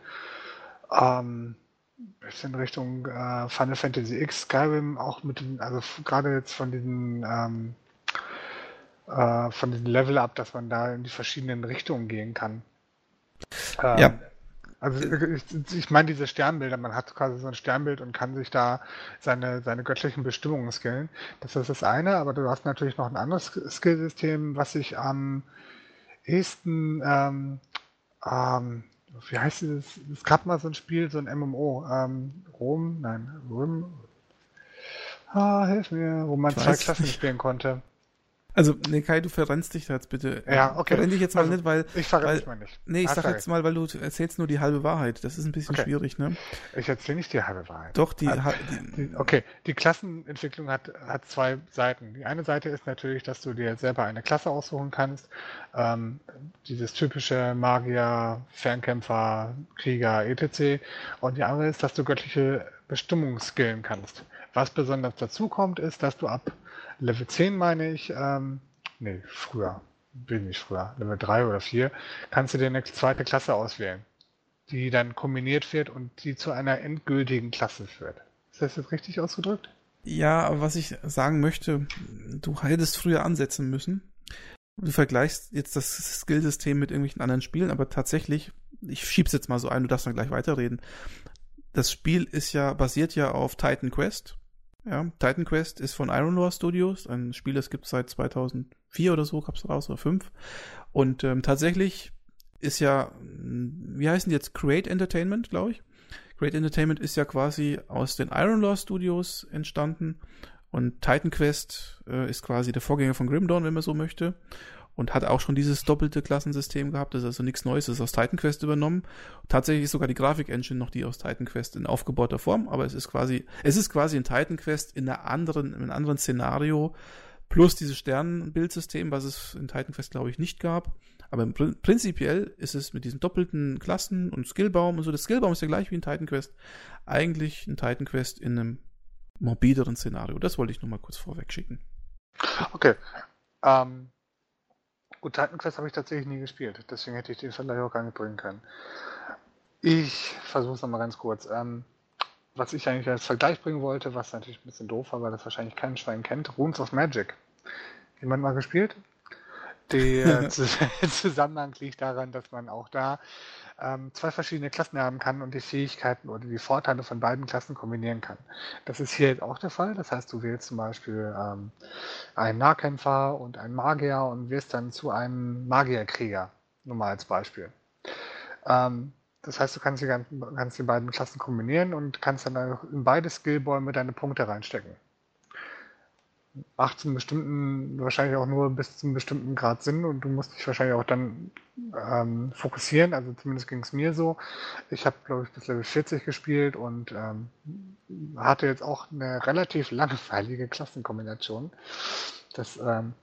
ähm, bisschen Richtung äh, Final Fantasy X, Skyrim, auch mit den, also gerade jetzt von diesen, ähm, äh, von diesen Level up, dass man da in die verschiedenen Richtungen gehen kann. Ähm, ja. Also ich, ich meine diese Sternbilder, man hat quasi so ein Sternbild und kann sich da seine, seine göttlichen Bestimmungen skillen. Das ist das eine, aber du hast natürlich noch ein anderes Skillsystem, was sich am ehesten, ähm, ähm, wie heißt dieses, es gab mal so ein Spiel, so ein MMO, ähm, Rom, nein, Rom, ah, hilf mir, wo man ich zwei Klassen spielen konnte. Also, nee, Kai, du verrennst dich da jetzt bitte. Ja, okay. Verrenn dich jetzt mal also, nicht, weil. Ich verrenne mich mal nicht. Nee, ich Hast sag jetzt mal, weil du erzählst nur die halbe Wahrheit. Das ist ein bisschen okay. schwierig, ne? Ich erzähle nicht die halbe Wahrheit. Doch, die, also, die, Okay, die Klassenentwicklung hat, hat zwei Seiten. Die eine Seite ist natürlich, dass du dir selber eine Klasse aussuchen kannst. Ähm, dieses typische Magier, Fernkämpfer, Krieger, etc. Und die andere ist, dass du göttliche Bestimmungen skillen kannst. Was besonders dazu kommt, ist, dass du ab Level 10 meine ich, ähm, nee, früher, bin ich früher, Level 3 oder 4, kannst du dir eine zweite Klasse auswählen, die dann kombiniert wird und die zu einer endgültigen Klasse führt. Ist das jetzt richtig ausgedrückt? Ja, aber was ich sagen möchte, du hättest früher ansetzen müssen. Du vergleichst jetzt das Skillsystem mit irgendwelchen anderen Spielen, aber tatsächlich, ich schieb's jetzt mal so ein, du darfst dann gleich weiterreden. Das Spiel ist ja, basiert ja auf Titan Quest. Ja, Titan Quest ist von Iron Lore Studios, ein Spiel, das gibt es seit 2004 oder so, gab es raus, oder 5. Und ähm, tatsächlich ist ja, hm, wie heißen die jetzt? Create Entertainment, glaube ich. Create Entertainment ist ja quasi aus den Iron Lore Studios entstanden. Und Titan Quest äh, ist quasi der Vorgänger von Grim Dawn, wenn man so möchte und hat auch schon dieses doppelte Klassensystem gehabt. Das ist also nichts Neues, das ist aus Titan Quest übernommen. Tatsächlich ist sogar die Grafik-Engine noch die aus Titan Quest in aufgebauter Form, aber es ist quasi, es ist quasi ein Titan Quest in einer anderen, in einem anderen Szenario, plus dieses Sternenbildsystem, was es in Titan Quest, glaube ich, nicht gab. Aber prinzipiell ist es mit diesen doppelten Klassen und Skillbaum und so, das Skillbaum ist ja gleich wie in Titan Quest, eigentlich ein Titan Quest in einem morbideren Szenario. Das wollte ich nur mal kurz vorweg schicken. Okay. Ähm, Gut, Titan Quest habe ich tatsächlich nie gespielt, deswegen hätte ich den Vergleich auch gar nicht bringen können. Ich versuche es nochmal ganz kurz. Ähm, was ich eigentlich als Vergleich bringen wollte, was natürlich ein bisschen doof war, weil das wahrscheinlich kein Schwein kennt, Runes of Magic. Jemand mal gespielt? Der Zusammenhang liegt daran, dass man auch da ähm, zwei verschiedene Klassen haben kann und die Fähigkeiten oder die Vorteile von beiden Klassen kombinieren kann. Das ist hier auch der Fall. Das heißt, du wählst zum Beispiel ähm, einen Nahkämpfer und einen Magier und wirst dann zu einem Magierkrieger. Nur mal als Beispiel. Ähm, das heißt, du kannst die, kannst die beiden Klassen kombinieren und kannst dann in beide Skillbäume deine Punkte reinstecken. Macht zum bestimmten, wahrscheinlich auch nur bis zum bestimmten Grad Sinn und du musst dich wahrscheinlich auch dann ähm, fokussieren. Also zumindest ging es mir so. Ich habe, glaube ich, bis Level 40 gespielt und ähm, hatte jetzt auch eine relativ langweilige Klassenkombination. Das ähm,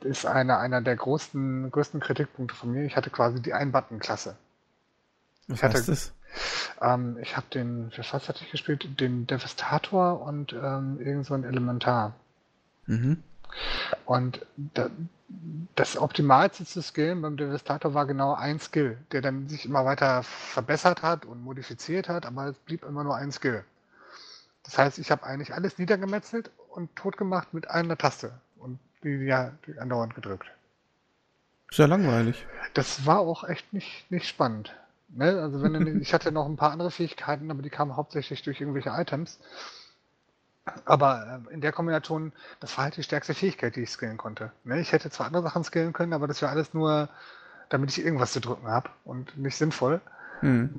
ist eine, einer der größten, größten Kritikpunkte von mir. Ich hatte quasi die Ein-Button-Klasse. Was Ich hatte- heißt das? Ähm, ich habe den, für was hatte ich gespielt? Den Devastator und ähm, irgend so ein Elementar. Mhm. Und da, das Optimalste zu skillen beim Devastator war genau ein Skill, der dann sich immer weiter verbessert hat und modifiziert hat, aber es blieb immer nur ein Skill. Das heißt, ich habe eigentlich alles niedergemetzelt und tot gemacht mit einer Taste und die, ja, die andauernd gedrückt. Ja langweilig. Das war auch echt nicht, nicht spannend. Ne? Also wenn du, ich hatte noch ein paar andere Fähigkeiten, aber die kamen hauptsächlich durch irgendwelche Items. Aber äh, in der Kombination, das war halt die stärkste Fähigkeit, die ich skillen konnte. Ne? Ich hätte zwar andere Sachen skillen können, aber das war alles nur, damit ich irgendwas zu drücken habe und nicht sinnvoll. Mhm.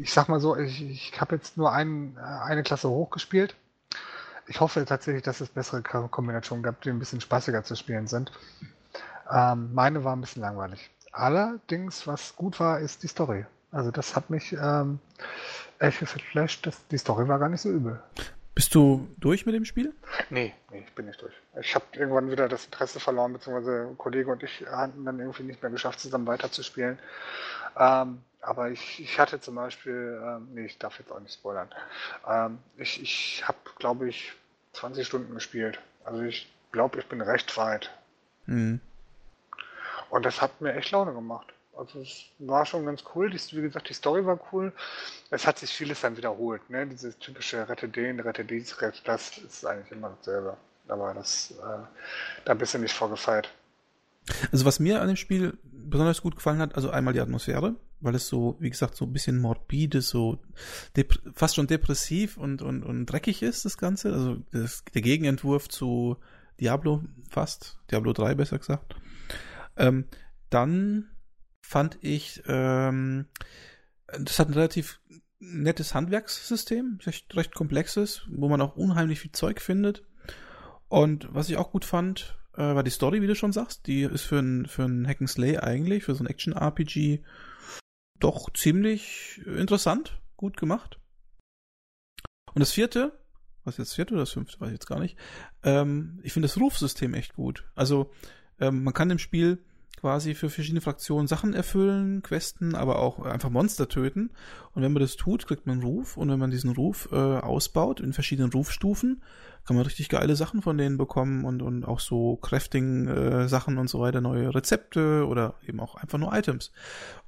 Ich sag mal so, ich, ich habe jetzt nur ein, äh, eine Klasse hochgespielt. Ich hoffe tatsächlich, dass es bessere Ko- Kombinationen gab, die ein bisschen spaßiger zu spielen sind. Ähm, meine war ein bisschen langweilig. Allerdings, was gut war, ist die Story. Also das hat mich ähm, echt geflasht. Das, die Story war gar nicht so übel. Bist du durch mit dem Spiel? Nee, nee, ich bin nicht durch. Ich habe irgendwann wieder das Interesse verloren, beziehungsweise ein Kollege und ich hatten dann irgendwie nicht mehr geschafft, zusammen weiterzuspielen. Ähm, aber ich, ich hatte zum Beispiel, ähm, nee, ich darf jetzt auch nicht spoilern. Ähm, ich ich habe, glaube ich, 20 Stunden gespielt. Also ich glaube, ich bin recht weit. Mhm. Und das hat mir echt Laune gemacht. Also es war schon ganz cool. Die, wie gesagt, die Story war cool. Es hat sich vieles dann wiederholt. Ne? Dieses typische Rette den, rette dies, rette das ist eigentlich immer dasselbe. Aber das, äh, da bist du nicht vorgefeilt. Also was mir an dem Spiel besonders gut gefallen hat, also einmal die Atmosphäre, weil es so, wie gesagt, so ein bisschen morbide, so fast schon depressiv und, und, und dreckig ist, das Ganze. Also das, der Gegenentwurf zu Diablo fast, Diablo 3 besser gesagt. Ähm, dann fand ich, ähm, das hat ein relativ nettes Handwerkssystem, recht, recht komplexes, wo man auch unheimlich viel Zeug findet. Und was ich auch gut fand, äh, war die Story, wie du schon sagst. Die ist für ein, für ein Hack and Slay eigentlich, für so ein Action-RPG doch ziemlich interessant, gut gemacht. Und das vierte, was jetzt das vierte oder das fünfte, weiß ich jetzt gar nicht, ähm, ich finde das Rufsystem echt gut. Also ähm, man kann im Spiel quasi für verschiedene Fraktionen Sachen erfüllen, Questen, aber auch einfach Monster töten. Und wenn man das tut, kriegt man einen Ruf. Und wenn man diesen Ruf äh, ausbaut in verschiedenen Rufstufen, kann man richtig geile Sachen von denen bekommen und, und auch so Crafting-Sachen und so weiter, neue Rezepte oder eben auch einfach nur Items.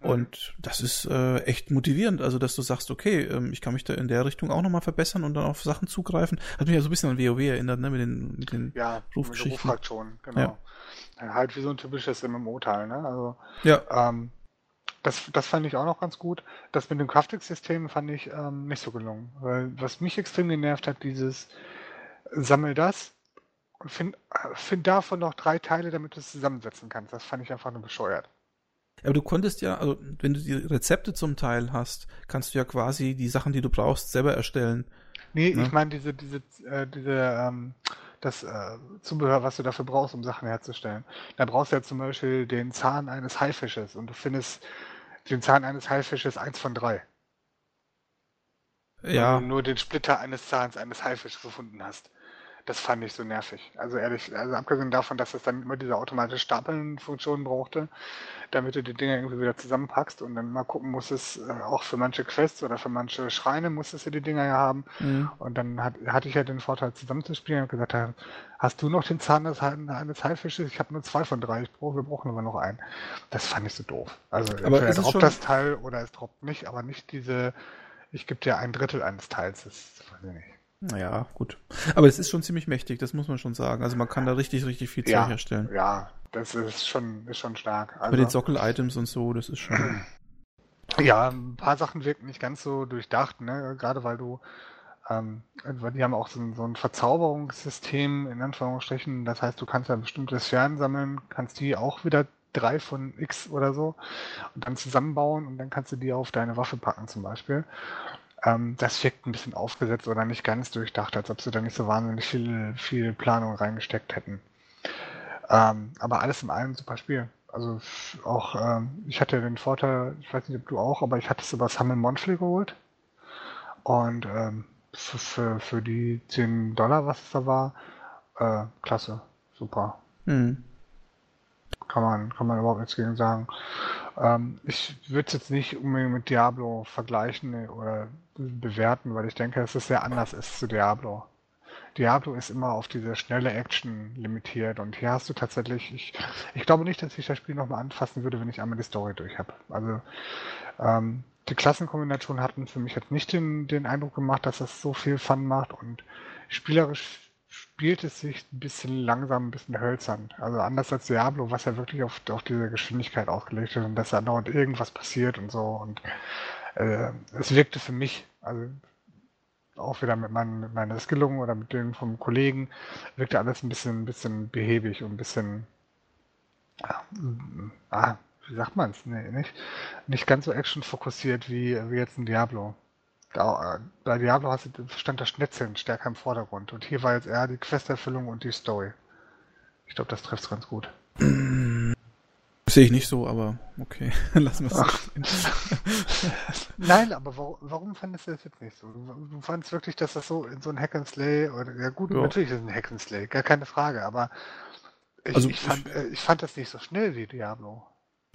Und das ist äh, echt motivierend, also dass du sagst, okay, ähm, ich kann mich da in der Richtung auch nochmal verbessern und dann auf Sachen zugreifen. Hat mich ja so ein bisschen an WoW erinnert, ne, mit den, mit den Ja, Rufgeschichten. mit genau. Ja. Halt wie so ein typisches MMO-Teil, ne? Also ja, Ähm, das, das fand ich auch noch ganz gut. Das mit dem Crafting-System fand ich ähm, nicht so gelungen. Weil was mich extrem genervt hat, dieses Sammel das und find, äh, find davon noch drei Teile, damit du es zusammensetzen kannst. Das fand ich einfach nur bescheuert. Aber du konntest ja, also wenn du die Rezepte zum Teil hast, kannst du ja quasi die Sachen, die du brauchst, selber erstellen. Nee, Ja. ich meine diese, diese, äh, diese, ähm, das äh, Zubehör, was du dafür brauchst, um Sachen herzustellen. Da brauchst du ja zum Beispiel den Zahn eines Haifisches und du findest den Zahn eines Haifisches eins von drei. Ja, Weil du nur den Splitter eines Zahns eines Haifisches gefunden hast. Das fand ich so nervig. Also ehrlich, also abgesehen davon, dass es dann immer diese automatische Stapeln-Funktion brauchte, damit du die Dinger irgendwie wieder zusammenpackst und dann mal gucken musstest, äh, auch für manche Quests oder für manche Schreine musstest du die Dinger ja haben. mhm. Und dann hat, hatte ich ja den Vorteil zusammenzuspielen und gesagt, hast du noch den Zahn des, eines Haifisches? Ich habe nur zwei von drei, ich brauche, wir brauchen aber noch einen. Das fand ich so doof. Also Aber entweder droppt das Teil oder es droppt nicht, aber nicht diese, ich gebe dir ein Drittel eines Teils, das weiß ich nicht. Ja, gut. Aber es ist schon ziemlich mächtig, das muss man schon sagen. Also man kann da richtig, richtig viel Zeug Ja. herstellen. Ja, das ist schon, ist schon stark. Mit den Also, Sockel-Items und so, das ist schon. ja, ein paar Sachen wirken nicht ganz so durchdacht, ne? Gerade weil du, ähm, weil die haben auch so ein, so ein Verzauberungssystem in Anführungsstrichen. Das heißt, du kannst ja bestimmte Sphären sammeln, kannst die auch wieder drei von X oder so und dann zusammenbauen und dann kannst du die auf deine Waffe packen zum Beispiel. Ähm, das wirkt ein bisschen aufgesetzt oder nicht ganz durchdacht, als ob sie da nicht so wahnsinnig viel, viel Planung reingesteckt hätten. Ähm, aber alles in allem super Spiel. Also auch, ähm, ich hatte den Vorteil, ich weiß nicht, ob du auch, aber ich hatte es über Summon Monthly geholt. Und ähm, für, für, für die 10 Dollar, was es da war, äh, klasse, super. Mhm. Kann man, kann man überhaupt nichts gegen sagen. Ähm, ich würde es jetzt nicht unbedingt mit Diablo vergleichen oder bewerten, weil ich denke, dass es sehr anders ist zu Diablo. Diablo ist immer auf diese schnelle Action limitiert und hier hast du tatsächlich, ich, ich glaube nicht, dass ich das Spiel nochmal anfassen würde, wenn ich einmal die Story durch habe. Also ähm, die Klassenkombinationen hatten für mich jetzt nicht den, den Eindruck gemacht, dass das so viel Fun macht und spielerisch spielt es sich ein bisschen langsam, ein bisschen hölzern. Also anders als Diablo, was ja wirklich auf, auf diese Geschwindigkeit ausgelegt ist und dass da dauernd irgendwas passiert und so. Und äh, es wirkte für mich, also auch wieder mit, mein, mit meiner Skillung oder mit denen vom Kollegen, wirkte alles ein bisschen, ein bisschen behäbig und ein bisschen, ah, wie sagt man es, nee, nicht, nicht ganz so actionfokussiert wie, wie jetzt ein Diablo. Da, bei Diablo stand das Schnetzeln stärker im Vordergrund und hier war jetzt eher die Questerfüllung und die Story. Ich glaube, das trifft es ganz gut. Sehe ich nicht so, aber okay, lassen wir es. Nein, aber warum, warum fandest du das jetzt nicht so? Du, du fandest wirklich, dass das so in so ein Hack and Slay oder ja gut, ja. natürlich ist es ein Hack and Slay, gar keine Frage, aber ich, also, ich, fand, äh, ich fand das nicht so schnell wie Diablo.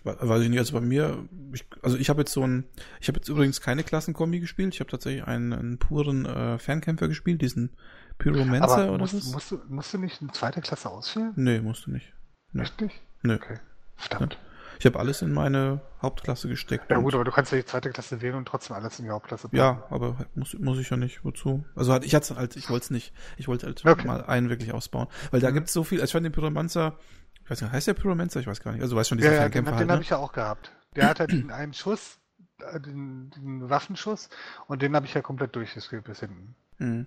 Weiß ich nicht, also bei mir, ich, also ich habe jetzt so ein, ich habe jetzt übrigens keine Klassenkombi gespielt, ich habe tatsächlich einen, einen puren äh, Fernkämpfer gespielt, diesen Pyromancer oder musst, was? Musst du, musst du nicht eine zweite Klasse auswählen? Nee, musst du nicht. Nee. Nicht? Nee. Okay. Verdammt. Ich habe alles in meine Hauptklasse gesteckt. Ja gut, aber du kannst ja die zweite Klasse wählen und trotzdem alles in die Hauptklasse packen. Ja, aber muss, muss ich ja nicht. Wozu? Also ich hatte halt, ich wollte es nicht. Ich wollte halt okay. mal einen wirklich ausbauen. Weil da mhm. gibt es so viel, also ich fand den Pyromancer, ich weiß nicht, heißt der Pyromancer? Ich weiß gar nicht. Also du weißt schon, dieser ja, ja, den, halt, den ne? habe ich ja auch gehabt. Der hat halt den einen Schuss, äh, den, den Waffenschuss und den habe ich ja komplett durchgespielt bis hinten. Mhm.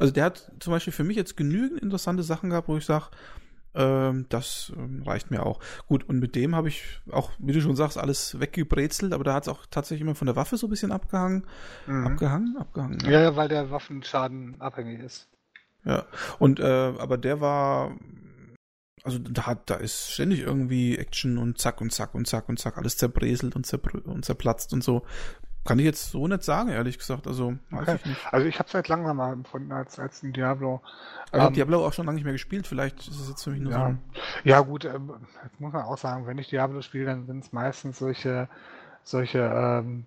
Also der hat zum Beispiel für mich jetzt genügend interessante Sachen gehabt, wo ich sage, ähm, das ähm, reicht mir auch. Gut, und mit dem habe ich auch, wie du schon sagst, alles weggebrezelt, aber da hat es auch tatsächlich immer von der Waffe so ein bisschen abgehangen. Mhm. Abgehangen? Abgehangen. Ja. ja, weil der Waffenschaden abhängig ist. Ja, und äh, aber der war, also da hat, da ist ständig irgendwie Action und zack und zack und zack und zack, alles zerbreselt und, zerpr und zerplatzt und so. Kann ich jetzt so nicht sagen, ehrlich gesagt. Also, okay. ich. Also ich habe seit langem mal empfunden als, als ein Diablo. Aber ich habe ähm, Diablo auch schon lange nicht mehr gespielt. Vielleicht ist es jetzt für mich nur ja. so. Ja gut, ähm, jetzt muss man auch sagen, wenn ich Diablo spiele, dann sind es meistens solche, solche ähm,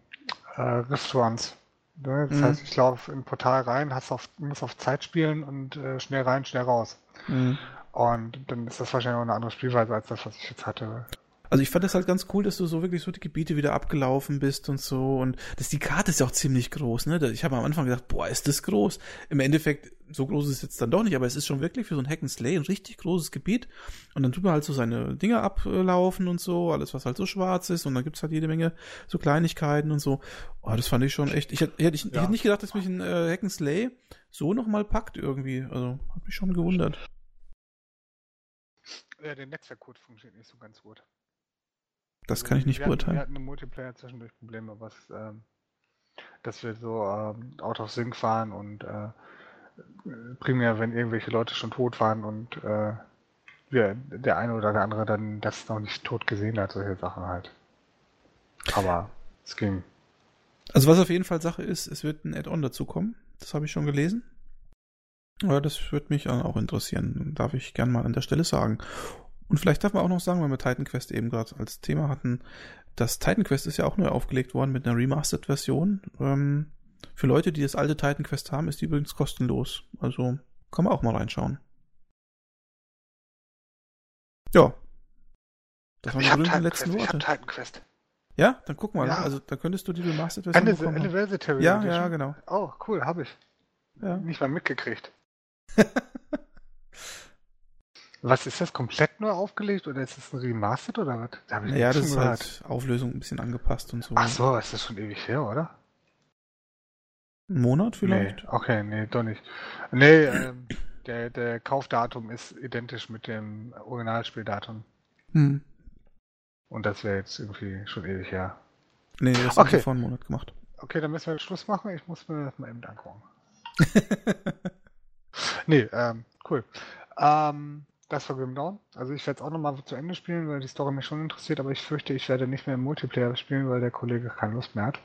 äh, Rift-Runs. Ne? Das mhm. heißt, ich laufe im Portal rein, hast auf, muss auf Zeit spielen und äh, schnell rein, schnell raus. Mhm. Und dann ist das wahrscheinlich auch eine andere Spielweise als das, was ich jetzt hatte. Also ich fand das halt ganz cool, dass du so wirklich so die Gebiete wieder abgelaufen bist und so. Und das, die Karte ist ja auch ziemlich groß, ne? Ich habe am Anfang gedacht, boah, ist das groß. Im Endeffekt, so groß ist es jetzt dann doch nicht, aber es ist schon wirklich für so ein Hack and Slay ein richtig großes Gebiet. Und dann tut man halt so seine Dinge ablaufen und so, alles, was halt so schwarz ist. Und dann gibt's halt jede Menge so Kleinigkeiten und so. Oh, das fand ich schon echt. Ich hätte, ich, ich, ja. ich nicht gedacht, dass mich ein äh, Hack and Slay so nochmal packt irgendwie. Also, hat mich schon gewundert. Ja, der Netzwerkcode funktioniert nicht so ganz gut. Das kann ich nicht wir beurteilen. Hatten, wir hatten im Multiplayer zwischendurch Probleme, was, ähm, dass wir so ähm, out of sync fahren und äh, primär, wenn irgendwelche Leute schon tot waren und äh, wir, der eine oder der andere dann das noch nicht tot gesehen hat, solche Sachen halt. Aber es ging. Also was auf jeden Fall Sache ist, es wird ein Add-on dazu kommen. Das habe ich schon gelesen. Aber das würde mich auch interessieren. Darf ich gern mal an der Stelle sagen. Und vielleicht darf man auch noch sagen, weil wir Titan Quest eben gerade als Thema hatten, das Titan Quest ist ja auch neu aufgelegt worden mit einer Remastered-Version. Ähm, für Leute, die das alte Titan Quest haben, ist die übrigens kostenlos. Also kann man auch mal reinschauen. Ja. Das waren die letzten Quest, Worte. Ich hab Titan Quest. Ja, dann guck mal. Ja. Also da könntest du die Remastered-Version bekommen. Anniversary Ja, ja, genau. Oh, cool, habe ich. Ja. Nicht mal mitgekriegt. Was ist das komplett neu aufgelegt oder ist das ein Remastered oder was? Da ja, das ist gehört. halt Auflösung ein bisschen angepasst und so. Ach so, ist das schon ewig her, oder? Ein Monat vielleicht? Nee, okay, nee, doch nicht. Nee, ähm, der, der Kaufdatum ist identisch mit dem Originalspieldatum. Hm. Und das wäre jetzt irgendwie schon ewig her. Nee, das okay. haben vor einem Monat gemacht. Okay, dann müssen wir Schluss machen. Ich muss mir das mal eben angucken. nee, ähm, cool. Ähm, das war Grim Dawn. Also ich werde es auch nochmal zu Ende spielen, weil die Story mich schon interessiert, aber ich fürchte, ich werde nicht mehr im Multiplayer spielen, weil der Kollege keine Lust mehr hat.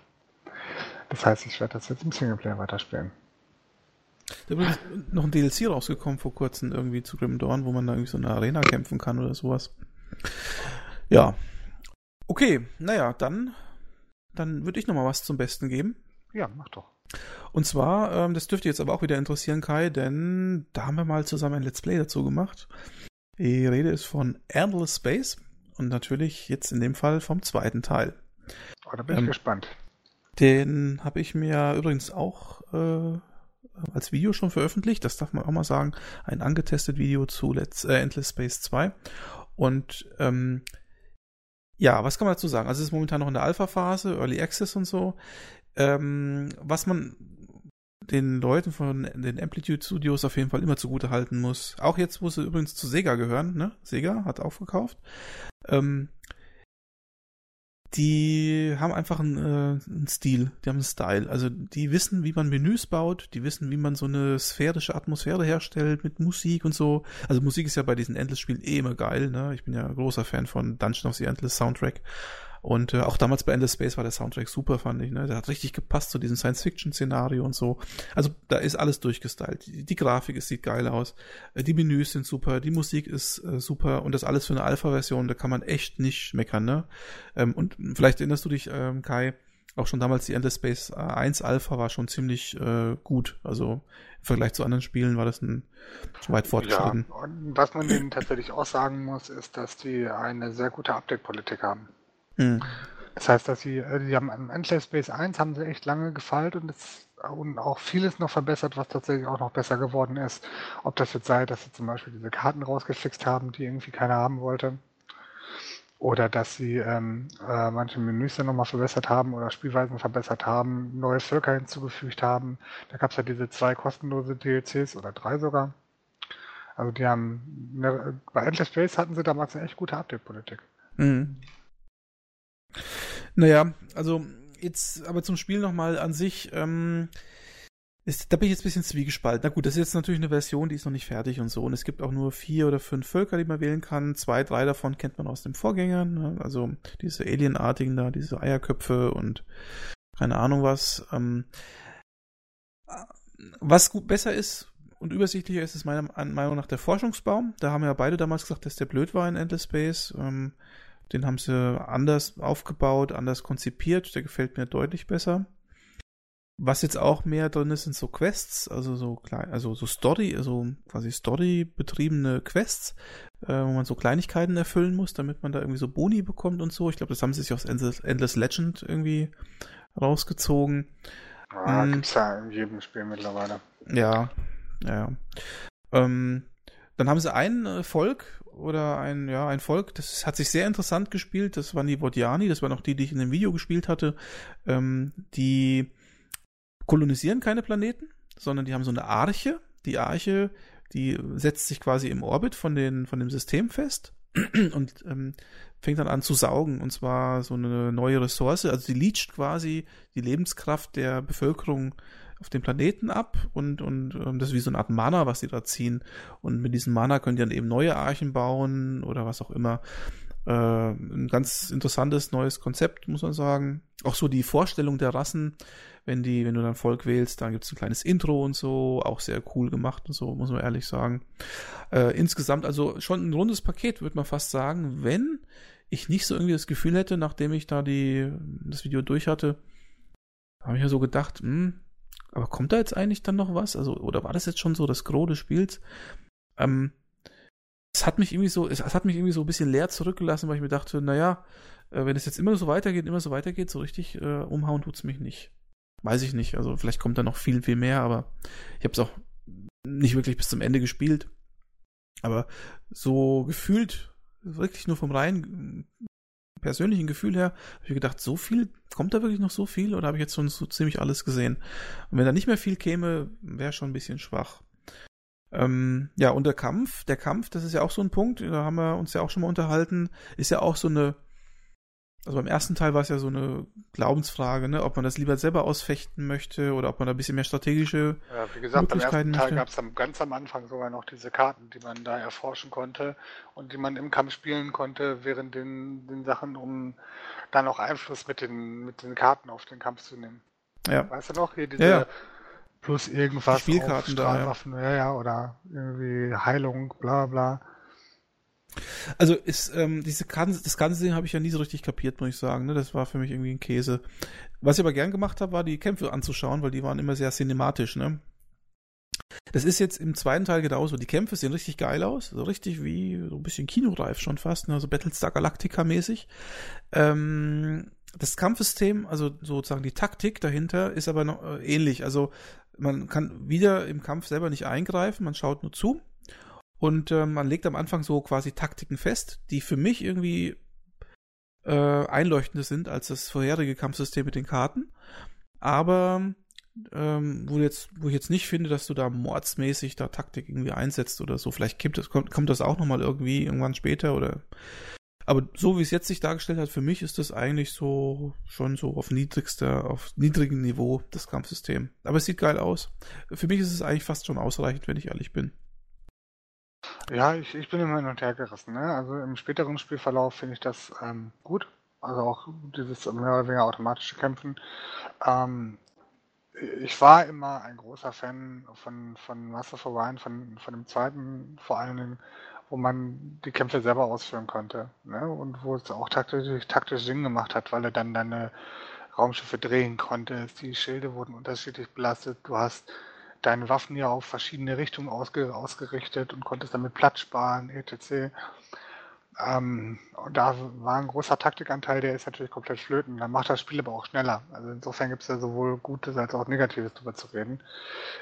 Das heißt, ich werde das jetzt im Singleplayer weiterspielen. Da ist noch ein DLC rausgekommen vor kurzem irgendwie zu Grim Dawn, wo man da irgendwie so eine Arena kämpfen kann oder sowas. Ja. Okay, naja, dann, dann würde ich nochmal was zum Besten geben. Ja, mach doch. Und zwar, ähm, das dürfte jetzt aber auch wieder interessieren, Kai, denn da haben wir mal zusammen ein Let's Play dazu gemacht. Die Rede ist von Endless Space und natürlich jetzt in dem Fall vom zweiten Teil. Oh, da bin ich ähm, gespannt. Den habe ich mir übrigens auch äh, als Video schon veröffentlicht, das darf man auch mal sagen, ein angetestet Video zu Let's, äh, Endless Space 2. Und ähm, ja, was kann man dazu sagen? Also es ist momentan noch in der Alpha-Phase, Early Access und so. Ähm, was man den Leuten von den Amplitude Studios auf jeden Fall immer zugute halten muss. Auch jetzt, wo sie übrigens zu Sega gehören, ne? Sega hat aufgekauft. Ähm, die haben einfach einen, äh, einen Stil, die haben einen Style. Also die wissen, wie man Menüs baut, die wissen, wie man so eine sphärische Atmosphäre herstellt mit Musik und so. Also Musik ist ja bei diesen Endless-Spielen eh immer geil, ne? Ich bin ja großer Fan von Dungeon of the Endless Soundtrack. Und äh, auch damals bei Endless Space war der Soundtrack super, fand ich. Ne? Der hat richtig gepasst zu diesem Science-Fiction-Szenario und so. Also da ist alles durchgestylt. Die, die Grafik es sieht geil aus. Äh, die Menüs sind super. Die Musik ist äh, super. Und das alles für eine Alpha-Version. Da kann man echt nicht meckern. Ne? Ähm, und vielleicht erinnerst du dich, ähm, Kai, auch schon damals die Endless Space 1 Alpha war schon ziemlich äh, gut. Also im Vergleich zu anderen Spielen war das ein weit fortgeschritten. Ja, und was man denen tatsächlich auch sagen muss, ist, dass die eine sehr gute Update-Politik haben. Mhm. Das heißt, dass sie, äh, die haben am Endless Space 1 haben sie echt lange gefeilt und, es, und auch vieles noch verbessert, was tatsächlich auch noch besser geworden ist. Ob das jetzt sei, dass sie zum Beispiel diese Karten rausgefixt haben, die irgendwie keiner haben wollte. Oder dass sie ähm, äh, manche Menüs dann nochmal verbessert haben oder Spielweisen verbessert haben, neue Völker hinzugefügt haben. Da gab es ja diese zwei kostenlose DLCs oder drei sogar. Also die haben, ne, bei Endless Space hatten sie damals eine echt gute Update-Politik. Mhm. Naja, also jetzt aber zum Spiel nochmal an sich. Ähm, ist, da bin ich jetzt ein bisschen zwiegespalten. Na gut, das ist jetzt natürlich eine Version, die ist noch nicht fertig und so. Und es gibt auch nur vier oder fünf Völker, die man wählen kann. Zwei, drei davon kennt man aus dem Vorgänger. Ne? Also diese Alienartigen da, diese Eierköpfe und keine Ahnung was. Ähm, was gut besser ist und übersichtlicher ist, ist meiner Meinung nach der Forschungsbaum. Da haben ja beide damals gesagt, dass der blöd war in Endless Space. Ähm, den haben sie anders aufgebaut, anders konzipiert. Der gefällt mir deutlich besser. Was jetzt auch mehr drin ist, sind so Quests, also so klein, also so Story, also quasi Story-betriebene Quests, äh, wo man so Kleinigkeiten erfüllen muss, damit man da irgendwie so Boni bekommt und so. Ich glaube, das haben sie sich aus Endless, Endless Legend irgendwie rausgezogen. Ah, hm. gibt's ja in jedem Spiel mittlerweile. Ja, ja. Ähm, dann haben sie ein äh, Volk oder ein, ja, ein Volk, das hat sich sehr interessant gespielt. Das waren die Vodiani, das waren auch die, die ich in dem Video gespielt hatte. Ähm, die kolonisieren keine Planeten, sondern die haben so eine Arche. Die Arche, die setzt sich quasi im Orbit von, den, von dem System fest und ähm, fängt dann an zu saugen und zwar so eine neue Ressource. Also die leacht quasi die Lebenskraft der Bevölkerung auf dem Planeten ab und, und ähm, das ist wie so eine Art Mana, was sie da ziehen. Und mit diesem Mana können die dann eben neue Archen bauen oder was auch immer. Äh, ein ganz interessantes neues Konzept, muss man sagen. Auch so die Vorstellung der Rassen, wenn die, wenn du dann Volk wählst, dann gibt es ein kleines Intro und so, auch sehr cool gemacht und so, muss man ehrlich sagen. Äh, insgesamt also schon ein rundes Paket, würde man fast sagen, wenn ich nicht so irgendwie das Gefühl hätte, nachdem ich da die, das Video durch hatte, habe ich ja so gedacht, hm, aber kommt da jetzt eigentlich dann noch was? Also, oder war das jetzt schon so das Gros des Spiels? Ähm, es hat mich irgendwie so, es, es, hat mich irgendwie so ein bisschen leer zurückgelassen, weil ich mir dachte, naja, äh, wenn es jetzt immer so weitergeht, immer so weitergeht, so richtig äh, umhauen tut's mich nicht. Weiß ich nicht. Also vielleicht kommt da noch viel, viel mehr, aber ich habe es auch nicht wirklich bis zum Ende gespielt. Aber so gefühlt, wirklich nur vom rein persönlichen Gefühl her, habe ich gedacht, so viel, kommt da wirklich noch so viel oder habe ich jetzt schon so ziemlich alles gesehen? Und wenn da nicht mehr viel käme, wäre schon ein bisschen schwach. Ähm, ja, und der Kampf, der Kampf, das ist ja auch so ein Punkt, da haben wir uns ja auch schon mal unterhalten, ist ja auch so eine, Also beim ersten Teil war es ja so eine Glaubensfrage, ne, ob man das lieber selber ausfechten möchte oder ob man da ein bisschen mehr strategische Ja, wie gesagt, beim Möglichkeiten ersten Teil gab es ganz am Anfang sogar noch diese Karten, die man da erforschen konnte und die man im Kampf spielen konnte, während den, den Sachen, um dann auch Einfluss mit den, mit den Karten auf den Kampf zu nehmen. Ja. Weißt du noch? Hier diese Ja, ja. plus irgendwas Die Spielkarten auf da, ja. Ja. ja, oder irgendwie Heilung, bla bla. Also ist ähm, diese Karten, das ganze Ding habe ich ja nie so richtig kapiert, muss ich sagen. Ne? Das war für mich irgendwie ein Käse. Was ich aber gern gemacht habe, war die Kämpfe anzuschauen, weil die waren immer sehr cinematisch. Ne? Das ist jetzt im zweiten Teil genauso. Die Kämpfe sehen richtig geil aus, so richtig wie so ein bisschen kinoreif schon fast, ne? so Battlestar Galactica mäßig. Ähm, das Kampfsystem, also sozusagen die Taktik dahinter, ist aber noch äh, ähnlich. Also man kann wieder im Kampf selber nicht eingreifen, man schaut nur zu. Und äh, man legt am Anfang so quasi Taktiken fest, die für mich irgendwie äh, einleuchtender sind als das vorherige Kampfsystem mit den Karten. Aber ähm, wo, jetzt, wo ich jetzt nicht finde, dass du da mordsmäßig da Taktik irgendwie einsetzt oder so. Vielleicht kommt das, kommt, kommt das auch nochmal irgendwie irgendwann später oder. Aber so wie es jetzt sich dargestellt hat, für mich ist das eigentlich so schon so auf niedrigster, auf niedrigem Niveau das Kampfsystem. Aber es sieht geil aus. Für mich ist es eigentlich fast schon ausreichend, wenn ich ehrlich bin. Ja, ich, ich bin immer hin und her gerissen. Ne? Also im späteren Spielverlauf finde ich das ähm, gut. Also auch dieses mehr oder weniger automatische Kämpfen. Ähm, ich war immer ein großer Fan von, von Master of Orion, von, von dem zweiten vor allen Dingen, wo man die Kämpfe selber ausführen konnte. Ne? Und wo es auch taktisch, taktisch Sinn gemacht hat, weil er dann deine Raumschiffe drehen konnte. Die Schilde wurden unterschiedlich belastet. Du hast deine Waffen ja auf verschiedene Richtungen ausge, ausgerichtet und konntest damit Platz sparen, etc. Ähm, und da war ein großer Taktikanteil, der ist natürlich komplett flöten. Dann macht das Spiel aber auch schneller. Also insofern gibt es ja sowohl Gutes als auch Negatives drüber zu reden.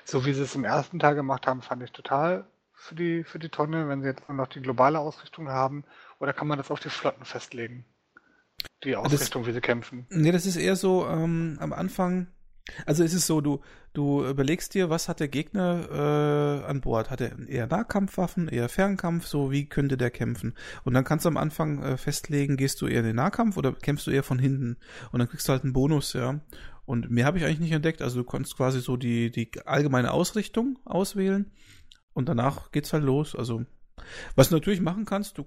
So wie sie es im ersten Teil gemacht haben, fand ich total für die, für die Tonne, wenn sie jetzt nur noch die globale Ausrichtung haben. Oder kann man das auf die Flotten festlegen? Die Ausrichtung, wie sie kämpfen. Nee, das ist eher so ähm, am Anfang. Also es ist so, du, du überlegst dir, was hat der Gegner äh, an Bord? Hat er eher Nahkampfwaffen, eher Fernkampf? So, wie könnte der kämpfen? Und dann kannst du am Anfang äh, festlegen, gehst du eher in den Nahkampf oder kämpfst du eher von hinten? Und dann kriegst du halt einen Bonus, ja. Und mehr habe ich eigentlich nicht entdeckt. Also du konntest quasi so die, die allgemeine Ausrichtung auswählen und danach geht's halt los. Also was du natürlich machen kannst, du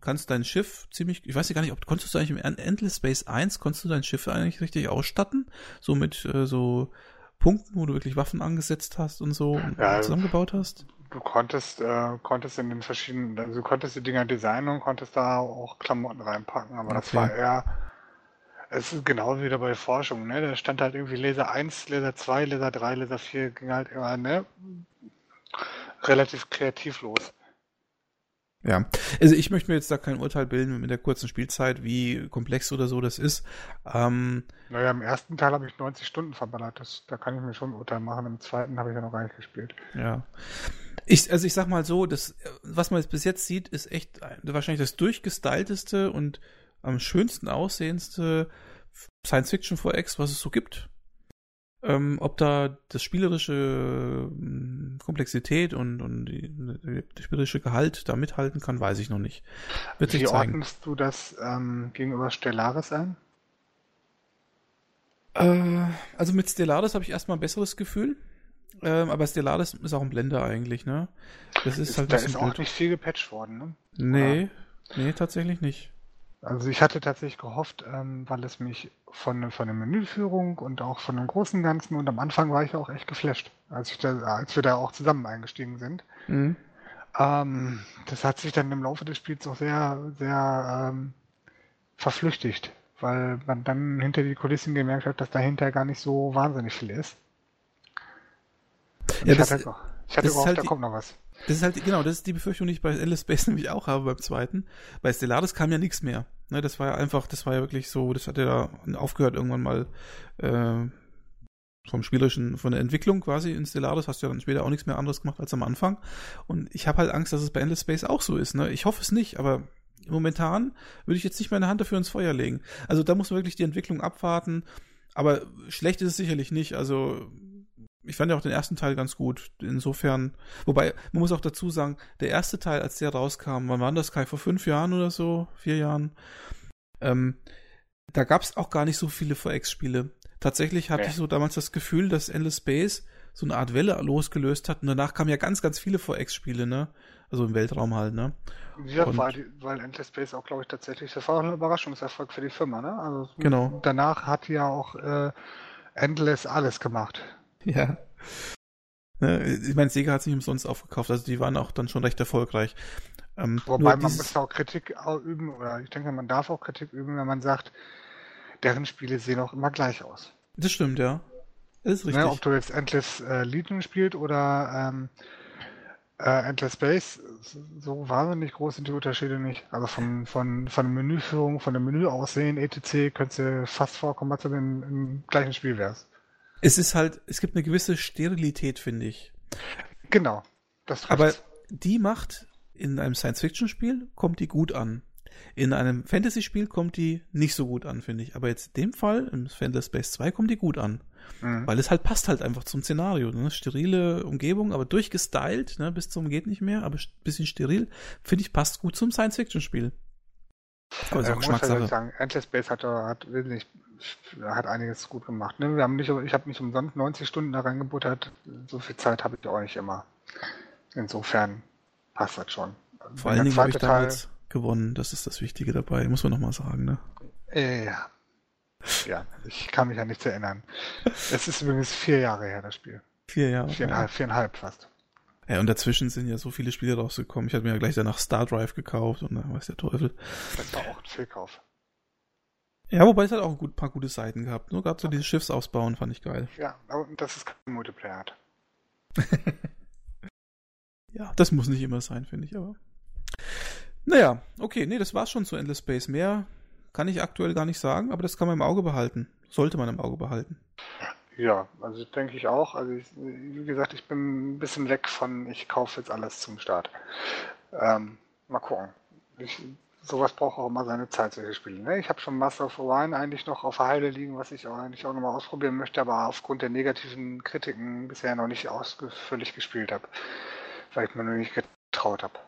kannst dein Schiff ziemlich, ich weiß ja gar nicht, ob konntest du eigentlich im Endless Space 1, konntest du dein Schiff eigentlich richtig ausstatten? So mit äh, so Punkten, wo du wirklich Waffen angesetzt hast und so und Ja, zusammengebaut hast? Du konntest, äh, konntest in den verschiedenen, also du konntest die Dinger designen und konntest da auch Klamotten reinpacken, aber das Okay. war eher, es ist genau wie wieder bei Forschung, ne? Da stand halt irgendwie Laser 1, Laser 2, Laser 3, Laser 4, ging halt immer, ne? Relativ kreativ los. Ja, also ich möchte mir jetzt da kein Urteil bilden mit der kurzen Spielzeit, wie komplex oder so das ist. Ähm, Naja, im ersten Teil habe ich 90 Stunden verballert, das, da kann ich mir schon ein Urteil machen, im zweiten habe ich ja noch gar nicht gespielt. Ja. Ich, also ich sag mal so, das, was man jetzt bis jetzt sieht, ist echt ein- wahrscheinlich das durchgestylteste und am schönsten aussehendste Science-Fiction 4X, was es so gibt. Ähm, ob da das spielerische ähm, Komplexität und, und die, der spielerische Gehalt da mithalten kann, weiß ich noch nicht. Wird sich Wie zeigen. ordnest du das ähm, gegenüber Stellaris ein? Äh, also mit Stellaris habe ich erstmal ein besseres Gefühl. Ähm, aber Stellaris ist auch ein Blender eigentlich, ne? Das ist, Ist, halt da ist auch blöd. nicht viel gepatcht worden, ne? Nee, nee, tatsächlich nicht. Also ich hatte tatsächlich gehofft, ähm, weil es mich von, von der Menüführung und auch von dem großen Ganzen und am Anfang war ich auch echt geflasht, als, ich da, als wir da auch zusammen eingestiegen sind. Mhm. Ähm, das hat sich dann im Laufe des Spiels auch sehr, sehr ähm, verflüchtigt, weil man dann hinter die Kulissen gemerkt hat, dass dahinter gar nicht so wahnsinnig viel ist. Ja, ich hatte, noch, ich hatte gehofft, halt da kommt noch was. Das ist halt, genau, das ist die Befürchtung, die ich bei Endless Space nämlich auch habe beim zweiten. Bei Stellaris kam ja nichts mehr. Ne, das war ja einfach, das war ja wirklich so, das hat ja da aufgehört irgendwann mal äh, vom spielerischen, von der Entwicklung quasi in Stellaris hast du ja dann später auch nichts mehr anderes gemacht als am Anfang. Und ich habe halt Angst, dass es bei Endless Space auch so ist. Ne? Ich hoffe es nicht, aber momentan würde ich jetzt nicht meine Hand dafür ins Feuer legen. Also da muss man wirklich die Entwicklung abwarten. Aber schlecht ist es sicherlich nicht. Also ich fand ja auch den ersten Teil ganz gut. Insofern, wobei, man muss auch dazu sagen, der erste Teil, als der rauskam, wann war das, Kai? Vor fünf Jahren oder so? Vier Jahren? Ähm, da gab es auch gar nicht so viele VX-Spiele. Tatsächlich hatte Nee. ich so damals das Gefühl, dass Endless Space so eine Art Welle losgelöst hat und danach kamen ja ganz, ganz viele VX-Spiele, ne? Also im Weltraum halt, ne? Ja, Und- weil, weil Endless Space auch, glaube ich, tatsächlich, das war auch ein Überraschungserfolg für die Firma, ne? Also Genau. danach hat ja auch äh, Endless alles gemacht. Ja. Ne, ich meine, Sega hat sich umsonst aufgekauft, also die waren auch dann schon recht erfolgreich. Ähm, Wobei man dieses- muss auch Kritik üben, oder ich denke, man darf auch Kritik üben, wenn man sagt, deren Spiele sehen auch immer gleich aus. Das stimmt, ja. Das ist richtig. Ne, ob du jetzt Endless äh, Legion spielst oder ähm, äh, Endless Space, so wahnsinnig groß sind die Unterschiede nicht. Also von, von, von der Menüführung, von dem Menüaussehen, etc., könntest du fast vorkommen, als du im gleichen Spiel wärst. Es ist halt, es gibt eine gewisse Sterilität, finde ich. Genau. Das trifft's. Aber die macht in einem Science-Fiction-Spiel kommt die gut an. In einem Fantasy-Spiel kommt die nicht so gut an, finde ich. Aber jetzt in dem Fall, im Endless Space 2, kommt die gut an. Mhm. Weil es halt passt halt einfach zum Szenario. Ne? Sterile Umgebung, aber durchgestylt, ne? bis zum geht nicht mehr, aber ein bisschen steril, finde ich, passt gut zum Science-Fiction-Spiel. Aber ist Äh, auch muss ich Geschmackssache. sagen, Endless Space hat, hat wesentlich, hat einiges gut gemacht. Ne? Wir haben nicht, ich habe nicht umsonst 90 Stunden da reingebuttert. So viel Zeit habe ich auch nicht immer. Insofern passt das schon. Vor allen Dingen habe ich zweite Teil- damals gewonnen. Das ist das Wichtige dabei, muss man nochmal sagen. Ne? Ja. Ja, ich kann mich ja nichts erinnern. Es ist übrigens vier Jahre her, das Spiel. Vier Jahre. Viereinhalb, viereinhalb fast. Ja, und dazwischen sind ja so viele Spiele rausgekommen. Ich hatte mir ja gleich danach Star Drive gekauft und dann weiß der Teufel. Das war auch ein Fehlkauf. Ja, wobei es hat auch ein paar gute Seiten gehabt. Nur gerade so dieses Schiffsausbauen fand ich geil. Ja, aber dass es kein Multiplayer hat. Ja, das muss nicht immer sein, finde ich, aber. Naja, okay, nee, das war's schon zu Endless Space. Mehr kann ich aktuell gar nicht sagen, aber das kann man im Auge behalten. Sollte man im Auge behalten. Ja, also denke ich auch. Also ich, wie gesagt, ich bin ein bisschen weg von, ich kaufe jetzt alles zum Start. Ähm, mal gucken. Ich, sowas braucht auch immer seine Zeit, solche Spiele. Ne? Ich habe schon Master of Orion eigentlich noch auf der Heide liegen, was ich auch eigentlich auch nochmal ausprobieren möchte, aber aufgrund der negativen Kritiken bisher noch nicht ausführlich gespielt habe. Weil ich mir noch nicht getraut habe.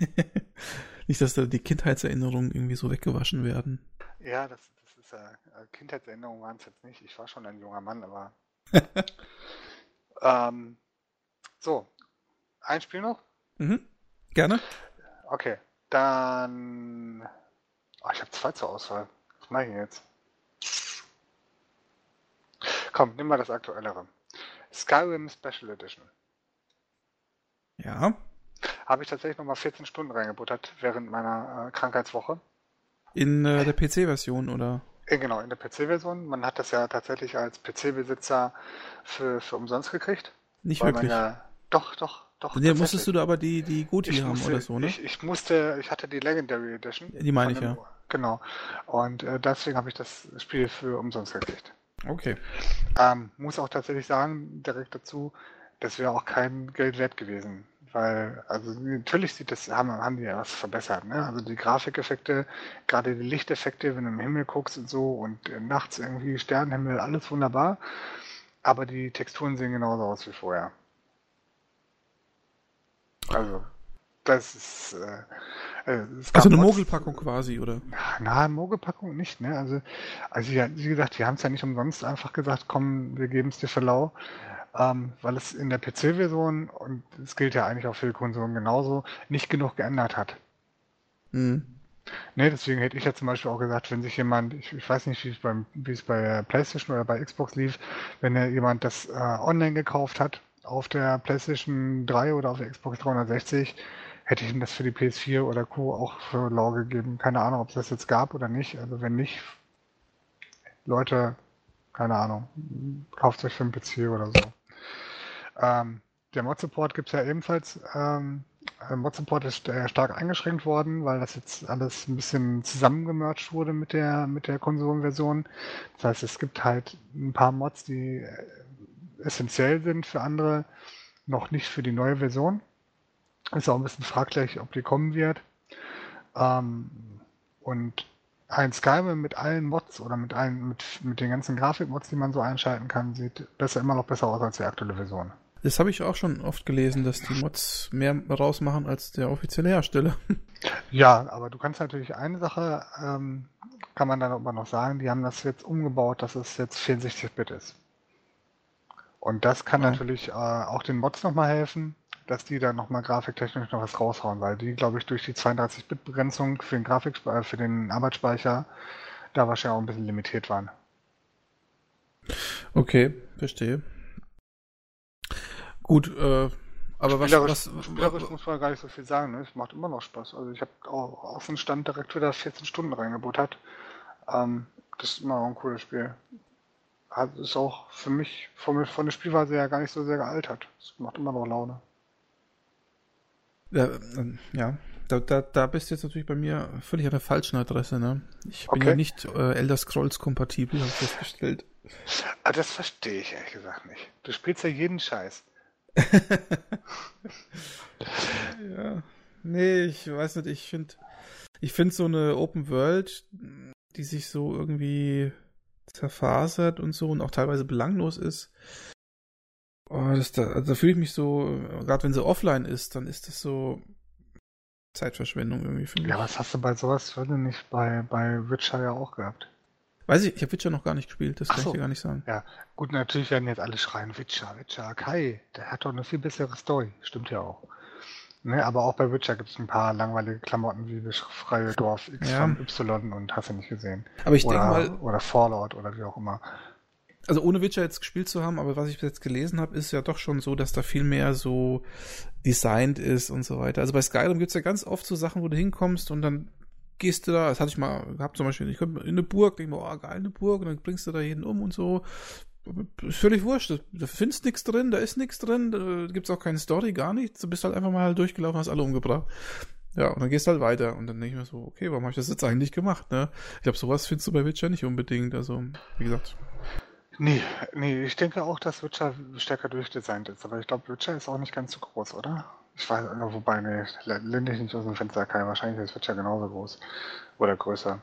Nicht, dass da die Kindheitserinnerungen irgendwie so weggewaschen werden. Ja, das, das ist ja, äh, Kindheitserinnerungen waren es jetzt nicht. Ich war schon ein junger Mann, aber. ähm, so, ein Spiel noch? Mhm. Gerne. Okay, dann. Oh, ich habe zwei zur Auswahl. Was mache ich jetzt? Komm, nimm mal das aktuellere. Skyrim Special Edition. Ja. Habe ich tatsächlich nochmal 14 Stunden reingebuttert während meiner äh, Krankheitswoche. In äh, der PC-Version oder? Äh, Genau, in der PC-Version. Man hat das ja tatsächlich als PC-Besitzer für, für umsonst gekriegt. Nicht wirklich. ja. Doch, doch, doch. Ja, musstest du da aber die, die Goti ich haben musste, oder so, ne? Ich, ich musste, ich hatte die Legendary Edition. Die meine ich, ja. Genau. Und äh, deswegen habe ich das Spiel für umsonst gekriegt. Okay. Ähm, muss auch tatsächlich sagen, direkt dazu, das wäre auch kein Geld wert gewesen. Weil, also natürlich sieht das, haben, haben die ja was verbessert, ne? Also die Grafikeffekte, gerade die Lichteffekte, wenn du im Himmel guckst und so und äh, nachts irgendwie Sternenhimmel, alles wunderbar. Aber die Texturen sehen genauso aus wie vorher. Also, das ist. Äh, äh, Also eine Mogelpackung quasi, oder? na, Mogelpackung nicht, ne? Also, also ja, wie gesagt, die haben es ja nicht umsonst einfach gesagt, komm, wir geben es dir für lau. Ähm, weil es in der PC-Version, und es gilt ja eigentlich auch für die Konsolen genauso, nicht genug geändert hat. Mhm. Ne, deswegen hätte ich ja zum Beispiel auch gesagt, wenn sich jemand, ich, ich weiß nicht, wie es beim, wie es bei PlayStation oder bei Xbox lief, wenn ja jemand das äh, online gekauft hat, auf der PlayStation 3 oder auf der Xbox 360, hätte ich ihm das für die PS4 oder Co. auch für lau gegeben. Keine Ahnung, ob es das jetzt gab oder nicht. Also wenn nicht, Leute, keine Ahnung, kauft euch für einen PC oder so. Ähm, der Mod-Support gibt es ja ebenfalls. Ähm, äh, Mod-Support ist äh, stark eingeschränkt worden, weil das jetzt alles ein bisschen zusammengemerged wurde mit der, mit der Konsolenversion. Das heißt, es gibt halt ein paar Mods, die äh, essentiell sind für andere, noch nicht für die neue Version. Ist auch ein bisschen fraglich, ob die kommen wird. Ähm, und ein Skyrim mit allen Mods oder mit allen, mit, mit den ganzen Grafikmods, die man so einschalten kann, sieht besser, immer noch besser aus als die aktuelle Version. Das habe ich auch schon oft gelesen, dass die Mods mehr rausmachen als der offizielle Hersteller. Ja, aber du kannst natürlich eine Sache, ähm, kann man dann aber noch sagen, die haben das jetzt umgebaut, dass es jetzt 64-Bit ist. Und das kann Ja. natürlich äh, auch den Mods nochmal helfen, dass die dann nochmal grafiktechnisch noch was raushauen, weil die, glaube ich, durch die 32-Bit-Begrenzung für den Grafik äh, für den Arbeitsspeicher da wahrscheinlich auch ein bisschen limitiert waren. Okay, verstehe. Gut, äh, aber was, Spielerisch, was, spielerisch muss man gar nicht so viel sagen, ne? Es macht immer noch Spaß. Also ich habe auch auf den Stand direkt wieder 14 Stunden reingebuttert. Ähm, das ist immer noch ein cooles Spiel. Hat, ist auch für mich von, von der Spielweise her gar nicht so sehr gealtert. Es macht immer noch Laune. Ja, ähm, ja. Da, da, da bist du jetzt natürlich bei mir völlig an der falschen Adresse, ne? Ich bin Okay. ja nicht äh, Elder Scrolls kompatibel, habe ich festgestellt. Aber das verstehe ich ehrlich gesagt nicht. Du spielst ja jeden Scheiß. Ja. Nee, ich weiß nicht, ich finde ich finde so eine Open World, die sich so irgendwie zerfasert und so und auch teilweise belanglos ist. Oh, das da, also da fühle ich mich so, gerade wenn sie offline ist, dann ist das so Zeitverschwendung irgendwie für mich. Ja, was hast du bei sowas würde nicht bei, bei Witcher ja auch gehabt? Weiß ich, ich habe Witcher noch gar nicht gespielt, das Ach kann so. ich dir gar nicht sagen. Ja, gut, natürlich werden jetzt alle schreien, Witcher, Witcher, Kai, der hat doch eine viel bessere Story. Stimmt ja auch. Ne, aber auch bei Witcher gibt es ein paar langweilige Klamotten wie das freie Dorf X Ja. von Y und hast du nicht gesehen. Aber ich oder, denke mal, oder Fallout oder wie auch immer. also ohne Witcher jetzt gespielt zu haben, aber was ich bis jetzt gelesen habe, ist ja doch schon so, dass da viel mehr so designt ist und so weiter. Also bei Skyrim gibt's ja ganz oft so Sachen, wo du hinkommst und dann gehst du da, das hatte ich mal gehabt zum Beispiel, ich komme in eine Burg, denke mir, oh geil, eine Burg, und dann bringst du da jeden um und so. Ist völlig wurscht, da- findest nichts drin, da ist nichts drin, da gibt's auch keine Story, gar nichts, du bist halt einfach mal durchgelaufen, hast alle umgebracht. Ja, und dann gehst halt weiter und dann denke ich mir so, okay, warum habe ich das jetzt eigentlich gemacht, ne? Ich glaube, sowas findest du bei Witcher nicht unbedingt, also, wie gesagt, Nee, nee, ich denke auch, dass Witcher stärker durchdesignt ist, aber ich glaube, Witcher ist auch nicht ganz so groß, oder? Ich weiß, äh, wobei, nee, lehn dich nicht aus dem Fenster, Kai. Wahrscheinlich ist Witcher genauso groß. Oder größer.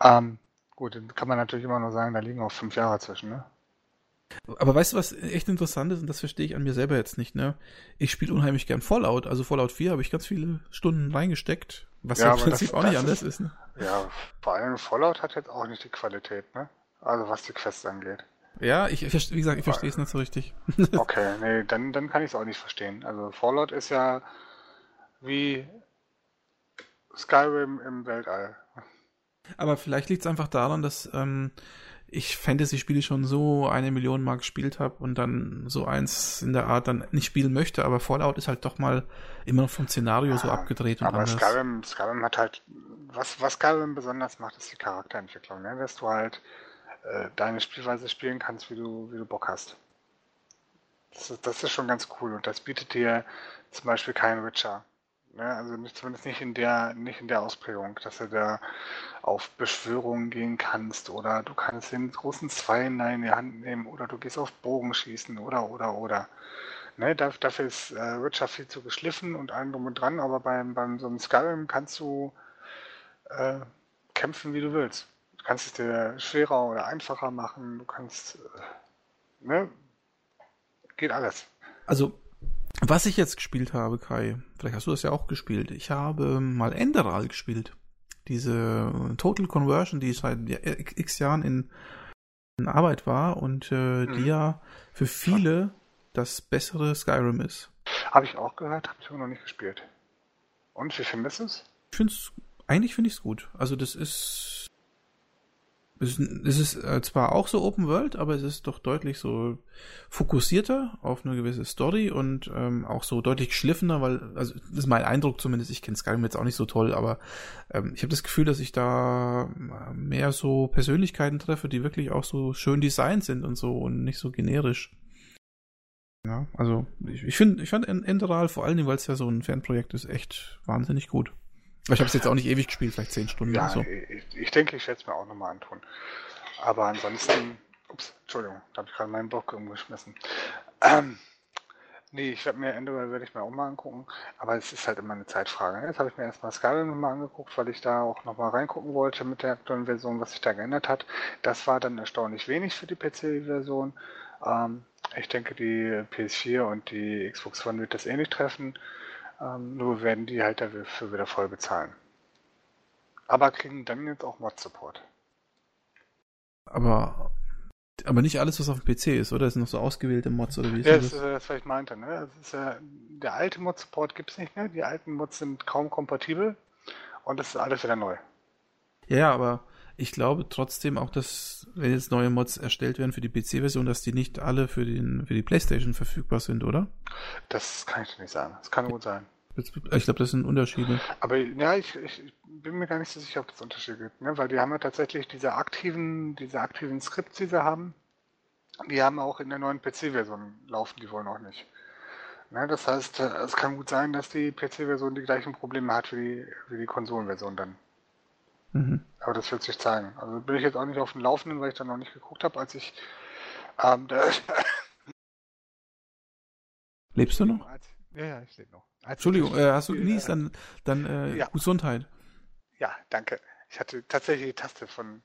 Ähm, gut, dann kann man natürlich immer nur sagen, da liegen auch fünf Jahre zwischen, ne? Aber weißt du, was echt interessant ist, und das verstehe ich an mir selber jetzt nicht, ne? Ich spiele unheimlich gern Fallout. Also Fallout 4 habe ich ganz viele Stunden reingesteckt, was Ja, ja, im Prinzip das- auch nicht das anders ist- ist, ne? Ja, vor allem Fallout hat jetzt auch nicht die Qualität, ne? Also was die Quests angeht. Ja, ich, wie gesagt, ich verstehe es nicht so richtig. Okay, nee, dann, dann kann ich es auch nicht verstehen. Also Fallout ist ja wie Skyrim im Weltall. Aber vielleicht liegt es einfach daran, dass ähm, ich Fantasy-Spiele schon so eine Million Mal gespielt habe und dann so eins in der Art dann nicht spielen möchte. Aber Fallout ist halt doch mal immer noch vom Szenario so Ja, abgedreht und Aber anders. Skyrim, Skyrim hat halt, was, was Skyrim besonders macht, ist die Charakterentwicklung, ne? dass du halt äh, deine Spielweise spielen kannst, wie du, wie du Bock hast. Das ist, das ist schon ganz cool und das bietet dir zum Beispiel kein Witcher. Ne? Also nicht, zumindest nicht in der, nicht in der Ausprägung, dass du da auf Beschwörungen gehen kannst oder du kannst den großen Zweihänder in die Hand nehmen oder du gehst auf Bogenschießen oder oder oder. Ne, da- dafür ist äh, Witcher viel zu geschliffen und allem drum und dran, aber beim, beim so einem Skyrim kannst du äh, kämpfen, wie du willst. Du kannst es dir schwerer oder einfacher machen, du kannst, äh, ne, geht alles. Also, was ich jetzt gespielt habe, Kai, vielleicht hast du das ja auch gespielt. Ich habe mal Enderal gespielt. Diese Total Conversion, die seit x Jahren in, in Arbeit war und äh, die Mhm. ja für viele das bessere Skyrim ist. Habe ich auch gehört, habe ich aber noch nicht gespielt. Und wie findest du es? Ich finde es, eigentlich finde ich es gut. Also das ist, es ist, äh, zwar auch so Open World, aber es ist doch deutlich so fokussierter auf eine gewisse Story und ähm, auch so deutlich geschliffener, weil, also das ist mein Eindruck zumindest, ich kenne Skyrim jetzt auch nicht so toll, aber ähm, ich habe das Gefühl, dass ich da äh, mehr so Persönlichkeiten treffe, die wirklich auch so schön designt sind und so und nicht so generisch. Ja, also ich, ich finde, ich fand Enderal vor allen Dingen, weil es ja so ein Fanprojekt ist, echt wahnsinnig gut. Aber ich habe es jetzt auch nicht ewig gespielt, vielleicht zehn Stunden Ja, oder so. ich, ich denke, ich werde es mir auch nochmal antun. Aber ansonsten, ups, Entschuldigung, da habe ich gerade meinen Block umgeschmissen. Ähm, nee, ich werde mir Enderal werde ich mir auch mal angucken, aber es ist halt immer eine Zeitfrage. ne? Jetzt habe ich mir erstmal Skyrim nochmal angeguckt, weil ich da auch nochmal reingucken wollte mit der aktuellen Version, was sich da geändert hat. Das war dann erstaunlich wenig für die PC-Version. Ähm, Ich denke, die PS4 und die Xbox One wird das ähnlich eh treffen. Ähm, nur werden die halt dafür wieder voll bezahlen. Aber kriegen dann jetzt auch Mod-Support. Aber, aber nicht alles, was auf dem PC ist, oder? Das sind noch so ausgewählte Mods, oder wie ist ja, das? Ja, das ist das, was ich meinte. Ne? Äh, der alte Mod-Support gibt es nicht mehr. Die alten Mods sind kaum kompatibel. Und das ist alles wieder neu. Ja, aber ich glaube trotzdem auch, dass, wenn jetzt neue Mods erstellt werden für die PC-Version, dass die nicht alle für, den, für die PlayStation verfügbar sind, oder? Das kann ich nicht sagen. Das kann gut sein. Ich glaube, das sind Unterschiede. Aber ja, ich, ich, bin mir gar nicht so sicher, ob es Unterschiede gibt, ne? weil die haben ja tatsächlich diese aktiven, diese aktiven Skripts, die sie haben, die haben auch in der neuen PC-Version laufen, die wohl noch nicht. Ne? Das heißt, äh, es kann gut sein, dass die PC-Version die gleichen Probleme hat wie die, wie die Konsolenversion dann. Mhm. Aber das wird sich zeigen. Also bin ich jetzt auch nicht auf dem Laufenden, weil ich da noch nicht geguckt habe, als ich ähm, Lebst du noch? Ja, ja, ich lebe noch. Als Entschuldigung, äh, hast du genießt, dann, dann äh, ja. Gesundheit. Ja, danke. Ich hatte tatsächlich die Taste von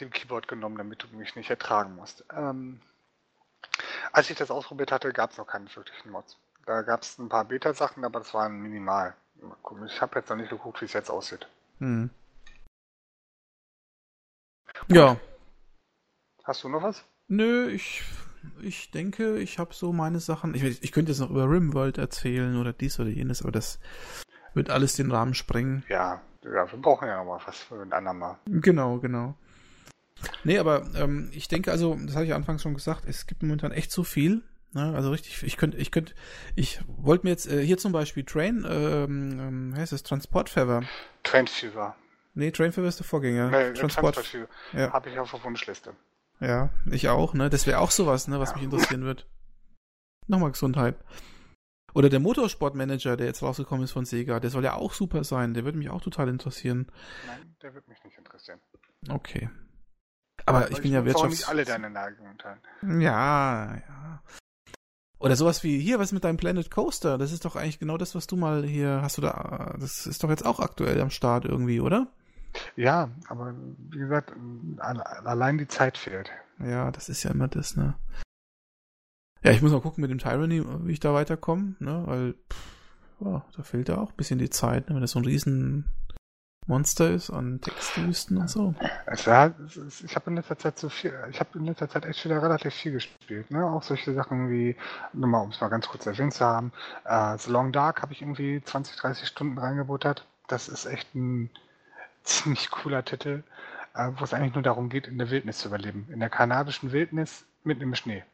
dem Keyboard genommen, damit du mich nicht ertragen musst. Ähm, als ich das ausprobiert hatte, gab es noch keinen wirklichen Mods. Da gab es ein paar Beta-Sachen, aber das waren minimal. Ich habe jetzt noch nicht geguckt, wie es jetzt aussieht. Hm. Ja. Hast du noch was? Nö, ich, ich denke, ich habe so meine Sachen. Ich, ich könnte jetzt noch über Rimworld erzählen oder dies oder jenes, aber das wird alles den Rahmen sprengen. Ja, ja wir brauchen ja noch mal was für ein andermal. Genau, genau. Nee, aber ähm, ich denke, also, das hatte ich anfangs schon gesagt, es gibt momentan echt so viel. Ne? Also richtig, ich könnte, ich könnte, ich wollte mir jetzt äh, hier zum Beispiel Train, ähm, ähm, heißt es, Transportfever. Trainfever. Nee, Trainfever ist der Vorgänger. Nee, Transport, Transport ja. Habe ich auf der Wunschliste. Ja, ich auch, ne? Das wäre auch sowas, ne, was ja. mich interessieren wird. Nochmal Gesundheit. Oder der Motorsportmanager, der jetzt rausgekommen ist von Sega, der soll ja auch super sein. Der würde mich auch total interessieren. Nein, der wird mich nicht interessieren. Okay. Aber ich bin ich ja Wirtschafts... nicht alle deine Neigungen teilen. Ja, ja. Oder sowas wie hier, was mit deinem Planet Coaster? Das ist doch eigentlich genau das, was du mal hier hast du da. Das ist doch jetzt auch aktuell am Start irgendwie, oder? Ja, aber wie gesagt, allein die Zeit fehlt. Ja, das ist ja immer das, ne? Ja, ich muss mal gucken mit dem Tyranny, wie ich da weiterkomme, ne? Weil, pff, ja, da fehlt ja auch ein bisschen die Zeit, ne? wenn das so ein riesen Monster ist an Textwüsten und so. Also, ja, ich habe in letzter Zeit so viel, ich habe in letzter Zeit echt wieder relativ viel gespielt, ne? Auch solche Sachen wie, nur mal, um es mal ganz kurz erwähnt zu haben, äh, The Long Dark habe ich irgendwie 20, 30 Stunden reingebuttert. Das ist echt ein ziemlich cooler Titel, äh, wo es eigentlich nur darum geht, in der Wildnis zu überleben. In der kanadischen Wildnis mitten im Schnee.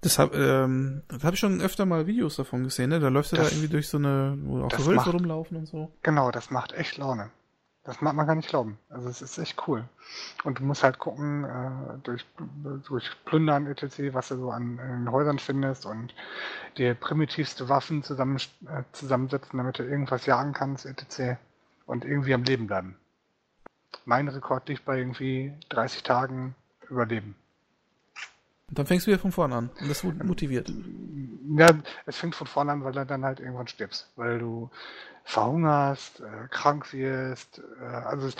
Das habe ähm, hab ich schon öfter mal Videos davon gesehen, ne? Da läufst du das, da irgendwie durch so eine, wo auch so Wölfe rumlaufen und so. Genau, das macht echt Laune. Das mag man gar nicht glauben. Also es ist echt cool. Und du musst halt gucken, äh, durch, durch Plündern etc., was du so an in Häusern findest und dir primitivste Waffen zusammen, äh, zusammensetzen, damit du irgendwas jagen kannst etc. Und irgendwie am Leben bleiben. Mein Rekord liegt bei irgendwie 30 Tagen Überleben. Und dann fängst du wieder von vorne an. Und das motiviert. Ja, es fängt von vorne an, weil du dann halt irgendwann stirbst. Weil du verhungerst, äh, krank wirst. Äh, also es,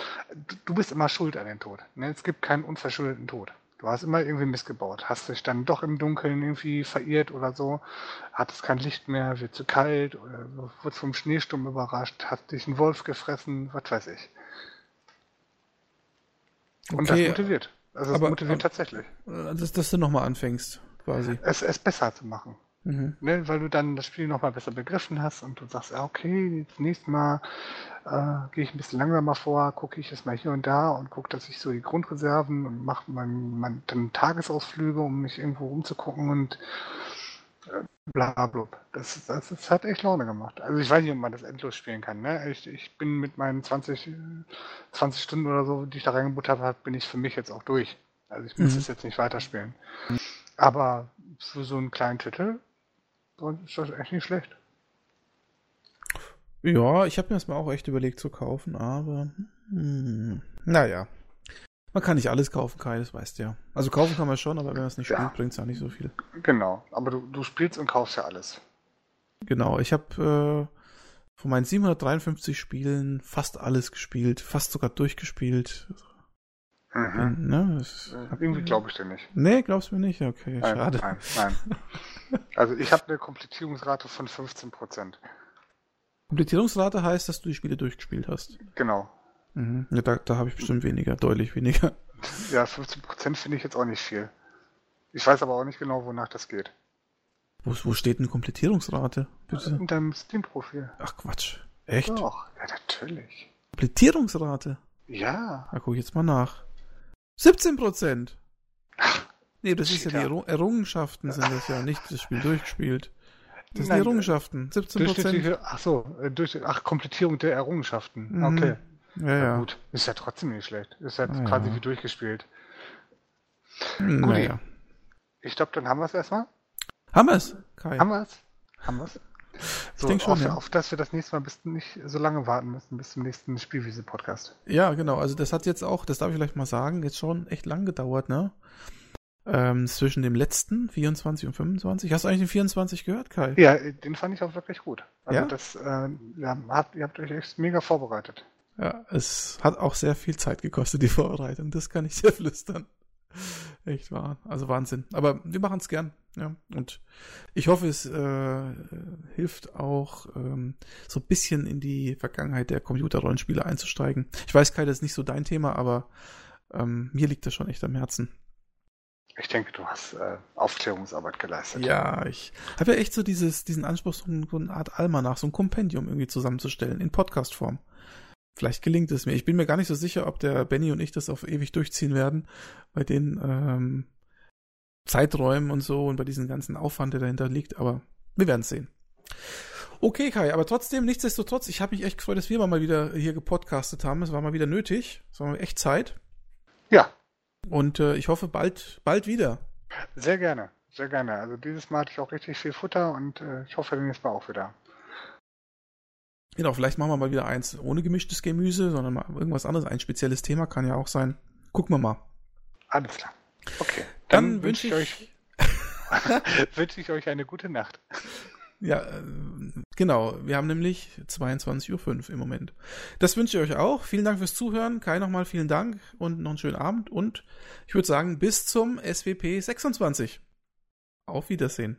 du bist immer schuld an den Tod. Ne? Es gibt keinen unverschuldeten Tod. Du hast immer irgendwie missgebaut. Hast dich dann doch im Dunkeln irgendwie verirrt oder so. Hattest kein Licht mehr, wird zu kalt oder wurdest vom Schneesturm überrascht, hat dich ein Wolf gefressen, was weiß ich. Und okay. das motiviert. Also es aber, motiviert tatsächlich. Dass, dass du nochmal anfängst, quasi. Es, es besser zu machen. Mhm. Ne, weil du dann das Spiel nochmal besser begriffen hast und du sagst, ja, okay, das nächste Mal äh, gehe ich ein bisschen langsamer vor, gucke ich es mal hier und da und gucke, dass ich so die Grundreserven und mache mein, mein, dann Tagesausflüge, um mich irgendwo rumzugucken und äh, bla bla. Das, das, das hat echt Laune gemacht. Also ich weiß nicht, ob man das endlos spielen kann. Ne? Ich, ich bin mit meinen 20, 20 Stunden oder so, die ich da reingebuttert habe, bin ich für mich jetzt auch durch. Also ich muss mhm. es jetzt nicht weiterspielen. Aber für so einen kleinen Titel ist das echt nicht schlecht. Ja, ich habe mir das mal auch echt überlegt zu kaufen, aber hm, naja. Man kann nicht alles kaufen, Kai, das weißt du ja. Also kaufen kann man schon, aber wenn man es nicht ja. spielt, bringt es ja nicht so viel. Genau, aber du, du spielst und kaufst ja alles. Genau, ich habe äh, von meinen 753 Spielen fast alles gespielt, fast sogar durchgespielt. Mhm. Ne? Das, Irgendwie glaube ich dir nicht. nee, glaubst du mir nicht? Okay, Nein, schade. nein, nein. Also ich habe eine Komplettierungsrate von 15%. Komplettierungsrate heißt, dass du die Spiele durchgespielt hast. Genau. Mhm. Ja, da da habe ich bestimmt weniger, deutlich weniger. Ja, 15% finde ich jetzt auch nicht viel. Ich weiß aber auch nicht genau, wonach das geht. Wo, wo steht eine Komplettierungsrate? Bitte? In deinem Steam-Profil. Ach Quatsch. Echt? Doch, ja, natürlich. Komplettierungsrate? Ja. Da guck ich jetzt mal nach. 17 Prozent. Nee, das ist ja die Errungenschaften sind das ja, nicht das Spiel durchgespielt. Das sind Nein, die Errungenschaften. 17 Prozent. Ach so, äh, durch, ach, Komplettierung der Errungenschaften. Mhm. Okay. Ja, Ja, ja. gut. Ist ja trotzdem nicht schlecht. Ist ja Ah, quasi ja. wie durchgespielt. Guti. Naja. Ich glaube, dann haben wir es erstmal. Haben wir es? Kai. Haben wir es? Haben wir es? So, denk schon, auf, ja. auf dass wir das nächste Mal bis nicht so lange warten müssen, bis zum nächsten Spielwiese-Podcast. Ja, genau. Also das hat jetzt auch, das darf ich vielleicht mal sagen, jetzt schon echt lang gedauert, ne? Ähm, zwischen dem letzten 24 und 25. Hast du eigentlich den 24 gehört, Kai? Ja, den fand ich auch wirklich gut. Also Ja? das, äh, ja, habt, ihr habt euch echt mega vorbereitet. Ja, es hat auch sehr viel Zeit gekostet, die Vorbereitung. Das kann ich sehr flüstern. Echt wahr. Also Wahnsinn. Aber wir machen es gern. Ja. Und ich hoffe, es äh, hilft auch, ähm, so ein bisschen in die Vergangenheit der Computerrollenspiele einzusteigen. Ich weiß, Kai, das ist nicht so dein Thema, aber ähm, mir liegt das schon echt am Herzen. Ich denke, du hast äh, Aufklärungsarbeit geleistet. Ja, ich habe ja echt so dieses, diesen Anspruch, so eine, Art Almanach, so ein Kompendium irgendwie zusammenzustellen, in Podcast-Form. Vielleicht gelingt es mir. Ich bin mir gar nicht so sicher, ob der Benny und ich das auf ewig durchziehen werden, bei den ähm, Zeiträumen und so und bei diesem ganzen Aufwand, der dahinter liegt, aber wir werden es sehen. Okay, Kai, aber trotzdem, nichtsdestotrotz, ich habe mich echt gefreut, dass wir mal wieder hier gepodcastet haben. Es war mal wieder nötig. Es war mal echt Zeit. ja, Und äh, ich hoffe bald, bald wieder. sehr gerne. Sehr gerne. Also dieses Mal hatte ich auch richtig viel Futter und äh, ich hoffe, nächstes Mal auch wieder. Genau, vielleicht machen wir mal wieder eins ohne gemischtes Gemüse, sondern mal irgendwas anderes. Ein spezielles Thema kann ja auch sein. Gucken wir mal. Alles klar. Okay. Dann, wünsche ich, euch, wünsche ich euch eine gute Nacht. Ja, äh, genau. Wir haben nämlich 22.05 Uhr im Moment. Das wünsche ich euch auch. Vielen Dank fürs Zuhören. Kai nochmal vielen Dank und noch einen schönen Abend. Und ich würde sagen, bis zum SWP 26. Auf Wiedersehen.